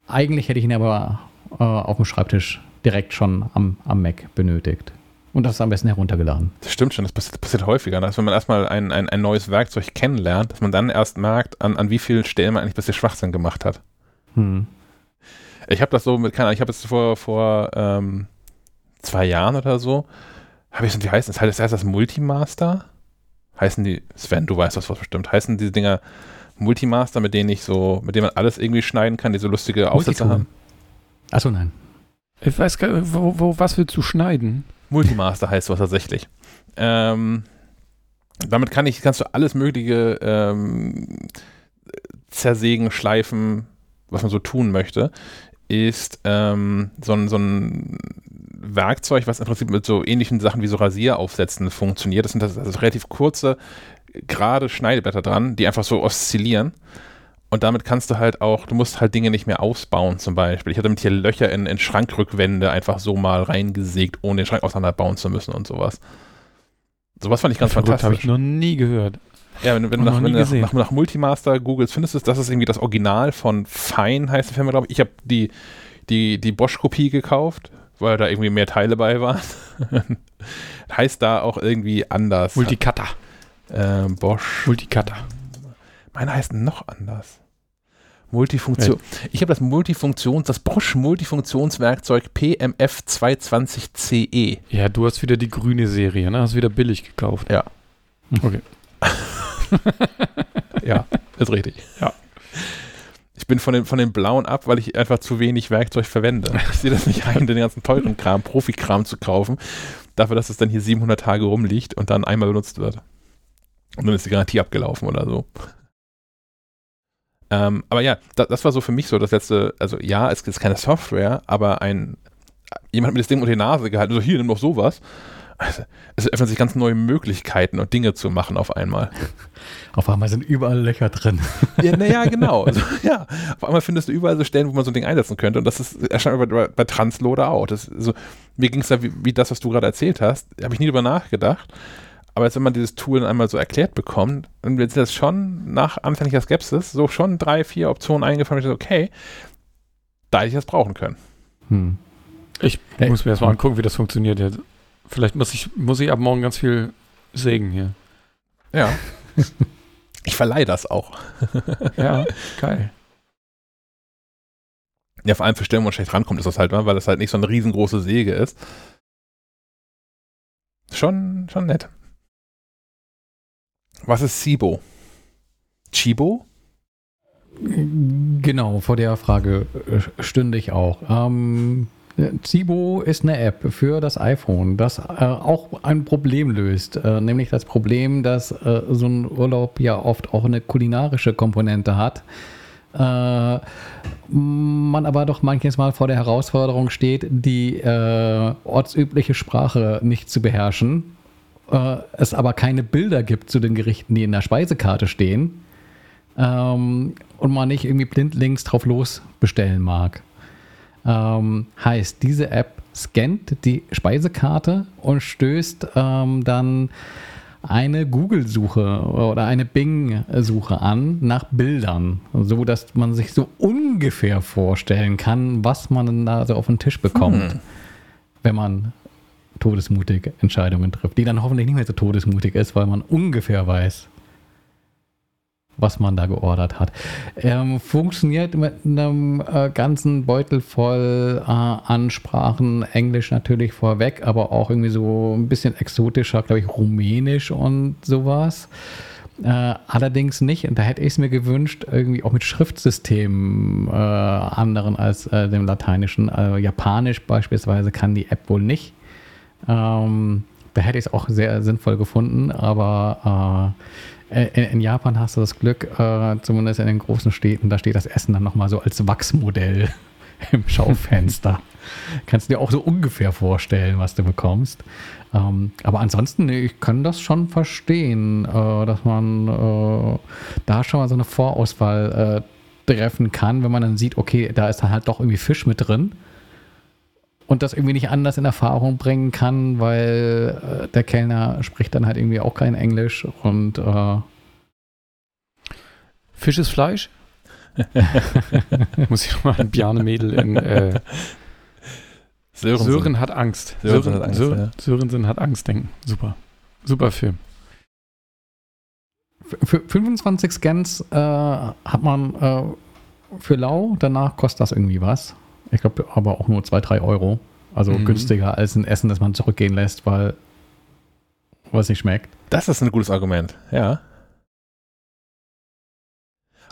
eigentlich hätte ich ihn aber äh, auf dem Schreibtisch direkt schon am, am Mac benötigt. Und das ist am besten heruntergeladen. Das stimmt schon, das passiert, passiert häufiger, dass wenn man erstmal ein, ein, ein neues Werkzeug kennenlernt, dass man dann erst merkt, an, an wie vielen Stellen man eigentlich bisher Schwachsinn gemacht hat. Hm. Ich habe das so mit, keine Ahnung, ich habe jetzt vor, vor ähm, zwei Jahren oder so, habe ich so, wie heißt das? Heißt das Multimaster? Heißen die, Sven, du weißt das was bestimmt, heißen diese Dinger Multimaster, mit denen ich so, mit denen man alles irgendwie schneiden kann, die so lustige Aufsätze haben? Achso, nein. Ich weiß gar nicht, wo, wo, was willst du schneiden? Multimaster heißt was tatsächlich. Ähm, damit kann ich, kannst du alles mögliche ähm, zersägen, schleifen, was man so tun möchte, ist ähm, so, ein, so ein Werkzeug, was im Prinzip mit so ähnlichen Sachen wie so Rasieraufsätzen funktioniert. Das sind also relativ kurze, gerade Schneideblätter dran, die einfach so oszillieren. Und damit kannst du halt auch, du musst halt Dinge nicht mehr ausbauen zum Beispiel. Ich hatte mit hier Löcher in, in Schrankrückwände einfach so mal reingesägt, ohne den Schrank auseinanderbauen zu müssen und sowas. Sowas fand ich ganz Verrückt, fantastisch. habe ich noch nie gehört. Ja, wenn, wenn du nach, wenn nach, nach, nach, Multimaster googelst, findest du, das ist irgendwie das Original von Fine, heißt die Firma, glaube ich. Ich habe die, die, die Bosch-Kopie gekauft weil da irgendwie mehr Teile bei waren. heißt da auch irgendwie anders. Multicutter. Ähm, Bosch. Multicutter. Meine heißt noch anders. Multifunktion. Ja. Ich habe das Multifunktions, das Bosch Multifunktionswerkzeug PMF 220CE. Ja, du hast wieder die grüne Serie, ne? Hast wieder billig gekauft. Ja. Okay. ja, ist richtig. Ja. Ich bin von den, von den blauen ab, weil ich einfach zu wenig Werkzeug verwende. Ich sehe das nicht ein, den ganzen teuren Kram, Profikram zu kaufen, dafür, dass es dann hier 700 Tage rumliegt und dann einmal benutzt wird. Und dann ist die Garantie abgelaufen oder so. Ähm, aber ja, das, das, war so für mich so das letzte, also ja, es ist keine Software, aber ein, jemand hat mir das Ding unter die Nase gehalten, so hier, nimm doch sowas. Also, es öffnen sich ganz neue Möglichkeiten und Dinge zu machen auf einmal. Auf einmal sind überall Löcher drin. Ja, naja, genau. Also, ja, auf einmal findest du überall so Stellen, wo man so ein Ding einsetzen könnte. Und das ist erscheint bei, bei Transloader auch. Das, also, mir ging es da wie, wie, das, was du gerade erzählt hast, habe ich nie drüber nachgedacht. Aber jetzt, wenn man dieses Tool dann einmal so erklärt bekommt, dann wird das schon nach anfänglicher Skepsis so schon drei, vier Optionen eingefallen, okay, da hätte ich das brauchen können. Hm. Ich hey. muss mir erstmal angucken, wie das funktioniert. Jetzt. Vielleicht muss ich, muss ich ab morgen ganz viel sägen hier. Ja. ich verleihe das auch. ja, geil. Ja, vor allem für Stellen, wo man schlecht rankommt, ist das halt, weil das halt nicht so eine riesengroße Säge ist. Schon, schon nett. Was ist Sibo? Chibo? Genau, vor der Frage äh, stünde ich auch. Ähm, Zibo ist eine App für das iPhone, das äh, auch ein Problem löst, äh, nämlich das Problem, dass äh, so ein Urlaub ja oft auch eine kulinarische Komponente hat. Äh, man aber doch manches Mal vor der Herausforderung steht, die äh, ortsübliche Sprache nicht zu beherrschen, äh, es aber keine Bilder gibt zu den Gerichten, die in der Speisekarte stehen ähm, und man nicht irgendwie blindlings drauf los bestellen mag. Ähm, heißt, diese App scannt die Speisekarte und stößt ähm, dann eine Google-Suche oder eine Bing-Suche an nach Bildern, so dass man sich so ungefähr vorstellen kann, was man da so auf den Tisch bekommt, hm. wenn man todesmutig Entscheidungen trifft, die dann hoffentlich nicht mehr so todesmutig ist, weil man ungefähr weiß, was man da geordert hat. Ähm, funktioniert mit einem äh, ganzen Beutel voll äh, Ansprachen, Englisch natürlich vorweg, aber auch irgendwie so ein bisschen exotischer, glaube ich, Rumänisch und sowas. Äh, allerdings nicht, und da hätte ich es mir gewünscht, irgendwie auch mit Schriftsystemen äh, anderen als äh, dem lateinischen. Also Japanisch beispielsweise kann die App wohl nicht. Ähm, da hätte ich es auch sehr sinnvoll gefunden, aber äh, in, in, Japan hast du das Glück, äh, zumindest in den großen Städten, da steht das Essen dann nochmal so als Wachsmodell im Schaufenster. Kannst du dir auch so ungefähr vorstellen, was du bekommst. Ähm, aber ansonsten, ich kann das schon verstehen, äh, dass man äh, da schon mal so eine Vorauswahl äh, treffen kann, wenn man dann sieht, okay, da ist dann halt doch irgendwie Fisch mit drin und das irgendwie nicht anders in Erfahrung bringen kann, weil äh, der Kellner spricht dann halt irgendwie auch kein Englisch und äh Fisch ist Fleisch? Muss ich mal an Bjarne Mädel in äh, Sörensen. Sören hat Angst. Sören, Sören, hat Angst, Sören, ja. Sörensen hat Angst denken. Super. Super Film. Für 25 Scans äh, hat man äh, für lau, danach kostet das irgendwie was. Ich glaube aber auch nur 2, 3 Euro. Also mhm. günstiger als ein Essen, das man zurückgehen lässt, weil was nicht schmeckt. Das ist ein gutes Argument, ja.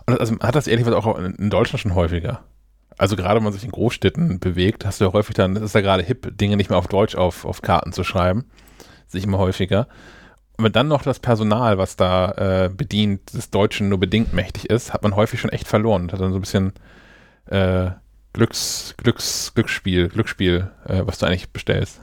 Und also hat das ehrlich gesagt auch in Deutschland schon häufiger. Also gerade wenn man sich in Großstädten bewegt, hast du ja häufig dann, das ist ja gerade hip, Dinge nicht mehr auf Deutsch auf, auf Karten zu schreiben. Sich immer häufiger. Und wenn dann noch das Personal, was da äh, bedient, des Deutschen nur bedingt mächtig ist, hat man häufig schon echt verloren. Hat dann so ein bisschen äh, Glücks, Glücks, Glücksspiel, Glücksspiel, äh, was du eigentlich bestellst?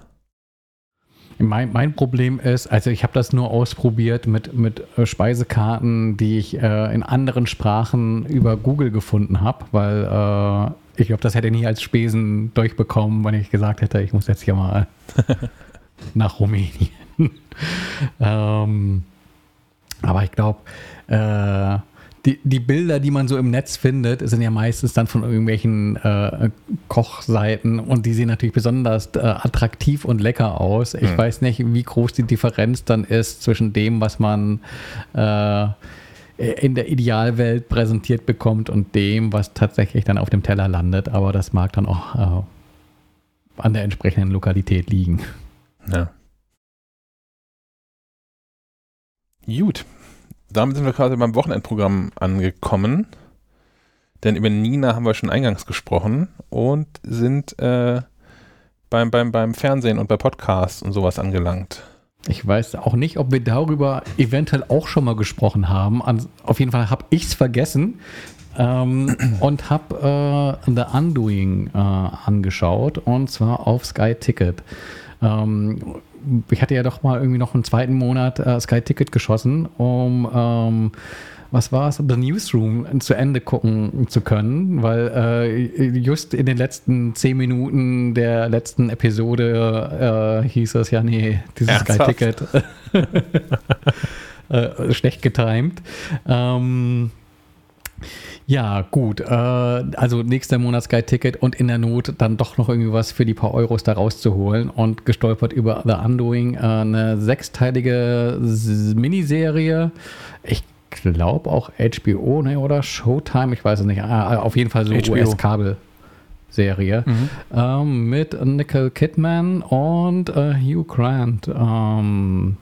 Mein, mein Problem ist, also ich habe das nur ausprobiert mit, mit äh, Speisekarten, die ich äh, in anderen Sprachen über Google gefunden habe, weil äh, ich glaube, das hätte ich nie als Spesen durchbekommen, wenn ich gesagt hätte, ich muss jetzt hier mal nach Rumänien. ähm, aber ich glaube, äh, die, die Bilder, die man so im Netz findet, sind ja meistens dann von irgendwelchen äh, Kochseiten und die sehen natürlich besonders äh, attraktiv und lecker aus. Ich mhm. weiß nicht, wie groß die Differenz dann ist zwischen dem, was man äh, in der Idealwelt präsentiert bekommt und dem, was tatsächlich dann auf dem Teller landet. Aber das mag dann auch äh, an der entsprechenden Lokalität liegen. Ja. Gut, damit sind wir quasi beim Wochenendprogramm angekommen. Denn über Nina haben wir schon eingangs gesprochen und sind äh, beim, beim, beim Fernsehen und bei Podcasts und sowas angelangt. Ich weiß auch nicht, ob wir darüber eventuell auch schon mal gesprochen haben. Auf jeden Fall habe ich es vergessen ähm, und habe äh, The Undoing äh, angeschaut und zwar auf Sky Ticket. Ähm, ich hatte ja doch mal irgendwie noch einen zweiten Monat äh, Sky Ticket geschossen, um ähm, was war es, The Newsroom zu Ende gucken zu können, weil äh, just in den letzten zehn Minuten der letzten Episode äh, hieß es ja, nee, dieses Sky-Ticket äh, schlecht getimt. Ähm, ja, gut. Äh, also nächster Monat Sky-Ticket und in der Not dann doch noch irgendwie was für die paar Euros da rauszuholen und gestolpert über The Undoing, äh, eine sechsteilige Miniserie. Ich glaube auch HBO, ne, oder Showtime, ich weiß es nicht. Ah, auf jeden Fall so US-Kabel. Serie mhm. ähm, mit Nicole Kidman und äh, Hugh Grant. Ähm,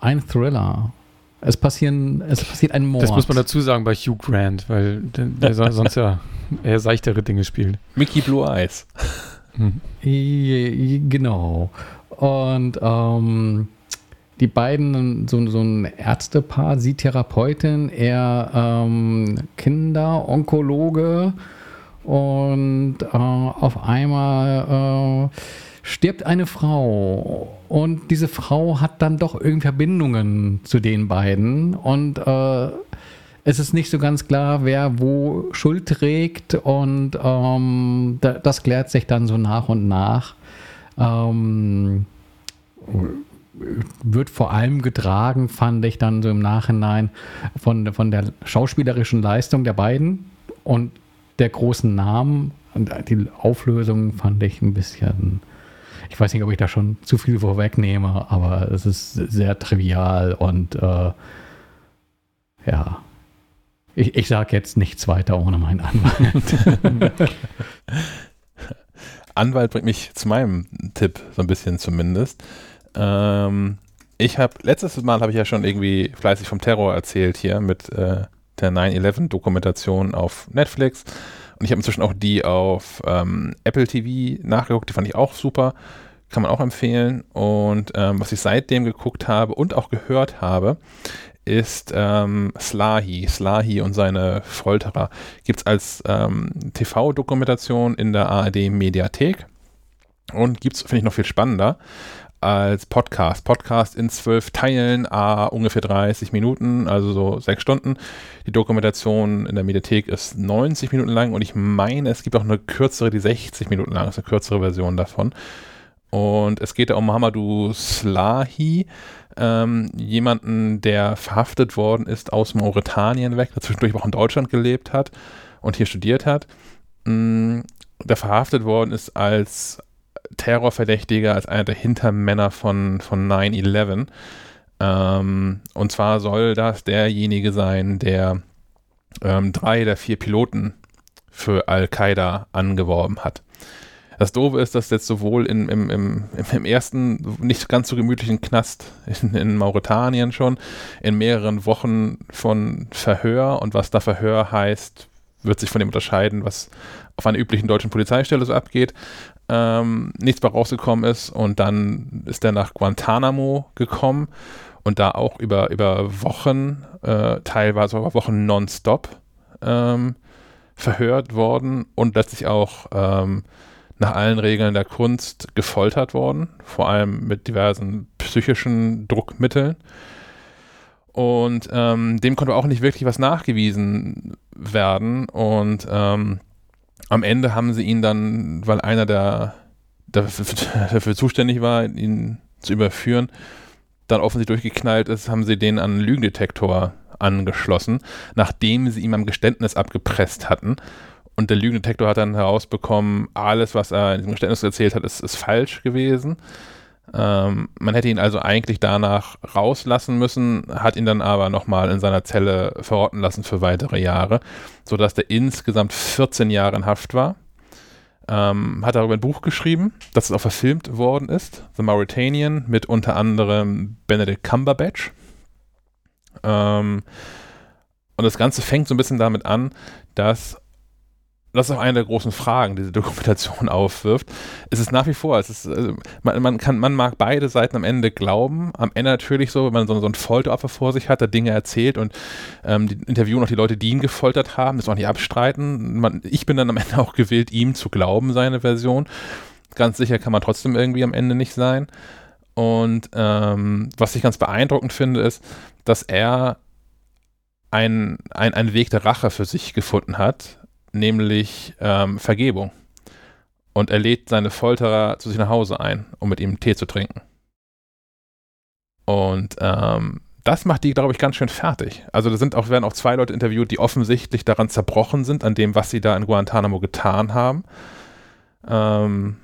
ein Thriller. Es passieren, es passiert ein Mord. Das muss man dazu sagen bei Hugh Grant, weil der, der sonst ja eher seichtere Dinge spielt. Mickey Blue Eyes. Hm. Genau. Und ähm, die beiden, so, so ein Ärztepaar, sie Therapeutin, er ähm, Kinderonkologe und äh, auf einmal äh, stirbt eine Frau und diese Frau hat dann doch irgendwie Verbindungen zu den beiden und äh, es ist nicht so ganz klar, wer wo Schuld trägt und ähm, das klärt sich dann so nach und nach. Ähm, wird vor allem getragen, fand ich dann so im Nachhinein von, von der schauspielerischen Leistung der beiden und der großen Namen. Und die Auflösung fand ich ein bisschen ich weiß nicht, ob ich da schon zu viel vorwegnehme, aber es ist sehr trivial und äh, ja. Ich, ich sage jetzt nichts weiter ohne meinen Anwalt. Anwalt bringt mich zu meinem Tipp, so ein bisschen zumindest. Ähm, ich habe, letztes Mal habe ich ja schon irgendwie fleißig vom Terror erzählt hier mit äh, der 9-11-Dokumentation auf Netflix. Und ich habe inzwischen auch die auf ähm, Apple TV nachgeguckt, die fand ich auch super. Kann man auch empfehlen. Und ähm, was ich seitdem geguckt habe und auch gehört habe, ist ähm, Slahi, Slahi und seine Folterer. Gibt es als ähm, TV-Dokumentation in der ARD-Mediathek. Und gibt es, finde ich, noch viel spannender, als Podcast. Podcast in zwölf Teilen, a ungefähr 30 Minuten, also so sechs Stunden. Die Dokumentation in der Mediathek ist 90 Minuten lang und ich meine, es gibt auch eine kürzere, die 60 Minuten lang ist, eine kürzere Version davon. Und es geht da um Mohamedou Slahi, ähm, jemanden, der verhaftet worden ist aus Mauretanien weg, der zwischendurch auch in Deutschland gelebt hat und hier studiert hat. Mm, der verhaftet worden ist als Terrorverdächtiger, als einer der Hintermänner von, von 9-11. Ähm, und zwar soll das derjenige sein, der ähm, drei der vier Piloten für Al-Qaida angeworben hat. Das Doofe ist, dass jetzt sowohl in, im, im, im ersten nicht ganz so gemütlichen Knast in, in Mauretanien schon in mehreren Wochen von Verhör und was da Verhör heißt, wird sich von dem unterscheiden, was auf einer üblichen deutschen Polizeistelle so abgeht ähm, nichts mehr rausgekommen ist. Und dann ist er nach Guantanamo gekommen und da auch über, über Wochen, äh, teilweise über Wochen nonstop ähm, verhört worden und letztlich auch ähm, nach allen Regeln der Kunst gefoltert worden, vor allem mit diversen psychischen Druckmitteln. Und ähm, dem konnte auch nicht wirklich was nachgewiesen werden. Und ähm, am Ende haben sie ihn dann, weil einer der dafür, dafür zuständig war, ihn zu überführen, dann offensichtlich durchgeknallt ist, haben sie den an einen Lügendetektor angeschlossen, nachdem sie ihm am Geständnis abgepresst hatten. Und der Lügendetektor hat dann herausbekommen, alles, was er in diesem Geständnis erzählt hat, ist, ist falsch gewesen. Ähm, man hätte ihn also eigentlich danach rauslassen müssen, hat ihn dann aber nochmal in seiner Zelle verrotten lassen für weitere Jahre, sodass der insgesamt 14 Jahre in Haft war. Ähm, hat darüber ein Buch geschrieben, das auch verfilmt worden ist, The Mauritanian, mit unter anderem Benedict Cumberbatch. Ähm, und das Ganze fängt so ein bisschen damit an, dass das ist auch eine der großen Fragen, die diese Dokumentation aufwirft. Es ist nach wie vor, es ist, also man, man, kann, man mag beide Seiten am Ende glauben. Am Ende natürlich so, wenn man so, so ein Folteropfer vor sich hat, der Dinge erzählt und ähm, die interviewen auch die Leute, die ihn gefoltert haben, das auch nicht abstreiten. Man, ich bin dann am Ende auch gewillt, ihm zu glauben, seine Version. Ganz sicher kann man trotzdem irgendwie am Ende nicht sein. Und ähm, was ich ganz beeindruckend finde, ist, dass er einen ein Weg der Rache für sich gefunden hat, nämlich ähm, Vergebung. Und er lädt seine Folterer zu sich nach Hause ein, um mit ihm Tee zu trinken. Und ähm, das macht die, glaube ich, ganz schön fertig. Also da sind auch, werden auch zwei Leute interviewt, die offensichtlich daran zerbrochen sind, an dem, was sie da in Guantanamo getan haben. Ähm,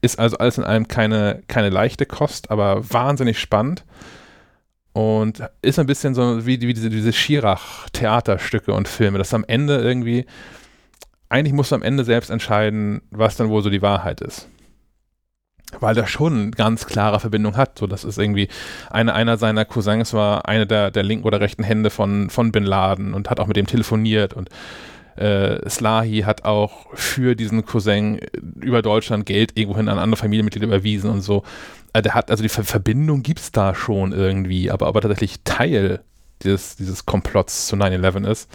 ist also alles in allem keine, keine leichte Kost, aber wahnsinnig spannend. Und ist ein bisschen so wie, wie diese, diese Schirach-Theaterstücke und Filme, dass am Ende irgendwie, eigentlich musst du am Ende selbst entscheiden, was dann wohl so die Wahrheit ist. Weil der schon eine ganz klare Verbindung hat. So, das ist irgendwie, eine, einer seiner Cousins war eine der, der linken oder rechten Hände von, von Bin Laden und hat auch mit dem telefoniert und äh, Slahi hat auch für diesen Cousin über Deutschland Geld irgendwohin an andere Familienmitglieder überwiesen und so. Also der hat, also die Ver Verbindung gibt es da schon irgendwie, aber ob er tatsächlich Teil dieses, dieses Komplotts zu 9-11 ist,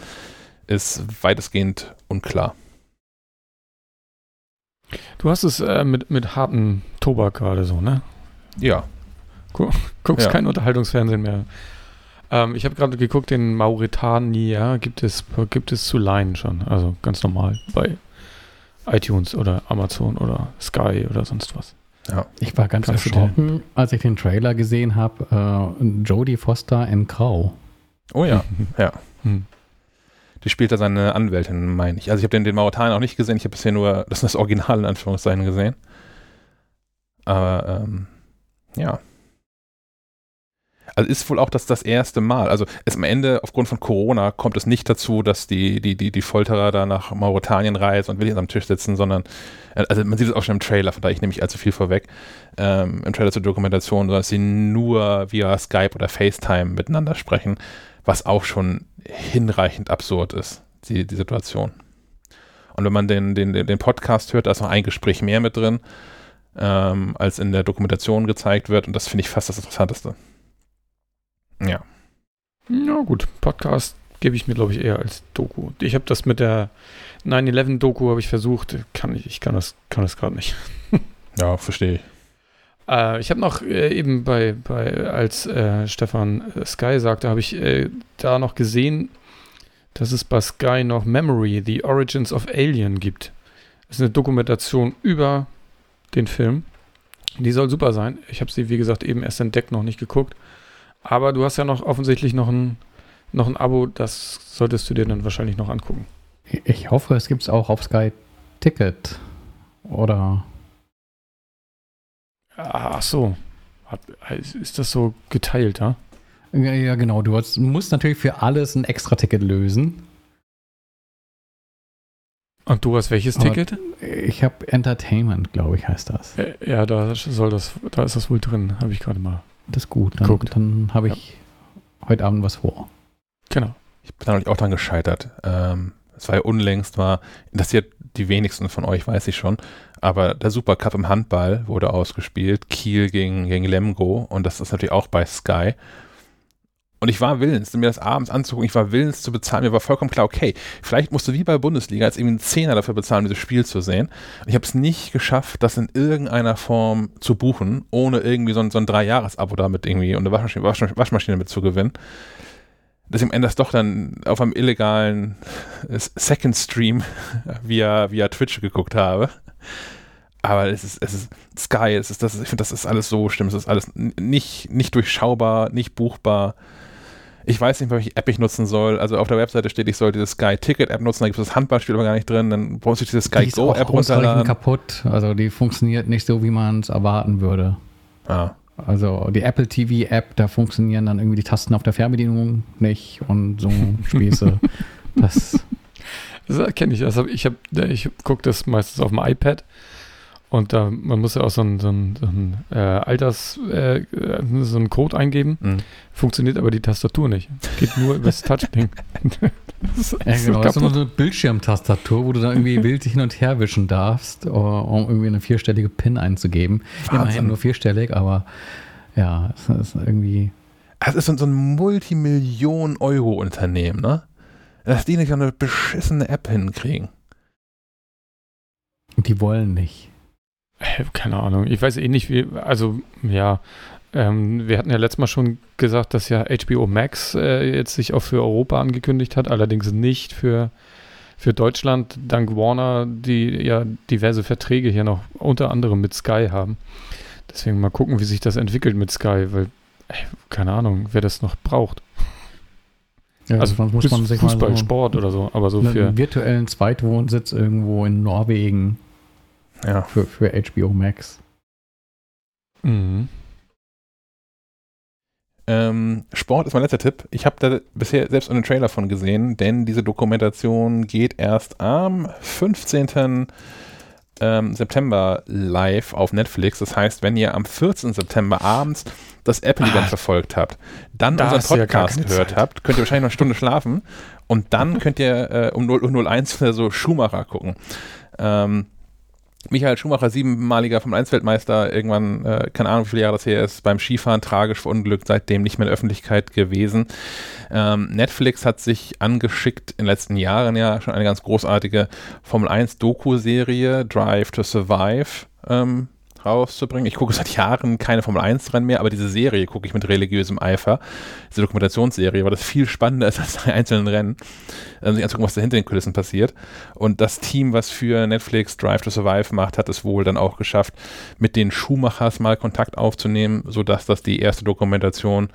ist weitestgehend unklar. Du hast es äh, mit, mit hartem Tobak gerade so, ne? Ja. Guckst ja. kein Unterhaltungsfernsehen mehr. Ähm, ich habe gerade geguckt, in Mauretania gibt es, gibt es zu leihen schon. Also ganz normal bei iTunes oder Amazon oder Sky oder sonst was. Ja. Ich war ganz Kannst erschrocken, als ich den Trailer gesehen habe. Äh, Jodie Foster in Grau. Oh ja, ja. Hm. Die spielt da seine Anwältin, meine ich. Also ich habe den, den Mauretanier auch nicht gesehen. Ich habe bisher nur das, das Original in Anführungszeichen gesehen. Aber ähm, ja. Also ist wohl auch das, das erste Mal. Also es am Ende, aufgrund von Corona, kommt es nicht dazu, dass die, die, die, die Folterer da nach Mauretanien reisen und wirklich am Tisch sitzen, sondern, also man sieht es auch schon im Trailer, von daher ich nehme nicht allzu viel vorweg, ähm, im Trailer zur Dokumentation, dass sie nur via Skype oder FaceTime miteinander sprechen, was auch schon hinreichend absurd ist, die, die Situation. Und wenn man den, den, den Podcast hört, da ist noch ein Gespräch mehr mit drin, ähm, als in der Dokumentation gezeigt wird. Und das finde ich fast das Interessanteste. Ja. Ja, gut. Podcast gebe ich mir, glaube ich, eher als Doku. Ich habe das mit der 9-11-Doku habe ich versucht. Kann ich, ich kann das, kann das gerade nicht. ja, verstehe ich. Äh, ich habe noch äh, eben bei, bei als äh, Stefan äh, Sky sagte, habe ich äh, da noch gesehen, dass es bei Sky noch Memory, The Origins of Alien gibt. Das ist eine Dokumentation über den Film. Die soll super sein. Ich habe sie, wie gesagt, eben erst entdeckt, noch nicht geguckt. Aber du hast ja noch offensichtlich noch ein, noch ein Abo, das solltest du dir dann wahrscheinlich noch angucken. Ich hoffe, es gibt es auch auf Sky Ticket. Oder. Ach so. Ist das so geteilt, ja? Ja, ja genau. Du musst natürlich für alles ein extra Ticket lösen. Und du hast welches Aber Ticket? Ich habe Entertainment, glaube ich, heißt das. Äh, ja, da soll das, da ist das wohl drin, habe ich gerade mal das ist gut. Dann, dann habe ich ja. heute Abend was vor. Genau. Ich bin natürlich auch dran gescheitert. Ähm, es war ja unlängst, war, interessiert die wenigsten von euch, weiß ich schon, aber der Supercup im Handball wurde ausgespielt, Kiel gegen, gegen Lemgo und das ist natürlich auch bei Sky. Und ich war willens, mir das abends anzugucken, ich war willens zu bezahlen. Mir war vollkommen klar, okay, vielleicht musst du wie bei Bundesliga jetzt irgendwie einen Zehner dafür bezahlen, dieses Spiel zu sehen. Und ich habe es nicht geschafft, das in irgendeiner Form zu buchen, ohne irgendwie so ein, so ein Drei-Jahres-Abo damit irgendwie und eine Waschmaschine, Waschmaschine, Waschmaschine mit zu gewinnen. Dass ich am Ende das doch dann auf einem illegalen Second Stream via, via Twitch geguckt habe. Aber es ist, es ist Sky, es ist das, ich finde, das ist alles so schlimm, es ist alles nicht, nicht durchschaubar, nicht buchbar. Ich weiß nicht, welche App ich nutzen soll. Also auf der Webseite steht, ich soll diese Sky Ticket App nutzen, da gibt es das Handballspiel aber gar nicht drin. Dann muss ich diese Sky die Go App runterladen. kaputt. Also die funktioniert nicht so, wie man es erwarten würde. Ah. Also die Apple TV App, da funktionieren dann irgendwie die Tasten auf der Fernbedienung nicht und so Späße. das das kenne ich. Also ich habe, ich gucke das meistens auf dem iPad und da, man muss ja auch so ein, so ein, so ein äh, Alters, äh, so einen Code eingeben. Mhm. Funktioniert aber die Tastatur nicht. Geht nur über das Touchding. das ja, genau. So das ist so eine Bildschirmtastatur, wo du dann irgendwie wild hin und her wischen darfst, um irgendwie eine vierstellige PIN einzugeben. Wahnsinn. Immerhin nur vierstellig, aber ja, es ist irgendwie. Es ist so ein Multimillion-Euro-Unternehmen, ne? Dass die nicht eine beschissene App hinkriegen. Die wollen nicht. Keine Ahnung. Ich weiß eh nicht, wie. Also, ja. Ähm, wir hatten ja letztes Mal schon gesagt, dass ja HBO Max äh, jetzt sich auch für Europa angekündigt hat, allerdings nicht für, für Deutschland, dank Warner, die ja diverse Verträge hier noch unter anderem mit Sky haben. Deswegen mal gucken, wie sich das entwickelt mit Sky, weil, ey, keine Ahnung, wer das noch braucht. Ja, also muss man sich Fußball, so Sport oder so, aber so für einen virtuellen Zweitwohnsitz irgendwo in Norwegen ja. für, für HBO Max. Mhm. Ähm, Sport ist mein letzter Tipp. Ich habe da bisher selbst einen Trailer von gesehen, denn diese Dokumentation geht erst am 15. Ähm, September live auf Netflix. Das heißt, wenn ihr am 14. September abends das Apple-Event ah, verfolgt habt, dann da unseren Podcast ja gehört Zeit. habt, könnt ihr wahrscheinlich noch eine Stunde schlafen und dann könnt ihr äh, um 0.01 Uhr so Schumacher gucken. Ähm, Michael Schumacher, siebenmaliger Formel 1 Weltmeister, irgendwann, äh, keine Ahnung, wie viele Jahre das her ist, beim Skifahren tragisch verunglückt, seitdem nicht mehr in der Öffentlichkeit gewesen. Ähm, Netflix hat sich angeschickt, in den letzten Jahren ja schon eine ganz großartige Formel 1 Doku-Serie, Drive to Survive, ähm, rauszubringen. Ich gucke seit Jahren keine Formel 1 Rennen mehr, aber diese Serie gucke ich mit religiösem Eifer. Diese Dokumentationsserie, weil das viel spannender ist als die einzelnen Rennen. Also sich anzugucken, was da hinter den Kulissen passiert. Und das Team, was für Netflix Drive to Survive macht, hat es wohl dann auch geschafft, mit den Schumachers mal Kontakt aufzunehmen, sodass das die erste Dokumentation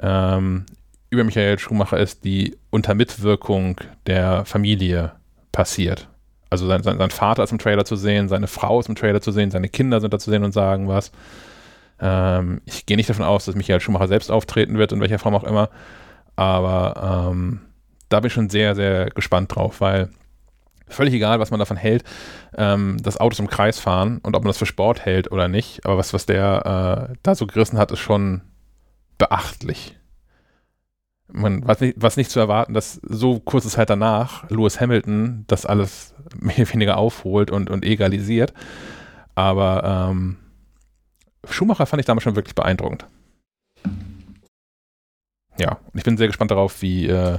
ähm, über Michael Schumacher ist, die unter Mitwirkung der Familie passiert. Also sein, sein, sein, Vater ist im Trailer zu sehen, seine Frau ist im Trailer zu sehen, seine Kinder sind da zu sehen und sagen was. Ähm, ich gehe nicht davon aus, dass Michael Schumacher selbst auftreten wird, in welcher Form auch immer. Aber ähm, da bin ich schon sehr, sehr gespannt drauf, weil völlig egal, was man davon hält, ähm, dass Autos im Kreis fahren und ob man das für Sport hält oder nicht. Aber was, was der äh, da so gerissen hat, ist schon beachtlich man, was, nicht, was nicht zu erwarten, dass so kurze Zeit danach Lewis Hamilton das alles mehr oder weniger aufholt und, und egalisiert. Aber ähm, Schumacher fand ich damals schon wirklich beeindruckend. Ja, und ich bin sehr gespannt darauf, wie, äh,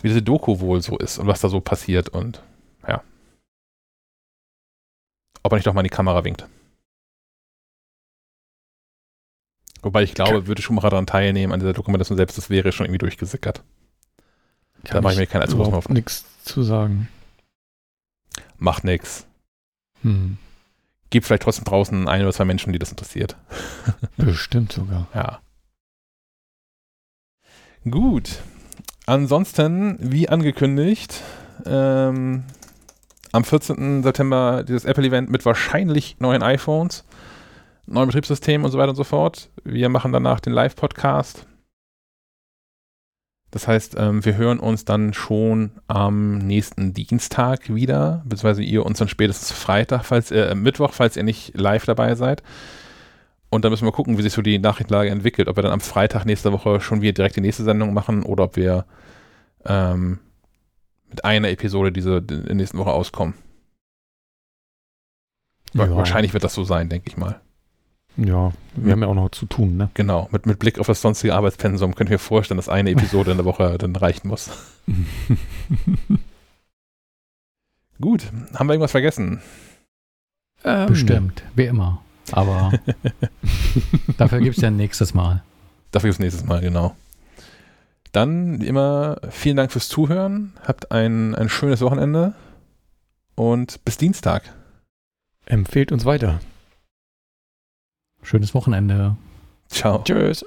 wie diese Doku wohl so ist und was da so passiert und ja. Ob er nicht doch mal in die Kamera winkt. Wobei ich glaube, würde Schumacher daran teilnehmen, an dieser Dokumentation selbst, das wäre schon irgendwie durchgesickert. Kann da mache ich mir keine allzu großen Hoffnung. nichts zu sagen. Macht nichts. Hm. Gibt vielleicht trotzdem draußen ein oder zwei Menschen, die das interessiert. Bestimmt sogar. Ja. Gut. Ansonsten, wie angekündigt, ähm, am 14. September dieses Apple-Event mit wahrscheinlich neuen iPhones neuen Betriebssystem und so weiter und so fort. Wir machen danach den Live-Podcast. Das heißt, ähm, wir hören uns dann schon am nächsten Dienstag wieder, beziehungsweise ihr uns dann spätestens Freitag, falls äh, Mittwoch, falls ihr nicht live dabei seid. Und dann müssen wir gucken, wie sich so die Nachrichtenlage entwickelt, ob wir dann am Freitag nächste Woche schon wieder direkt die nächste Sendung machen oder ob wir ähm, mit einer Episode diese in der nächsten Woche auskommen. Ja. Wahrscheinlich wird das so sein, denke ich mal. Ja, wir haben ja auch noch zu tun, ne? Genau, mit, mit Blick auf das sonstige Arbeitspensum können wir vorstellen, dass eine Episode in der Woche dann reichen muss. Gut, haben wir irgendwas vergessen? Ähm, Bestimmt, wie immer. Aber dafür gibt es ja nächstes Mal. Dafür gibt es nächstes Mal, genau. Dann wie immer vielen Dank fürs Zuhören. Habt ein, ein schönes Wochenende und bis Dienstag. Empfehlt uns weiter. Schönes Wochenende. Ciao. Tschüss.